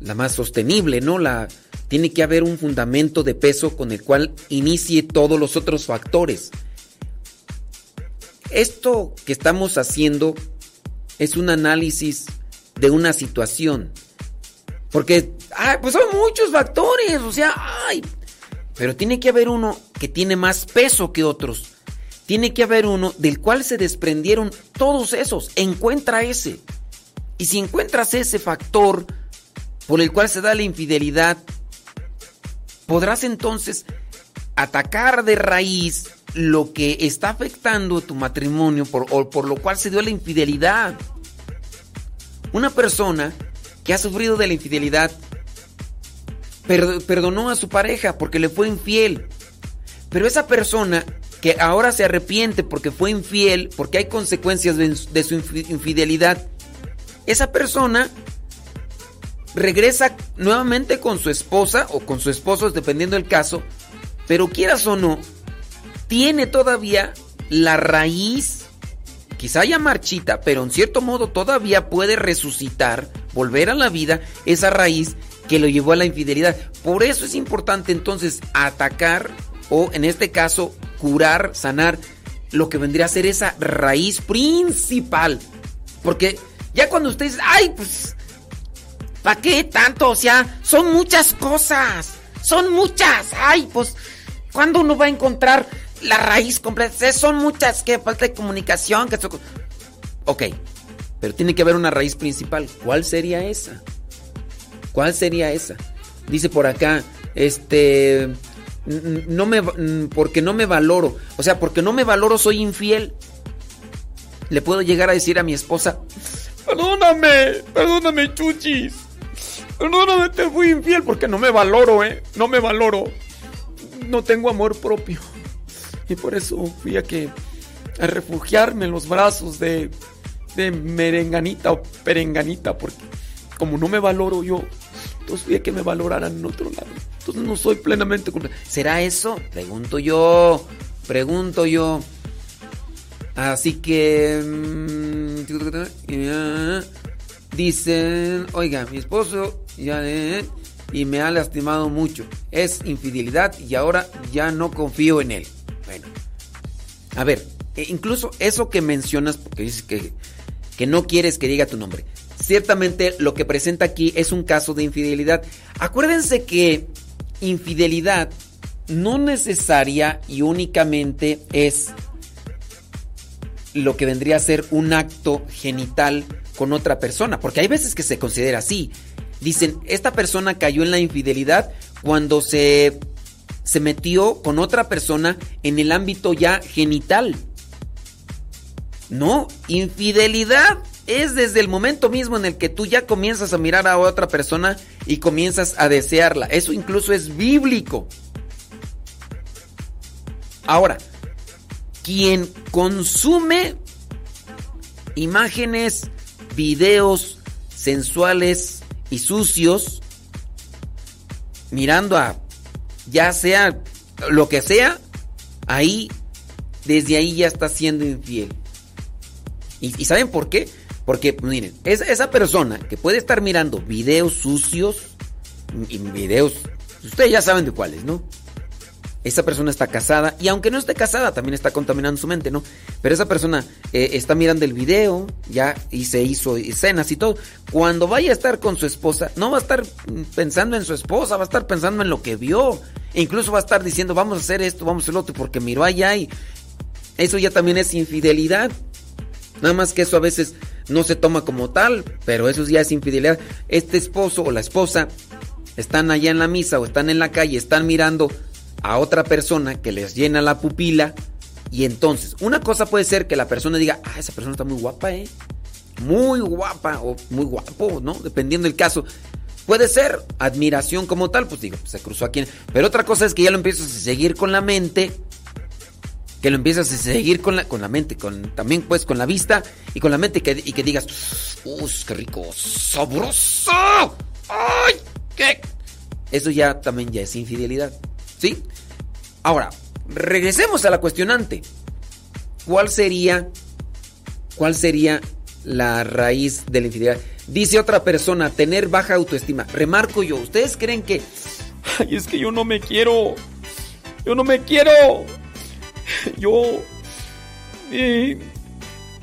la más sostenible, ¿no? La tiene que haber un fundamento de peso con el cual inicie todos los otros factores. Esto que estamos haciendo es un análisis de una situación. Porque, ay, pues son muchos factores, o sea, ay, pero tiene que haber uno que tiene más peso que otros. Tiene que haber uno del cual se desprendieron todos esos. Encuentra ese. Y si encuentras ese factor por el cual se da la infidelidad, podrás entonces atacar de raíz lo que está afectando tu matrimonio por, o por lo cual se dio la infidelidad. Una persona que ha sufrido de la infidelidad per- perdonó a su pareja porque le fue infiel. Pero esa persona que ahora se arrepiente porque fue infiel, porque hay consecuencias de, su infi- infidelidad, esa persona regresa nuevamente con su esposa o con su esposo, dependiendo del caso, pero quieras o no, tiene todavía la raíz, quizá ya marchita, pero en cierto modo todavía puede resucitar, volver a la vida esa raíz que lo llevó a la infidelidad. Por eso es importante entonces atacar o en este caso curar, sanar lo que vendría a ser esa raíz principal. Porque ya cuando usted dice, ay, pues, ¿para qué tanto? O sea, son muchas cosas. Son muchas. Ay, pues, ¿cuándo uno va a encontrar la raíz completa? Son muchas, que falta de comunicación, que Ok, pero tiene que haber una raíz principal. ¿Cuál sería esa? ¿Cuál sería esa? Dice por acá, este, no me, porque no me valoro. O sea, porque no me valoro soy infiel. Le puedo llegar a decir a mi esposa, perdóname, perdóname, chuchis. Perdóname, te fui infiel porque no me valoro, ¿eh? No me valoro. No tengo amor propio. Y por eso fui a que a refugiarme en los brazos de de merenganita o perenganita porque como no me valoro yo, entonces fui a que me valoraran en otro lado. Entonces no soy plenamente culpable. ¿Será eso? Pregunto yo. Pregunto yo. Así que mm, dicen, oiga, mi esposo ya eh, y me ha lastimado mucho. Es infidelidad y ahora ya no confío en él. Bueno, A ver, e incluso eso que mencionas, porque dices que, que no quieres que diga tu nombre. Ciertamente lo que presenta aquí es un caso de infidelidad. Acuérdense que infidelidad no necesaria y únicamente es lo que vendría a ser un acto genital con otra persona, porque hay veces que se considera así. Dicen, esta persona cayó en la infidelidad cuando se, se metió con otra persona en el ámbito ya genital. No, infidelidad es desde el momento mismo en el que tú ya comienzas a mirar a otra persona y comienzas a desearla. Eso incluso es bíblico. Ahora, quien consume imágenes, videos sensuales y sucios, mirando a ya sea lo que sea, ahí, desde ahí ya está siendo infiel. ¿Y, saben por qué? Porque, miren, esa persona que puede estar mirando videos sucios, y videos, ustedes ya saben de cuáles, ¿no? Esa persona está casada y aunque no esté casada también está contaminando su mente, ¿no? Pero esa persona eh, está mirando el video ya y se hizo escenas y todo. Cuando vaya a estar con su esposa, no va a estar pensando en su esposa, va a estar pensando en lo que vio. E incluso va a estar diciendo, vamos a hacer esto, vamos a hacer lo otro, porque miró allá y eso ya también es infidelidad. Nada más que eso a veces no se toma como tal, pero eso ya es infidelidad. Este esposo o la esposa están allá en la misa o están en la calle, están mirando a otra persona que les llena la pupila y entonces una cosa puede ser que la persona diga, ah, esa persona está muy guapa, ¿eh? Muy guapa o muy guapo, ¿no? Dependiendo del caso. Puede ser admiración como tal, pues digo, se cruzó aquí. Pero otra cosa es que ya lo empiezas a seguir con la mente, que lo empiezas a seguir con la, con la mente, con, también pues con la vista y con la mente que, y que digas, ¡Uy, qué rico! ¡Sabroso! ¡Ay! ¿Qué? Eso ya también ya es infidelidad. ¿Sí? Ahora, regresemos a la cuestionante. ¿Cuál sería, cuál sería la raíz de la infidelidad? Dice otra persona, tener baja autoestima. Remarco yo, ¿ustedes creen que... Ay, es que yo no me quiero. Yo no me quiero. Yo...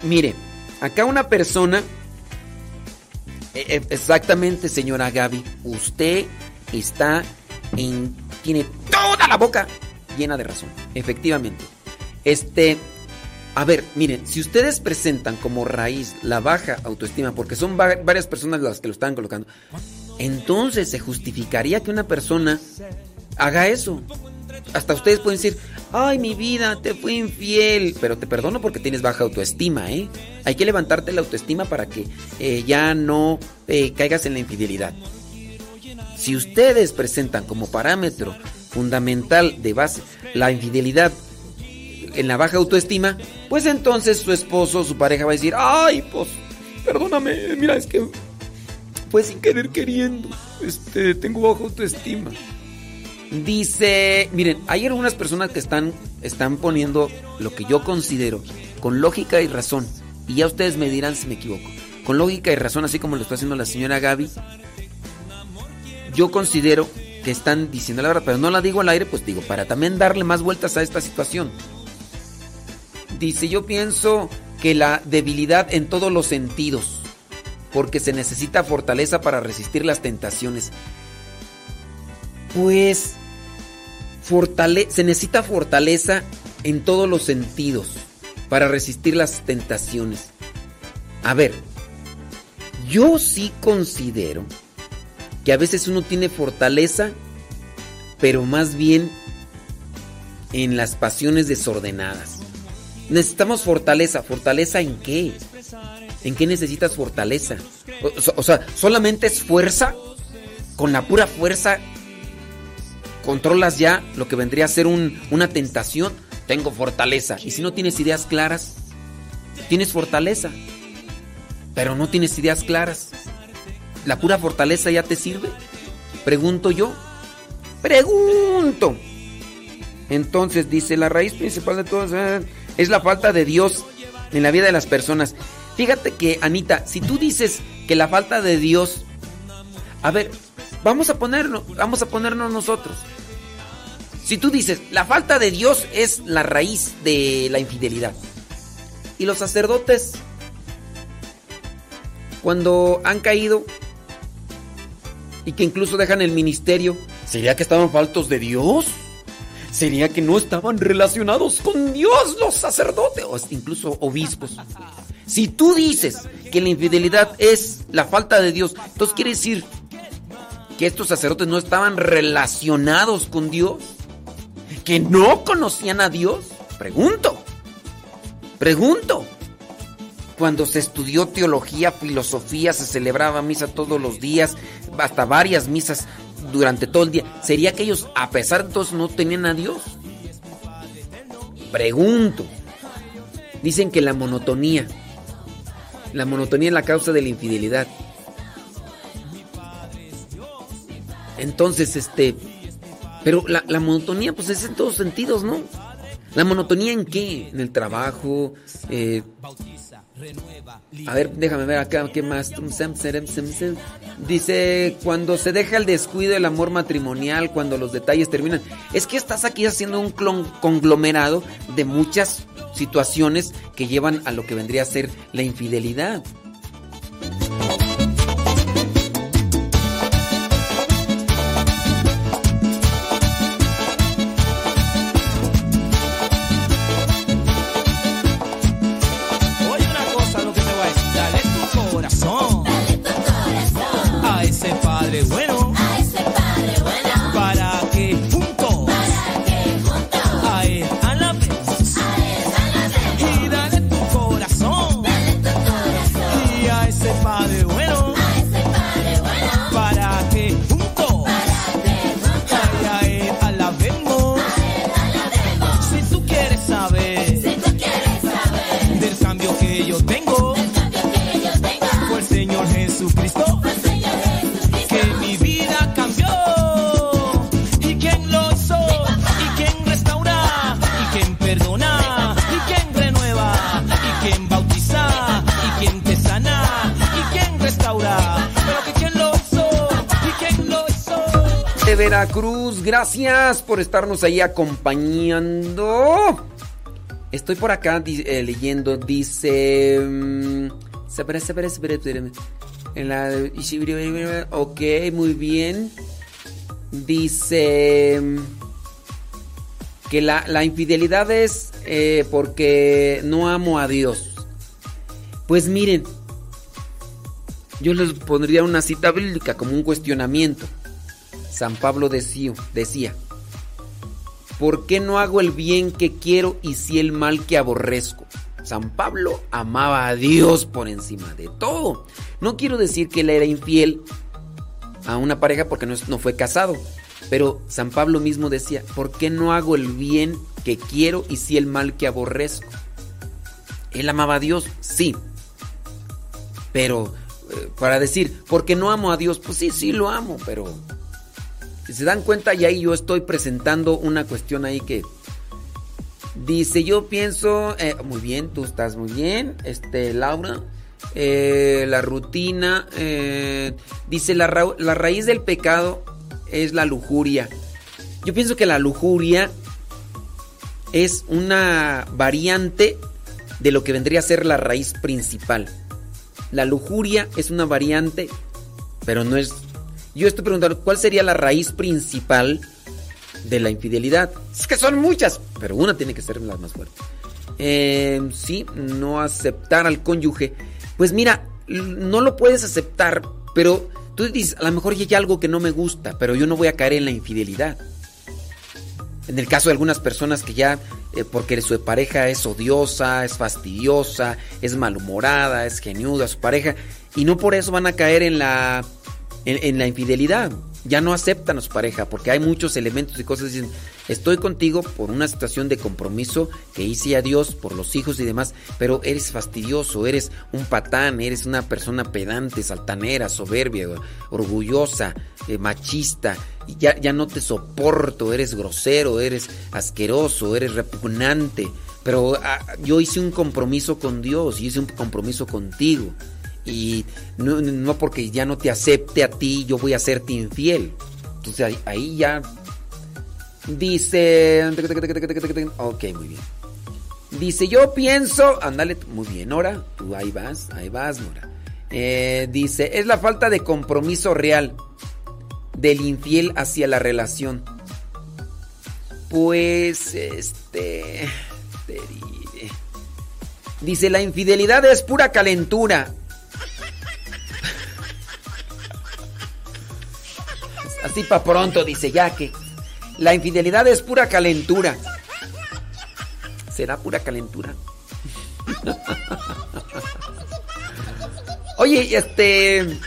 Mire, acá una persona... E, e, exactamente, señora Gaby, usted está en tiene toda la boca llena de razón. Efectivamente. Este, a ver, miren, si ustedes presentan como raíz la baja autoestima, porque son varias personas las que lo están colocando, entonces se justificaría que una persona haga eso. Hasta ustedes pueden decir, ay, mi vida, te fui infiel, pero te perdono porque tienes baja autoestima, ¿eh? Hay que levantarte la autoestima para que eh, ya no eh, caigas en la infidelidad. Si ustedes presentan como parámetro fundamental de base la infidelidad en la baja autoestima, pues entonces su esposo, su pareja va a decir, ay, pues, perdóname, mira, es que fue sin querer queriendo, este, tengo baja autoestima. Dice, miren, hay algunas personas que están, están poniendo lo que yo considero con lógica y razón, y ya ustedes me dirán si me equivoco, con lógica y razón, así como lo está haciendo la señora Gaby, yo considero que están diciendo la verdad, pero no la digo al aire, pues digo, para también darle más vueltas a esta situación. Dice, yo pienso que la debilidad en todos los sentidos, porque se necesita fortaleza para resistir las tentaciones. Pues se necesita fortaleza en todos los sentidos para resistir las tentaciones. A ver, yo sí considero que a veces uno tiene fortaleza, pero más bien en las pasiones desordenadas. Necesitamos fortaleza. ¿Fortaleza en qué? ¿En qué necesitas fortaleza? O, sea, solamente es fuerza. Con la pura fuerza controlas ya lo que vendría a ser una tentación. Tengo fortaleza. Y si no tienes ideas claras, tienes fortaleza. Pero no tienes ideas claras. ¿La pura fortaleza ya te sirve? Pregunto yo. Pregunto. Entonces dice, la raíz principal de todo es la falta de Dios en la vida de las personas. Fíjate que, Anita, si tú dices que la falta de Dios... A ver, vamos a ponernos, vamos a ponernos nosotros. Si tú dices, la falta de Dios es la raíz de la infidelidad. Y los sacerdotes, cuando han caído y que incluso dejan el ministerio, ¿sería que estaban faltos de Dios? ¿Sería que no estaban relacionados con Dios los sacerdotes o incluso obispos? Si tú dices que la infidelidad es la falta de Dios, entonces quiere decir que estos sacerdotes no estaban relacionados con Dios, que no conocían a Dios. Pregunto, pregunto. Cuando se estudió teología, filosofía, se celebraba misa todos los días, hasta varias misas durante todo el día. ¿Sería que ellos, a pesar de todo, no tenían a Dios? Pregunto. Dicen que la monotonía, la monotonía es la causa de la infidelidad. Entonces, este, pero la, la, monotonía, pues es en todos sentidos, ¿no? ¿La monotonía en qué? En el trabajo. Eh, a ver, déjame ver acá, ¿qué más? Dice, cuando se deja el descuido del amor matrimonial, cuando los detalles terminan. Es que estás aquí haciendo un conglomerado de muchas situaciones que llevan a lo que vendría a ser la infidelidad. Veracruz, gracias por estarnos ahí acompañando. Estoy por acá eh, leyendo, dice... Mm, en la, ok, muy bien. Dice mm, que la, infidelidad es eh, porque no amo a Dios. Pues miren, yo les pondría una cita bíblica como un cuestionamiento. San Pablo decía, ¿por qué no hago el bien que quiero y si el mal que aborrezco? San Pablo amaba a Dios por encima de todo. No quiero decir que él era infiel a una pareja porque no, fue casado, pero San Pablo mismo decía, ¿por qué no hago el bien que quiero y si el mal que aborrezco? Él amaba a Dios, sí. Pero eh, para decir, ¿por qué no amo a Dios? Pues sí, sí lo amo, pero se dan cuenta, y ahí yo estoy presentando una cuestión ahí que dice, yo pienso, eh, muy bien, tú estás muy bien, este, Laura, eh, la rutina, eh, dice, la, la raíz del pecado es la lujuria. Yo pienso que la lujuria es una variante de lo que vendría a ser la raíz principal. La lujuria es una variante, pero no es yo estoy preguntando, ¿cuál sería la raíz principal de la infidelidad? Es que son muchas, pero una tiene que ser la más fuerte. Eh, sí, no aceptar al cónyuge. Pues mira, no lo puedes aceptar, pero tú dices, a lo mejor hay algo que no me gusta, pero yo no voy a caer en la infidelidad. En el caso de algunas personas que ya, eh, porque su pareja es odiosa, es fastidiosa, es malhumorada, es geniuda su pareja, y no por eso van a caer en la en, la infidelidad. Ya no aceptan pareja porque hay muchos elementos y cosas. Dicen, estoy contigo por una situación de compromiso que hice a Dios por los hijos y demás, pero eres fastidioso, eres un patán, eres una persona pedante, saltanera, soberbia, orgullosa, eh, machista. Y ya, ya no te soporto, eres grosero, eres asqueroso, eres repugnante. Pero ah, yo hice un compromiso con Dios, y hice un compromiso contigo y no, porque ya no te acepte a ti, yo voy a serte infiel. Entonces ahí, ya Dice. Ok, muy bien. Dice, yo pienso. Ándale, muy bien, Nora. Tú ahí vas, ahí vas, Nora. Eh, dice, es la falta de compromiso real del infiel hacia la relación. Pues, este. Dice, la infidelidad es pura calentura. Así para pronto, dice ya que la infidelidad es pura calentura. ¿Será pura calentura? [laughs] Oye, este...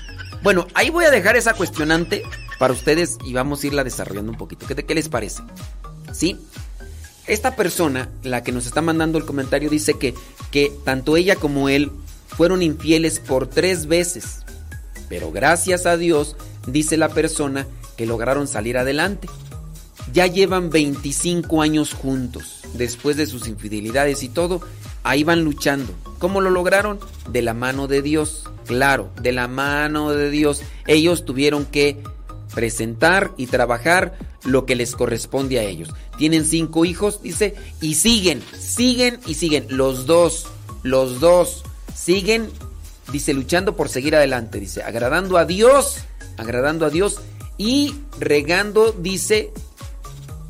Bueno, ahí voy a dejar esa cuestionante para ustedes y vamos a irla desarrollando un poquito. ¿Qué, qué les parece? ¿Sí? Esta persona, la que nos está mandando el comentario, dice que, que tanto ella como él fueron infieles por tres veces. Pero gracias a Dios, dice la persona, que lograron salir adelante. Ya llevan 25 años juntos. Después de sus infidelidades y todo, ahí van luchando. ¿Cómo lo lograron? De la mano de Dios. Claro, de la mano de Dios. Ellos tuvieron que presentar y trabajar lo que les corresponde a ellos. Tienen cinco hijos, dice, y siguen, siguen y siguen. Los dos, los dos, siguen, dice, luchando por seguir adelante. Dice, agradando a Dios, agradando a Dios y regando, dice,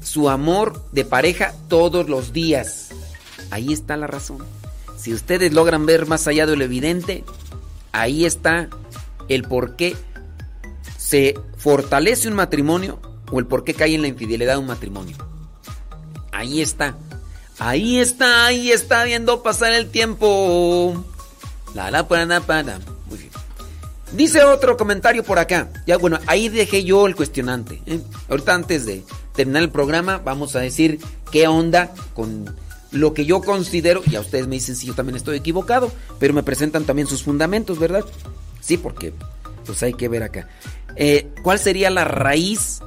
su amor de pareja todos los días. Ahí está la razón. Si ustedes logran ver más allá de lo evidente, ahí está el por qué se fortalece un matrimonio o el por qué cae en la infidelidad un matrimonio. Ahí está. Ahí está, ahí está viendo pasar el tiempo. La la para para. Muy bien. Dice otro comentario por acá. Ya bueno, ahí dejé yo el cuestionante. ¿eh? Ahorita antes de terminar el programa vamos a decir qué onda con lo que yo considero, y a ustedes me dicen si yo también estoy equivocado, pero me presentan también sus fundamentos, ¿verdad? Sí, porque pues hay que ver acá. Eh, ¿Cuál sería la raíz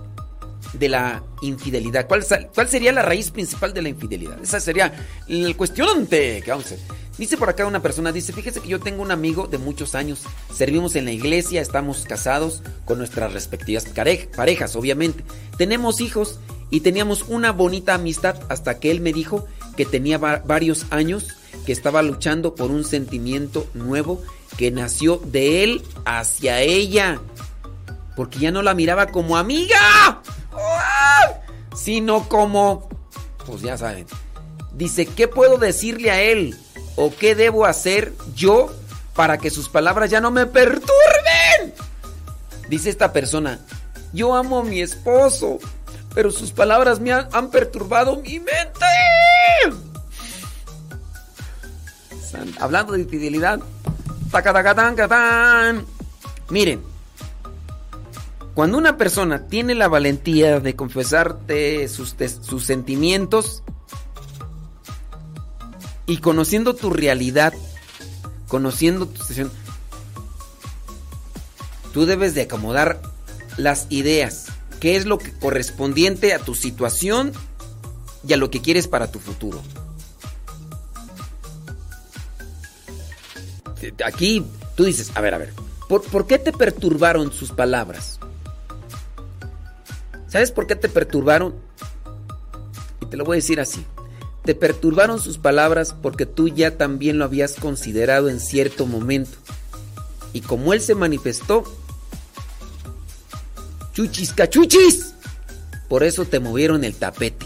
de la infidelidad? ¿Cuál, ¿Cuál, sería la raíz principal de la infidelidad? Esa sería el cuestionante que vamos. Dice por acá una persona, dice, fíjese que yo tengo un amigo de muchos años, servimos en la iglesia, estamos casados con nuestras respectivas parejas, obviamente. Tenemos hijos y teníamos una bonita amistad hasta que él me dijo que tenía varios años que estaba luchando por un sentimiento nuevo que nació de él hacia ella. Porque ya no la miraba como amiga, sino como, pues ya saben. Dice, ¿qué puedo decirle a él? ¿O qué debo hacer yo para que sus palabras ya no me perturben? Dice esta persona, yo amo a mi esposo, pero sus palabras me han, perturbado mi mente. Hablando de infidelidad. Miren, cuando una persona tiene la valentía de confesarte sus, sentimientos y conociendo tu realidad, conociendo tu situación, tú debes de acomodar las ideas, qué es lo que correspondiente a tu situación y a lo que quieres para tu futuro. Aquí tú dices, a ver, a ver, ¿por, ¿por qué te perturbaron sus palabras? ¿Sabes por qué te perturbaron? Y te lo voy a decir así. Te perturbaron sus palabras porque tú ya también lo habías considerado en cierto momento. Y como él se manifestó, chuchis cachuchis, por eso te movieron el tapete.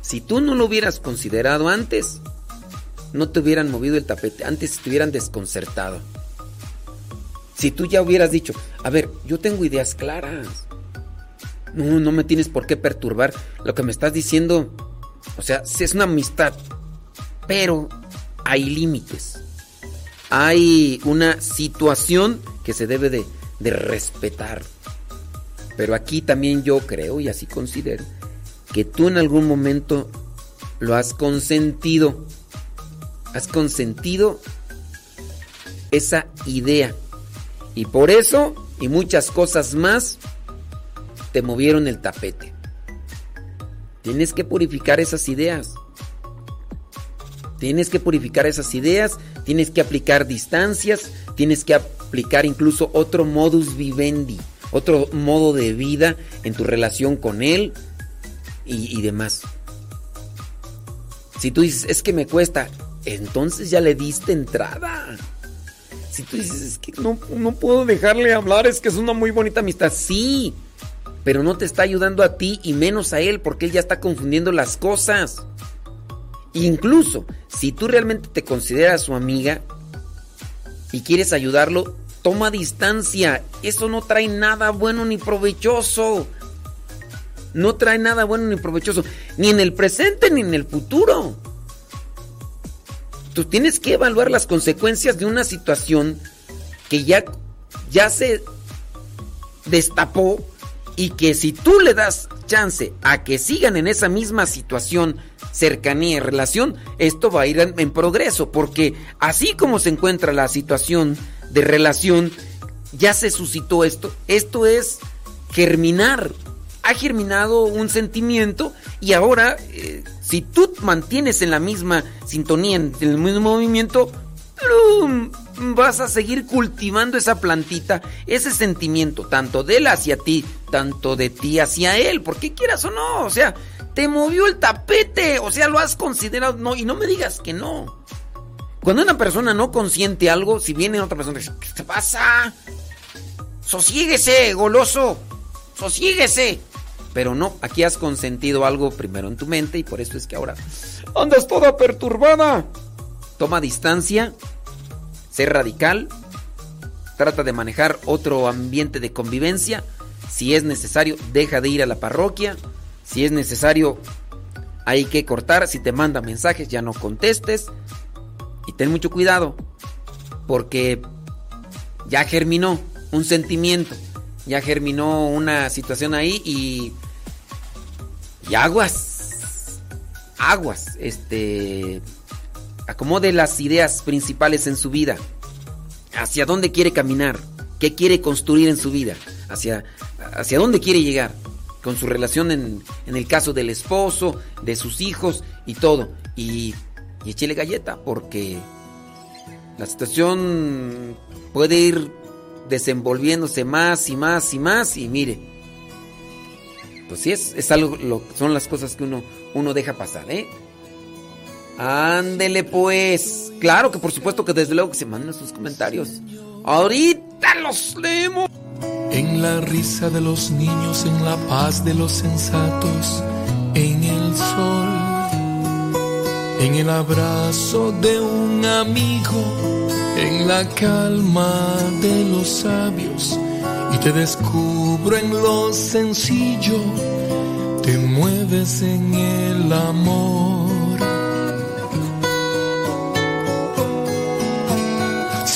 Si tú no lo hubieras considerado antes, no te hubieran movido el tapete, antes te hubieran desconcertado. Si tú ya hubieras dicho, a ver, yo tengo ideas claras, no, no me tienes por qué perturbar. Lo que me estás diciendo, o sea, es una amistad, pero hay límites. Hay una situación que se debe de, de respetar. Pero aquí también yo creo y así considero que tú en algún momento lo has consentido. Has consentido esa idea. Y por eso y muchas cosas más te movieron el tapete. Tienes que purificar esas ideas. Tienes que purificar esas ideas, tienes que aplicar distancias, tienes que aplicar incluso otro modus vivendi, otro modo de vida en tu relación con él, y, demás. Si tú dices, es que me cuesta, entonces ya le diste entrada. Si tú dices, es que no, no puedo dejarle hablar, es que es una muy bonita amistad. Sí, pero no te está ayudando a ti y menos a él porque él ya está confundiendo las cosas. Incluso, si tú realmente te consideras su amiga y quieres ayudarlo, toma distancia. Eso no trae nada bueno ni provechoso. No trae nada bueno ni provechoso, ni en el presente ni en el futuro. Tú tienes que evaluar las consecuencias de una situación que ya, ya se destapó y que si tú le das chance a que sigan en esa misma situación, cercanía y relación, esto va a ir en, progreso, porque así como se encuentra la situación de relación, ya se suscitó esto, esto es germinar, ha germinado un sentimiento y ahora eh, si tú mantienes en la misma sintonía, en el mismo movimiento, vas a seguir cultivando esa plantita, ese sentimiento, tanto de él hacia ti, tanto de ti hacia él, porque quieras o no, o sea, te movió el tapete, o sea, lo has considerado, no, y no me digas que no. Cuando una persona no consiente algo, si viene otra persona dice, ¿qué te pasa? Sosiéguese, goloso, sosiéguese. Pero no, aquí has consentido algo primero en tu mente y por eso es que ahora andas toda perturbada. Toma distancia, sé radical, trata de manejar otro ambiente de convivencia. Si es necesario, deja de ir a la parroquia. Si es necesario, hay que cortar. Si te manda mensajes, ya no contestes. Y ten mucho cuidado, porque ya germinó un sentimiento, ya germinó una situación ahí y, y aguas, aguas, este, acomode las ideas principales en su vida, hacia dónde quiere caminar, qué quiere construir en su vida, hacia, hacia dónde quiere llegar, con su relación en, en el caso del esposo, de sus hijos y todo. Y, y échele galleta porque la situación puede ir desenvolviéndose más y más y más y mire, pues sí es, es algo, lo, son las cosas que uno, uno deja pasar, ¿eh? Ándele pues. Claro que por supuesto que desde luego que se manden sus comentarios. Ahorita los leemos. En la risa de los niños, en la paz de los sensatos, en el sol, en el abrazo de un amigo, en la calma de los sabios, y te descubro en lo sencillo, te mueves en el amor.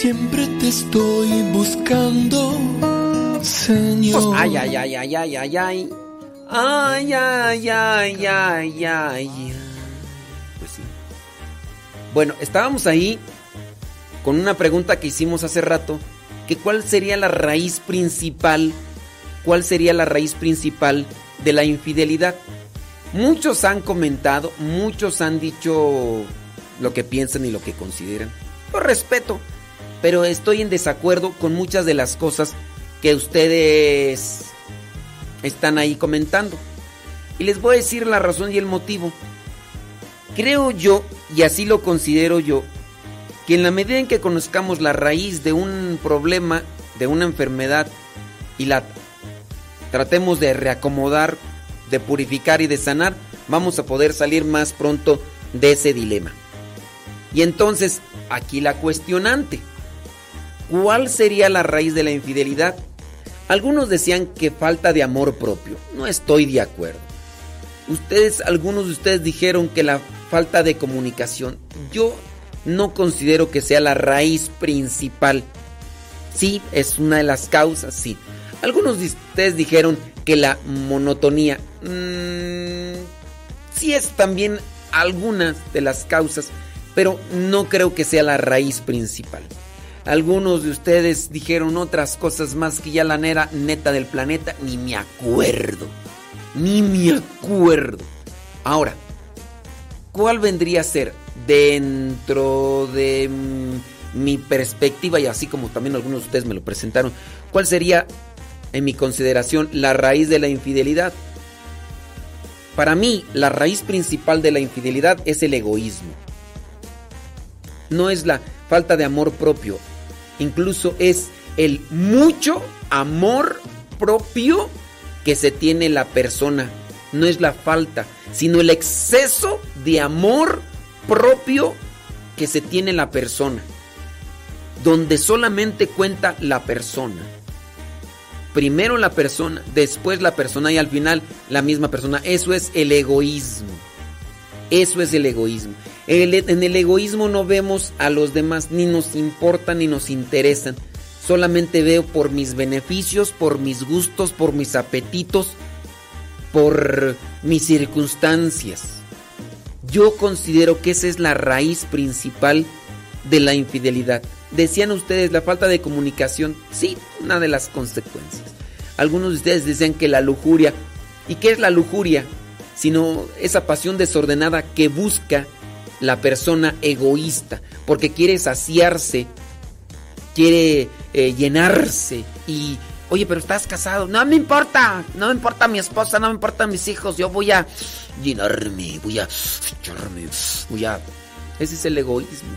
Siempre te estoy buscando, Señor. Ay, ay, ay, ay, ay, ay, ay. Ay, ay, ay, ay, ay. Pues sí. Bueno, estábamos ahí con una pregunta que hicimos hace rato, que cuál sería la raíz principal, cuál sería la raíz principal de la infidelidad. Muchos han comentado, muchos han dicho lo que piensan y lo que consideran. Lo respeto, pero estoy en desacuerdo con muchas de las cosas que ustedes están ahí comentando. Y les voy a decir la razón y el motivo. Creo yo, y así lo considero yo, que en la medida en que conozcamos la raíz de un problema, de una enfermedad, y la tratemos de reacomodar, de purificar y de sanar, vamos a poder salir más pronto de ese dilema. Y entonces, aquí la cuestionante. ¿Cuál sería la raíz de la infidelidad? Algunos decían que falta de amor propio. No estoy de acuerdo. Ustedes, algunos de ustedes dijeron que la falta de comunicación. Yo no considero que sea la raíz principal. Sí, es una de las causas, sí. Algunos de ustedes dijeron que la monotonía. Mmm, sí es también algunas de las causas, pero no creo que sea la raíz principal. Algunos de ustedes dijeron otras cosas más que ya la nera neta del planeta, ni me acuerdo. Ni me acuerdo. Ahora, ¿cuál vendría a ser dentro de mi perspectiva y así como también algunos de ustedes me lo presentaron? ¿Cuál sería, en mi consideración, la raíz de la infidelidad? Para mí, la raíz principal de la infidelidad es el egoísmo. No es la falta de amor propio, incluso es el mucho amor propio que se tiene la persona. No es la falta, sino el exceso de amor propio que se tiene la persona. Donde solamente cuenta la persona. Primero la persona, después la persona y al final la misma persona. Eso es el egoísmo. Eso es el egoísmo. en el egoísmo no vemos a los demás, ni nos importan ni nos interesan. Solamente veo por mis beneficios, por mis gustos, por mis apetitos, por mis circunstancias. Yo considero que esa es la raíz principal de la infidelidad. Decían ustedes la falta de comunicación, sí, una de las consecuencias. Algunos de ustedes decían que la lujuria, ¿y qué es la lujuria? Sino esa pasión desordenada que busca la persona egoísta, porque quiere saciarse, quiere eh, llenarse y, oye, pero estás casado, no me importa, no me importa mi esposa, no me importan mis hijos, yo voy a llenarme, voy a voy a... Ese es el egoísmo.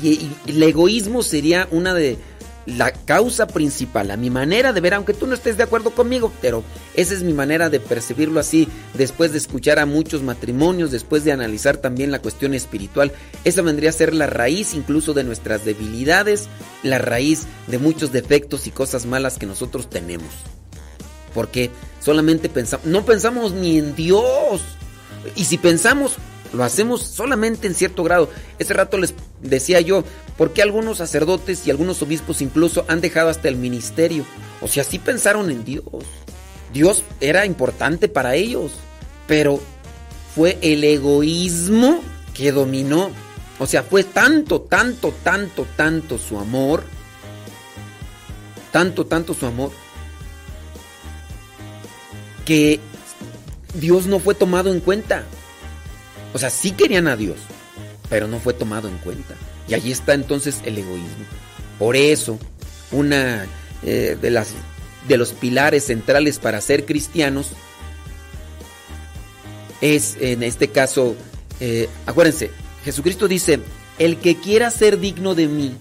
Y, el egoísmo sería una de la causa principal, a mi manera de ver, aunque tú no estés de acuerdo conmigo, pero esa es mi manera de percibirlo así, después de escuchar a muchos matrimonios, después de analizar también la cuestión espiritual, esa vendría a ser la raíz incluso de nuestras debilidades, la raíz de muchos defectos y cosas malas que nosotros tenemos. Porque solamente pensamos, no pensamos ni en Dios. Y si pensamos, lo hacemos solamente en cierto grado. Ese rato les decía yo, ¿por qué algunos sacerdotes y algunos obispos incluso han dejado hasta el ministerio? O sea, sí pensaron en Dios. Dios era importante para ellos, pero fue el egoísmo que dominó. O sea, fue tanto, tanto, tanto, tanto su amor, tanto, tanto su amor, que Dios no fue tomado en cuenta. O sea, sí querían a Dios, pero no fue tomado en cuenta. Y allí está entonces el egoísmo. Por eso, una eh, de, las, de los pilares centrales para ser cristianos es, en este caso, eh, acuérdense, Jesucristo dice, el que quiera ser digno de mí,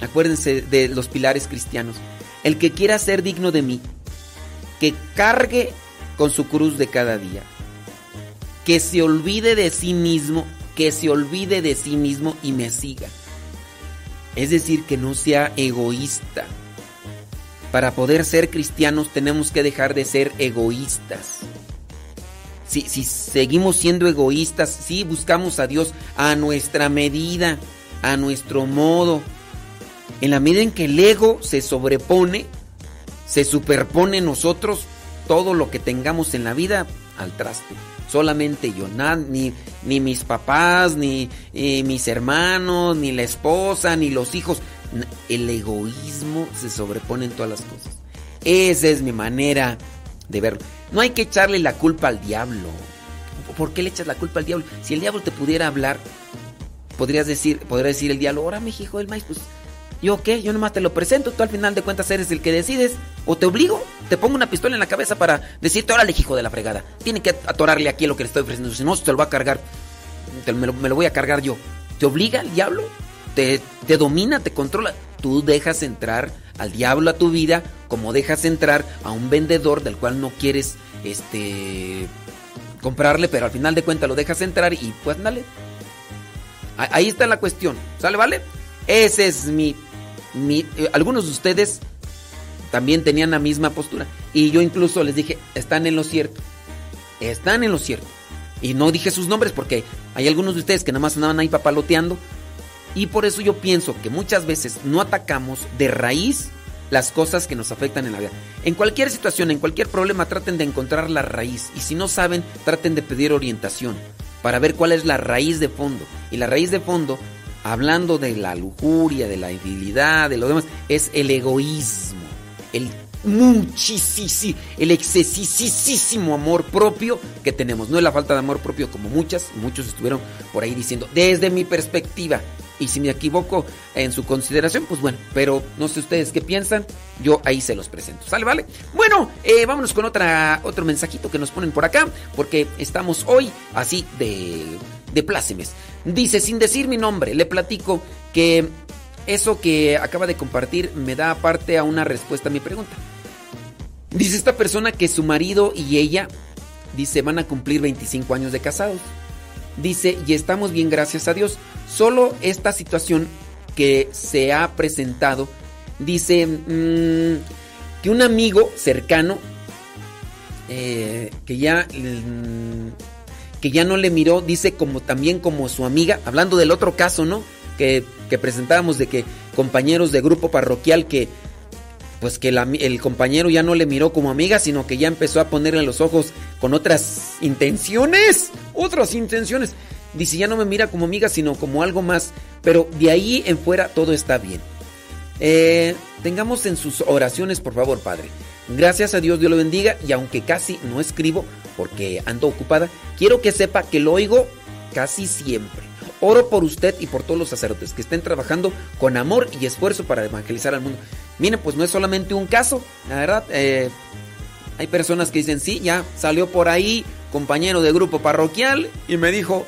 acuérdense de los pilares cristianos, el que quiera ser digno de mí, que cargue con su cruz de cada día que se olvide de sí mismo, que se olvide de sí mismo y me siga. Es decir, que no sea egoísta. Para poder ser cristianos tenemos que dejar de ser egoístas. Si, si seguimos siendo egoístas, si buscamos a Dios a nuestra medida, a nuestro modo. En la medida en que el ego se sobrepone, se superpone en nosotros, todo lo que tengamos en la vida al traste solamente yo, ni, ni mis papás, ni mis hermanos, ni la esposa, ni los hijos. El egoísmo se sobrepone en todas las cosas. Esa es mi manera de verlo. No hay que echarle la culpa al diablo. ¿Por qué le echas la culpa al diablo? Si el diablo te pudiera hablar, podrías decir, podría decir el diablo, ahora mi hijo del maíz, pues ¿Yo qué? Yo nomás te lo presento, tú al final de cuentas eres el que decides. O te obligo, te pongo una pistola en la cabeza para decirte, órale, hijo de la fregada. Tiene que atorarle aquí lo que le estoy ofreciendo, si no, se lo va a cargar. me, lo, voy a cargar yo. ¿Te obliga el diablo? ¿Te, te domina, te controla? Tú dejas entrar al diablo a tu vida como dejas entrar a un vendedor del cual no quieres este comprarle, pero al final de cuentas lo dejas entrar y pues dale. Ahí está la cuestión, ¿sale, vale? Ese es mi, eh, algunos de ustedes también tenían la misma postura y yo incluso les dije, están en lo cierto. Están en lo cierto. Y no dije sus nombres porque hay algunos de ustedes que nada más andaban ahí papaloteando y por eso yo pienso que muchas veces no atacamos de raíz las cosas que nos afectan en la vida. En cualquier situación, en cualquier problema, traten de encontrar la raíz. Y si no saben, traten de pedir orientación para ver cuál es la raíz de fondo. Y la raíz de fondo, hablando de la lujuria, de la infidelidad, de lo demás, es el egoísmo. El muchísimo, el excesísimo amor propio que tenemos. No es la falta de amor propio como muchas, muchos estuvieron por ahí diciendo, desde mi perspectiva. Y si me equivoco en su consideración, pues bueno, pero no sé ustedes qué piensan, yo ahí se los presento. ¿Sale, vale? Bueno, eh, vámonos con otra, otro mensajito que nos ponen por acá, porque estamos hoy así de, de plácemes. Dice, sin decir mi nombre, le platico que eso que acaba de compartir me da aparte a una respuesta a mi pregunta. Dice esta persona que su marido y ella, dice, van a cumplir 25 años de casados. Dice, y estamos bien, gracias a Dios. Solo esta situación que se ha presentado, dice mm, que un amigo cercano, eh, que ya... que ya no le miró, dice como también como su amiga, hablando del otro caso, ¿no? Que, que presentábamos de que compañeros de grupo parroquial que pues que la- el compañero ya no le miró como amiga, sino que ya empezó a ponerle los ojos con otras intenciones, otras intenciones. Dice, ya no me mira como amiga, sino como algo más, pero de ahí en fuera todo está bien. Eh, tengamos en sus oraciones, por favor, Padre. Gracias a Dios, Dios lo bendiga, y aunque casi no escribo porque ando ocupada, quiero que sepa que lo oigo casi siempre. Oro por usted y por todos los sacerdotes que estén trabajando con amor y esfuerzo para evangelizar al mundo. Miren, pues no es solamente un caso, la verdad. eh, hay personas que dicen, sí, ya salió por ahí compañero de grupo parroquial y me dijo,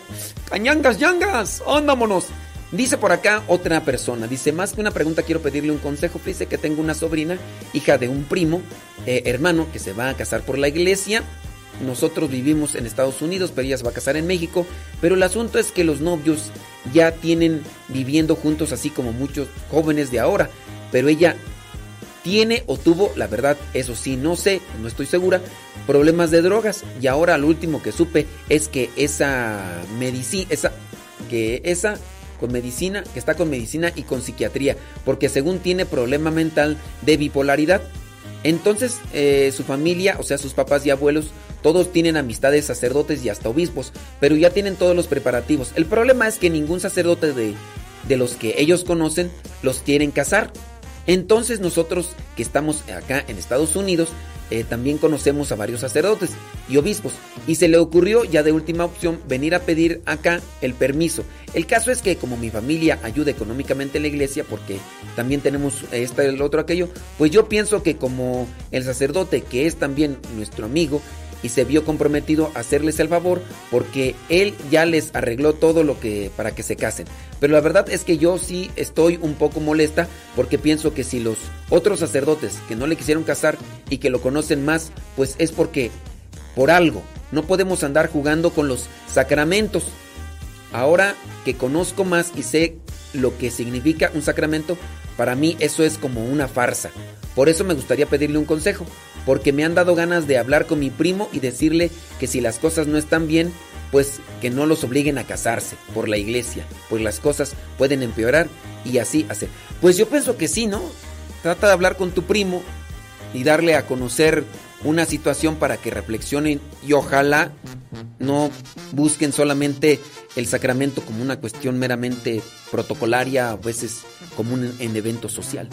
cañangas, yangas, andámonos. Dice por acá otra persona, dice, más que una pregunta quiero pedirle un consejo. Dice que tengo una sobrina, hija de un primo, eh, hermano, que se va a casar por la iglesia. Nosotros vivimos en Estados Unidos, pero ella se va a casar en México. Pero el asunto es que los novios ya tienen viviendo juntos, así como muchos jóvenes de ahora. Pero ella tiene o tuvo, la verdad, eso sí, no sé, no estoy segura, problemas de drogas. Y ahora lo último que supe es que esa medicina, esa, que esa con medicina, que está con medicina y con psiquiatría, porque según tiene problema mental de bipolaridad. Entonces, eh, su familia, o sea, sus papás y abuelos, todos tienen amistades sacerdotes y hasta obispos, pero ya tienen todos los preparativos. El problema es que ningún sacerdote de, de los que ellos conocen los quieren casar. Entonces nosotros que estamos acá en Estados Unidos eh, también conocemos a varios sacerdotes y obispos y se le ocurrió ya de última opción venir a pedir acá el permiso. El caso es que como mi familia ayuda económicamente a la iglesia porque también tenemos esta el otro aquello, pues yo pienso que como el sacerdote que es también nuestro amigo y se vio comprometido a hacerles el favor porque él ya les arregló todo lo que para que se casen. Pero la verdad es que yo sí estoy un poco molesta porque pienso que si los otros sacerdotes que no le quisieron casar y que lo conocen más, pues es porque por algo no podemos andar jugando con los sacramentos. Ahora que conozco más y sé lo que significa un sacramento, para mí eso es como una farsa. Por eso me gustaría pedirle un consejo, porque me han dado ganas de hablar con mi primo y decirle que si las cosas no están bien, pues que no los obliguen a casarse por la iglesia, pues las cosas pueden empeorar y así hacer. Pues yo pienso que sí, ¿no? Trata de hablar con tu primo y darle a conocer una situación para que reflexionen y ojalá no busquen solamente el sacramento como una cuestión meramente protocolaria, a veces como un en evento social.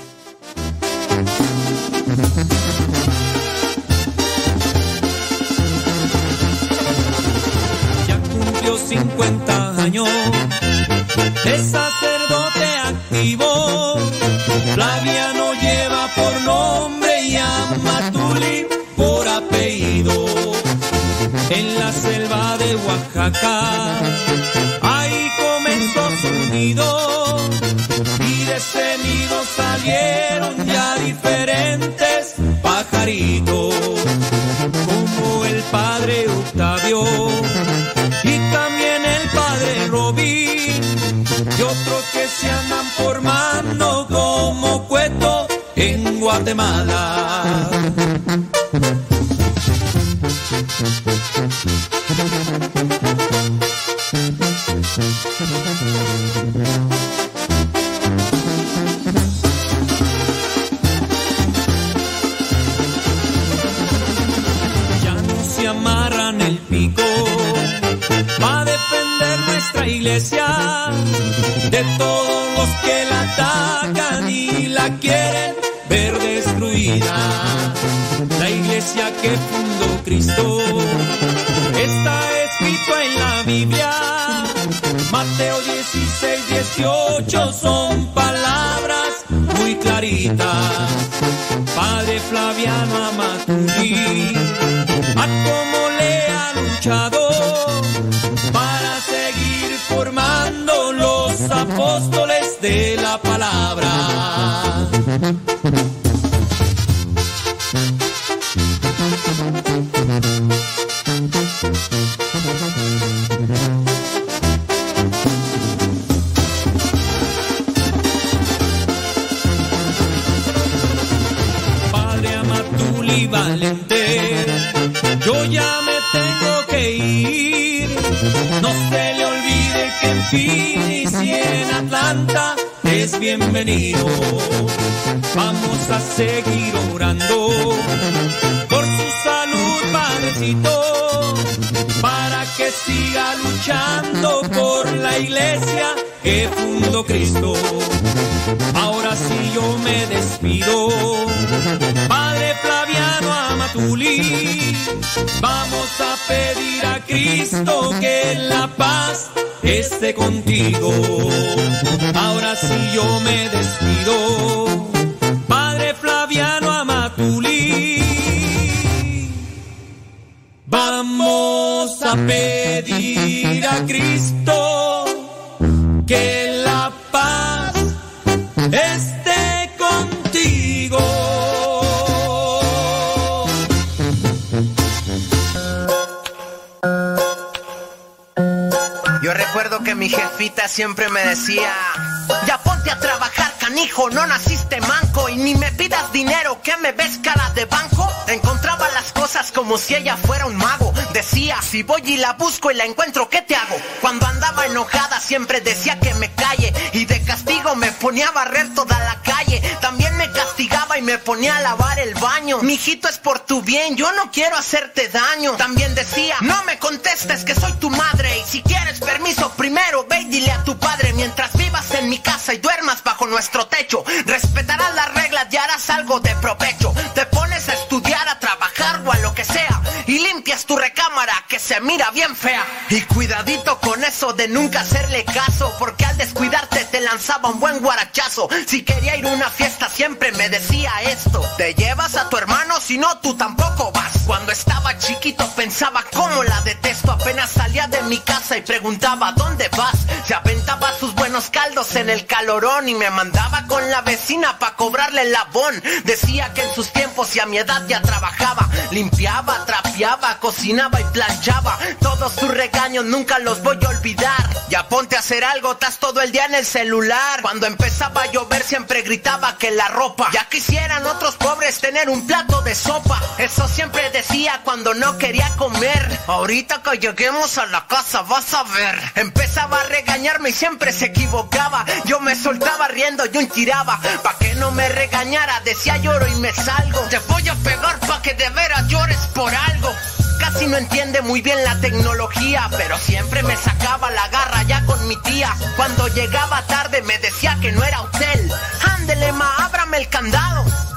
Cumplió 50 años. Es sacerdote activo. Flaviano lleva por nombre y a Matuli por apellido. En la selva de Oaxaca, ahí comenzó su salieron ya diferentes pajaritos, como el padre Octavio y también el padre Robín, y otros que se andan formando como cueto en Guatemala. Iglesia de todos los que la atacan y la quieren ver destruida. La iglesia que fundó Cristo está escrito en la Biblia. Mateo 16, 18 son palabras muy claritas. Padre Flaviano Amaturi, a cómo le ha luchado apóstoles de la palabra. Bienvenido. Vamos a seguir orando por su salud, Padrecito, para que siga luchando por la iglesia que fundó Cristo. Ahora sí yo me despido. Padre Flaviano Amatuli, vamos a pedir a Cristo que la paz esté contigo. Ahora sí yo me despido. Padre Flaviano Amatuli, vamos a pedir a Cristo que la paz esté que mi jefita siempre me decía, ya ponte a trabajar, canijo, no naciste manco y ni me pidas dinero, que me ves cara de banco. Encontraba las cosas como si ella fuera un mago. Decía, si voy y la busco y la encuentro, ¿qué te hago? Cuando andaba enojada siempre decía que me calle y de castigo me ponía a barrer toda la calle. También me castigaba y me ponía a lavar el baño. Mijito, es por tu bien, yo no quiero hacerte daño. También decía, no me contestes que soy tu madre y si quieres permiso primero ve y dile a tu padre mientras vivas en mi casa y duermas bajo nuestro techo. Respetarás las reglas y harás algo de provecho. Te pones a estudiar, a trabajar lo que sea y limpias tu recámara que se mira bien fea. Y cuidadito con eso de nunca hacerle caso porque al descuidarte te lanzaba un buen guarachazo. Si quería ir a una fiesta siempre me decía esto. Te llevas a tu hermano si no tú tampoco vas. Cuando estaba chiquito pensaba cómo la detesto. Apenas salía de mi casa y preguntaba ¿dónde vas? Se aventaba sus buenos caldos en el calorón y me mandaba con la vecina pa' cobrarle el labón. Decía que en sus tiempos y a mi edad ya trabajaba. Limpiaba, trapeaba, cocinaba y planchaba. Todos sus regaños nunca los voy a olvidar. Ya ponte a hacer algo, estás todo el día en el celular. Cuando empezaba a llover siempre gritaba que la ropa. Ya quisieran otros pobres tener un plato de sopa. Eso siempre decía cuando no quería comer. Ahorita que lleguemos a la casa vas a ver. Empezaba a regañarme y siempre se equivocaba. Yo me soltaba riendo y un tiraba. Pa' que no me regañara, decía lloro y me salgo. Te voy a pegar pa' que de veras llores por algo. Casi no entiende muy bien la tecnología, pero siempre me sacaba la garra ya con mi tía. Cuando llegaba tarde me decía que no era hotel. Ándele, ma, ábrame el candado.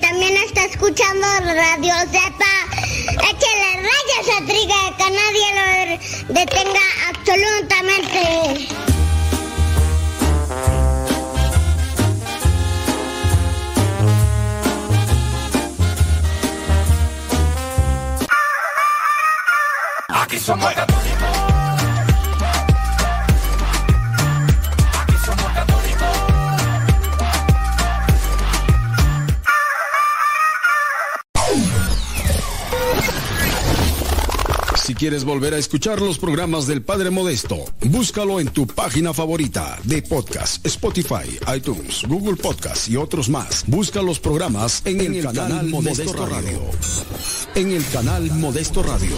También está escuchando Radio Zepa. Échale rayas a Triga, que nadie lo detenga absolutamente. Aquí somos Si quieres volver a escuchar los programas del Padre Modesto, búscalo en tu página favorita de podcast, Spotify, iTunes, Google Podcast y otros más. Busca los programas en, el, canal, Modesto, Radio. En el canal Modesto Radio.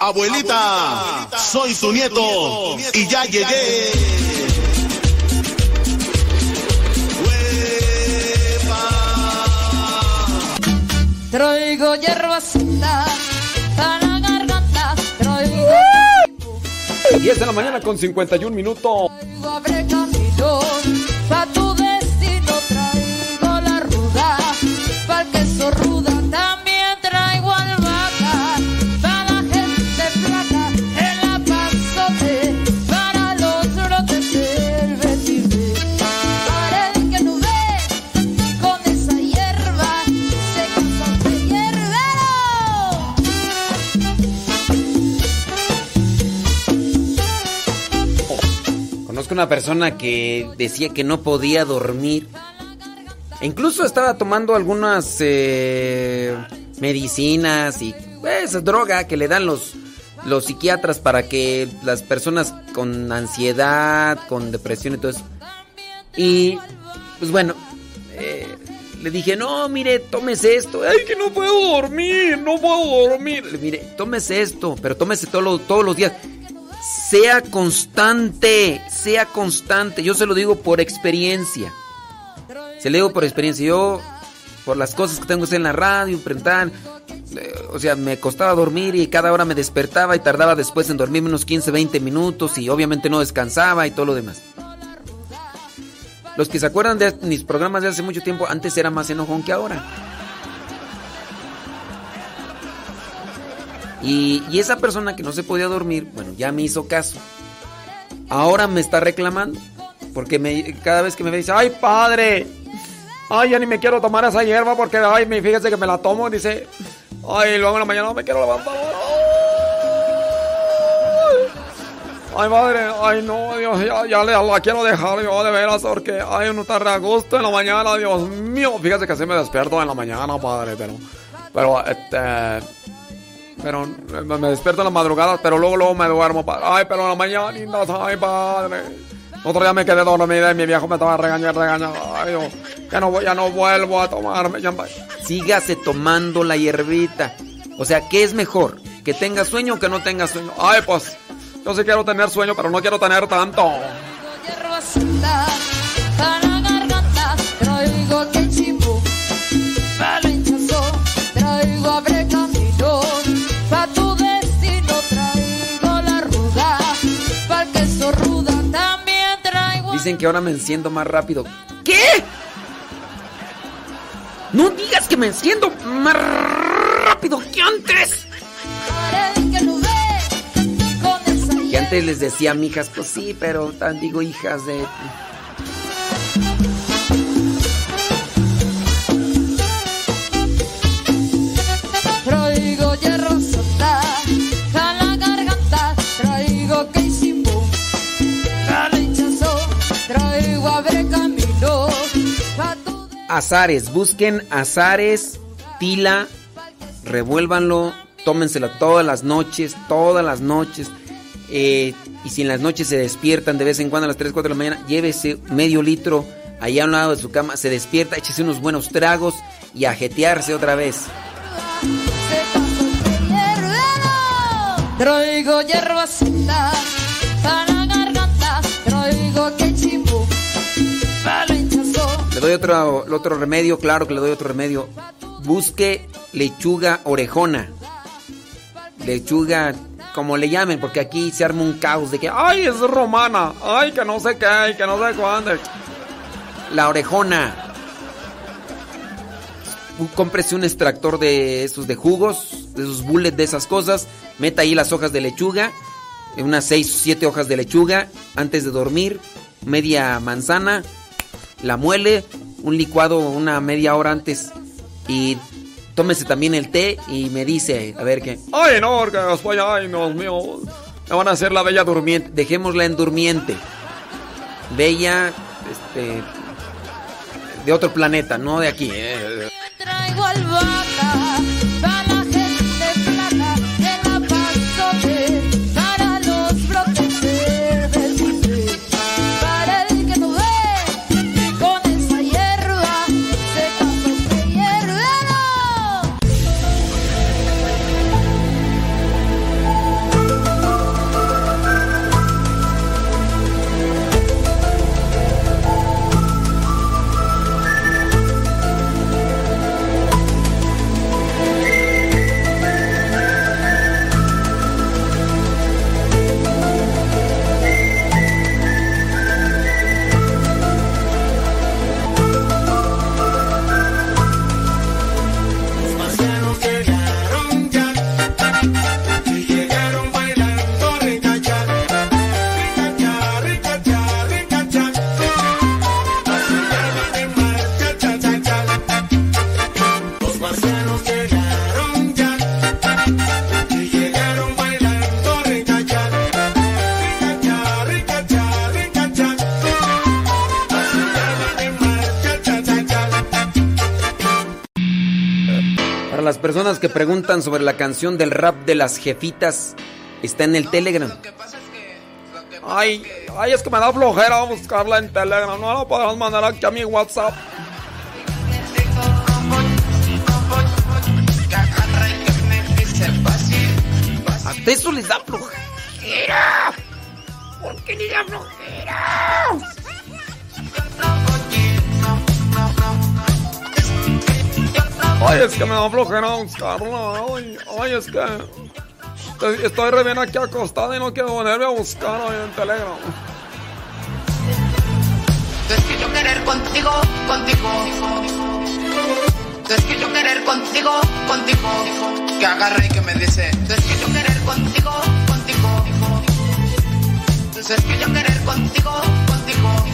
Abuelita, soy tu nieto y ya llegué. Traigo hierbacita para la garganta, traigo 10 de la mañana con 51 minutos. abre camino una persona que decía que no podía dormir. Incluso estaba tomando algunas eh, medicinas y pues, droga que le dan los, los psiquiatras para que las personas con ansiedad, con depresión y todo eso. Y pues bueno, eh, le dije, no, mire, tómese esto. Ay, que no puedo dormir, no puedo dormir. Mire, tómese esto, pero tómese todo todos los días. Sea constante, sea constante. Yo se lo digo por experiencia. Se lo digo por experiencia. Yo, por las cosas que tengo que hacer en la radio, enfrentar. eh, O sea, me costaba dormir y cada hora me despertaba y tardaba después en dormirme unos 15, 20 minutos y obviamente no descansaba y todo lo demás. Los que se acuerdan de mis programas de hace mucho tiempo, antes era más enojón que ahora. Y, esa persona que no se podía dormir, bueno, ya me hizo caso. Ahora me está reclamando. Porque cada vez que me ve dice, ay padre, ay ya ni me quiero tomar esa hierba porque, ay, fíjese que me la tomo. Dice, ay, luego en la mañana no me quiero levantar. Ay, madre, ay, no, Dios, ya, ya la quiero dejar yo de veras porque, ay, uno está a gusto en la mañana, Dios mío. Fíjese que así me despierto en la mañana, padre, pero, pero, este, pero me, me despierto en la madrugada, pero luego, luego me duermo, padre. Ay, pero en la mañana, ay, padre. Otro día me quedé dormida y mi viejo me estaba regañando, regañando. Ay, Dios, ya no, voy- ya no vuelvo a tomarme. Ya... Sígase tomando la hierbita. O sea, ¿qué es mejor? ¿Que tenga sueño o que no tenga sueño? Ay, pues, yo sí quiero tener sueño, pero no quiero tener tanto. Dicen que ahora me enciendo más rápido. ¿Qué? No digas que me enciendo más rápido que antes. Que antes les decía mijas, pues sí, pero tan digo hijas de. Azares. Busquen azares, tila, revuélvanlo, tómenselo todas las noches, todas las noches. Eh, y si en las noches se despiertan de vez en cuando a las 3, 4 de la mañana, llévese medio litro allá a un lado de su cama, se despierta, échese unos buenos tragos y a jetearse otra vez. Traigo hierbacita para garganta, doy otro, otro remedio, claro que le doy otro remedio. Busque lechuga orejona. Lechuga, como le llamen, porque aquí se arma un caos de que, ay, es romana, ay, que no sé qué, que no sé cuándo. La orejona. Cómprese un extractor de esos de jugos, de esos bullets, de esas cosas. Meta ahí las hojas de lechuga, unas 6 o 7 hojas de lechuga antes de dormir, media manzana, la muele, un licuado una media hora antes y tómese también el té y me dice, a ver qué. Ay, no, porque después, ay, Dios mío, me van a hacer la bella durmiente. Dejémosla en durmiente. Bella, este, de otro planeta, no de aquí. eh. Traigo albahaca personas que preguntan sobre la canción del rap de las jefitas, está en el Telegram. Ay, ay, es que me da flojera buscarla en Telegram. No la podemos mandar aquí a mi WhatsApp. Hasta eso les da flojera. ¿Por qué ni la flojera? Ay, es que me da flojera buscarla. Ay, ay, es que estoy- re bien aquí acostada y no quiero ponerme a buscar ahí en Telegram. Es que yo querer contigo, contigo. Es que yo querer contigo, contigo. Que agarre y que me dice. Es que yo querer contigo, contigo. Es que yo querer contigo, contigo.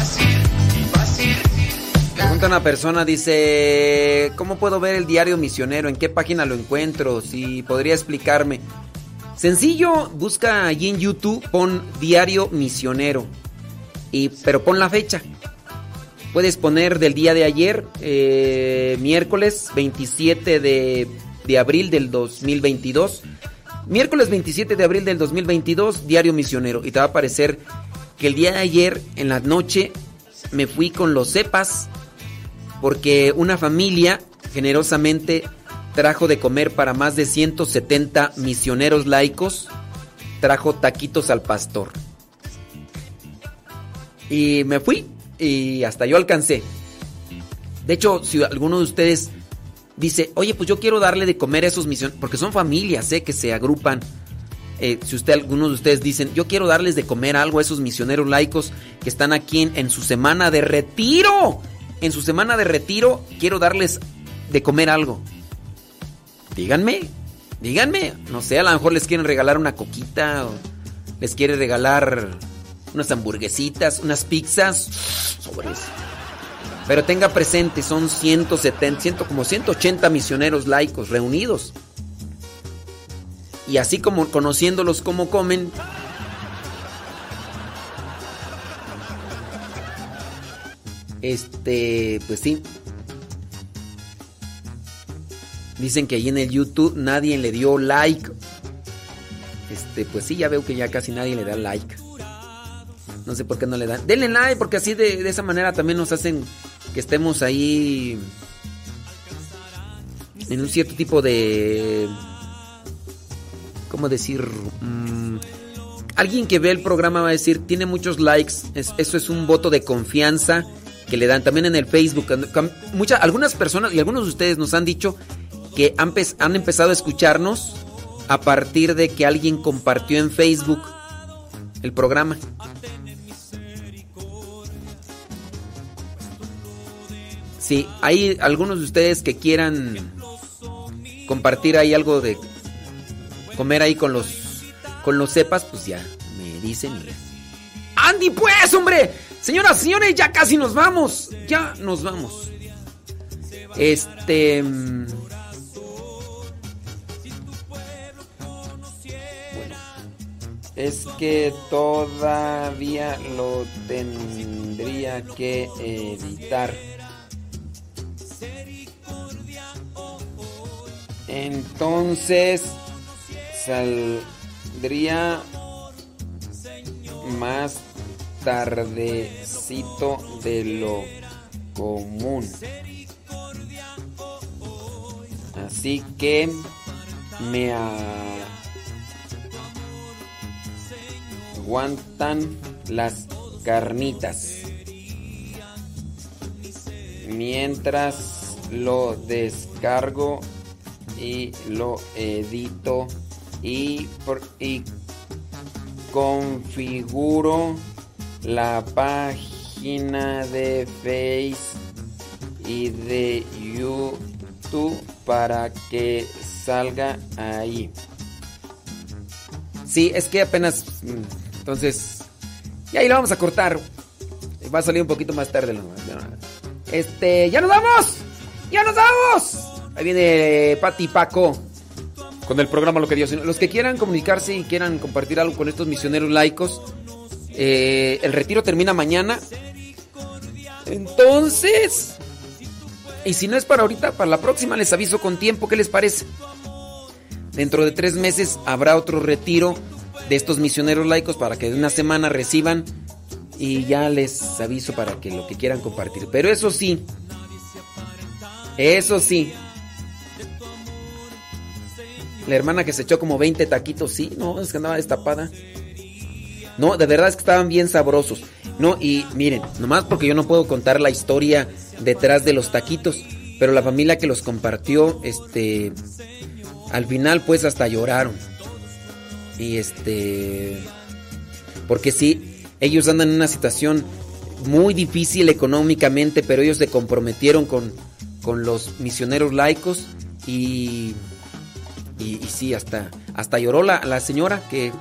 Una persona, dice, ¿cómo puedo ver el diario misionero? ¿En qué página lo encuentro? Si podría explicarme. Sencillo, busca allí en YouTube, pon diario misionero. Y, pero pon la fecha. Puedes poner del día de ayer, eh, miércoles 27 de, de abril del 2022. Miércoles 27 de abril del 2022, diario misionero. Y te va a aparecer que el día de ayer, en la noche, me fui con los cepas porque una familia generosamente trajo de comer para más de 170 misioneros laicos, trajo taquitos al pastor. Y me fui y hasta yo alcancé. De hecho, si alguno de ustedes dice, oye, pues yo quiero darle de comer a esos misioneros, porque son familias, ¿eh? Que se agrupan. Eh, si usted, algunos de ustedes dicen, yo quiero darles de comer algo a esos misioneros laicos que están aquí en, en su semana de retiro. En su semana de retiro quiero darles de comer algo. Díganme, díganme. No sé, a lo mejor les quieren regalar una coquita les quiere regalar unas hamburguesitas, unas pizzas. Sobres. Pero tenga presente, son 170, 100, como 180 misioneros laicos reunidos. Y así como conociéndolos cómo comen, este, pues sí. Dicen que ahí en el YouTube nadie le dio like. Este, pues sí, ya veo que ya casi nadie le da like. No sé por qué no le dan. Denle like porque así de, de esa manera también nos hacen que estemos ahí en un cierto tipo de... ¿Cómo decir? Mm, alguien que ve el programa va a decir, tiene muchos likes, es- eso es un voto de confianza que le dan también en el Facebook. Muchas, algunas personas y algunos de ustedes nos han dicho que han empezado a escucharnos a partir de que alguien compartió en Facebook el programa. Sí, hay algunos de ustedes que quieran compartir ahí algo de comer ahí con los con los cepas, pues ya me dicen. y- Andy, pues, hombre. Señoras, señores, ya casi nos vamos. Ya nos vamos. Este mm, bueno, es que todavía lo tendría que editar. Entonces saldría más tardecito de lo común. Así que me aguantan las carnitas. Mientras lo descargo y lo edito y configuro la página de Face y de YouTube para que salga ahí. Sí, es que apenas. mm, Entonces. Y ahí lo vamos a cortar. Va a salir un poquito más tarde. Este. ¡Ya nos vamos! ¡Ya nos vamos! Ahí viene Pati Paco. Con el programa Lo que Dios. Los que quieran comunicarse y quieran compartir algo con estos misioneros laicos. Eh, el retiro termina mañana. Entonces. Y si no es para ahorita, para la próxima les aviso con tiempo. ¿Qué les parece? Dentro de tres meses habrá otro retiro de estos misioneros laicos para que de una semana reciban y ya les aviso para que lo que quieran compartir. Pero eso sí, eso sí, la hermana que se echó como 20 taquitos, sí, no, es que andaba destapada. No, de verdad es que estaban bien sabrosos. No, y miren, nomás porque yo no puedo contar la historia detrás de los taquitos, pero la familia que los compartió, este, al final pues hasta lloraron. Y este, porque sí, ellos andan en una situación muy difícil económicamente, pero ellos se comprometieron con, con los misioneros laicos y, y, y sí, hasta, hasta lloró la, la señora que,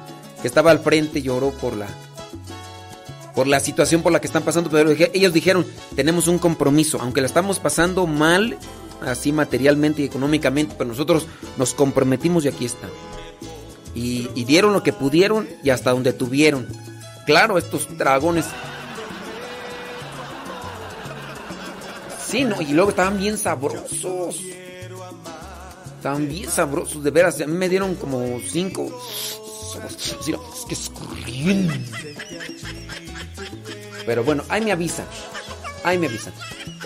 que estaba al frente, lloró por la, por la situación por la que están pasando, pero ellos dijeron, tenemos un compromiso, aunque la estamos pasando mal, así materialmente y económicamente, pero nosotros nos comprometimos y aquí está. Y, y dieron lo que pudieron y hasta donde tuvieron. Claro, estos dragones. Sí, no, y luego estaban bien sabrosos. Estaban bien sabrosos, de veras. A mí me dieron como cinco. Pero bueno, ahí me avisan. Ahí me avisan.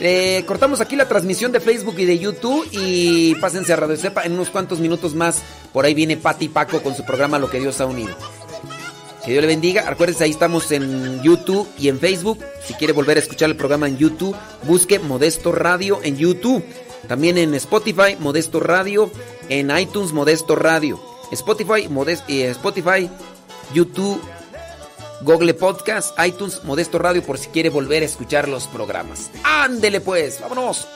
Eh, cortamos aquí la transmisión de Facebook y de YouTube y pásense a Radio Cepa en unos cuantos minutos más. Por ahí viene Pati Paco con su programa Lo que Dios ha unido. Que Dios le bendiga. Acuérdense, ahí estamos en YouTube y en Facebook. Si quiere volver a escuchar el programa en YouTube, busque Modesto Radio en YouTube. También en Spotify, Modesto Radio. En iTunes, Modesto Radio. Spotify, Modest, eh, Spotify, YouTube, Google Podcast, iTunes, Modesto Radio, por si quiere volver a escuchar los programas. Ándele pues, vámonos.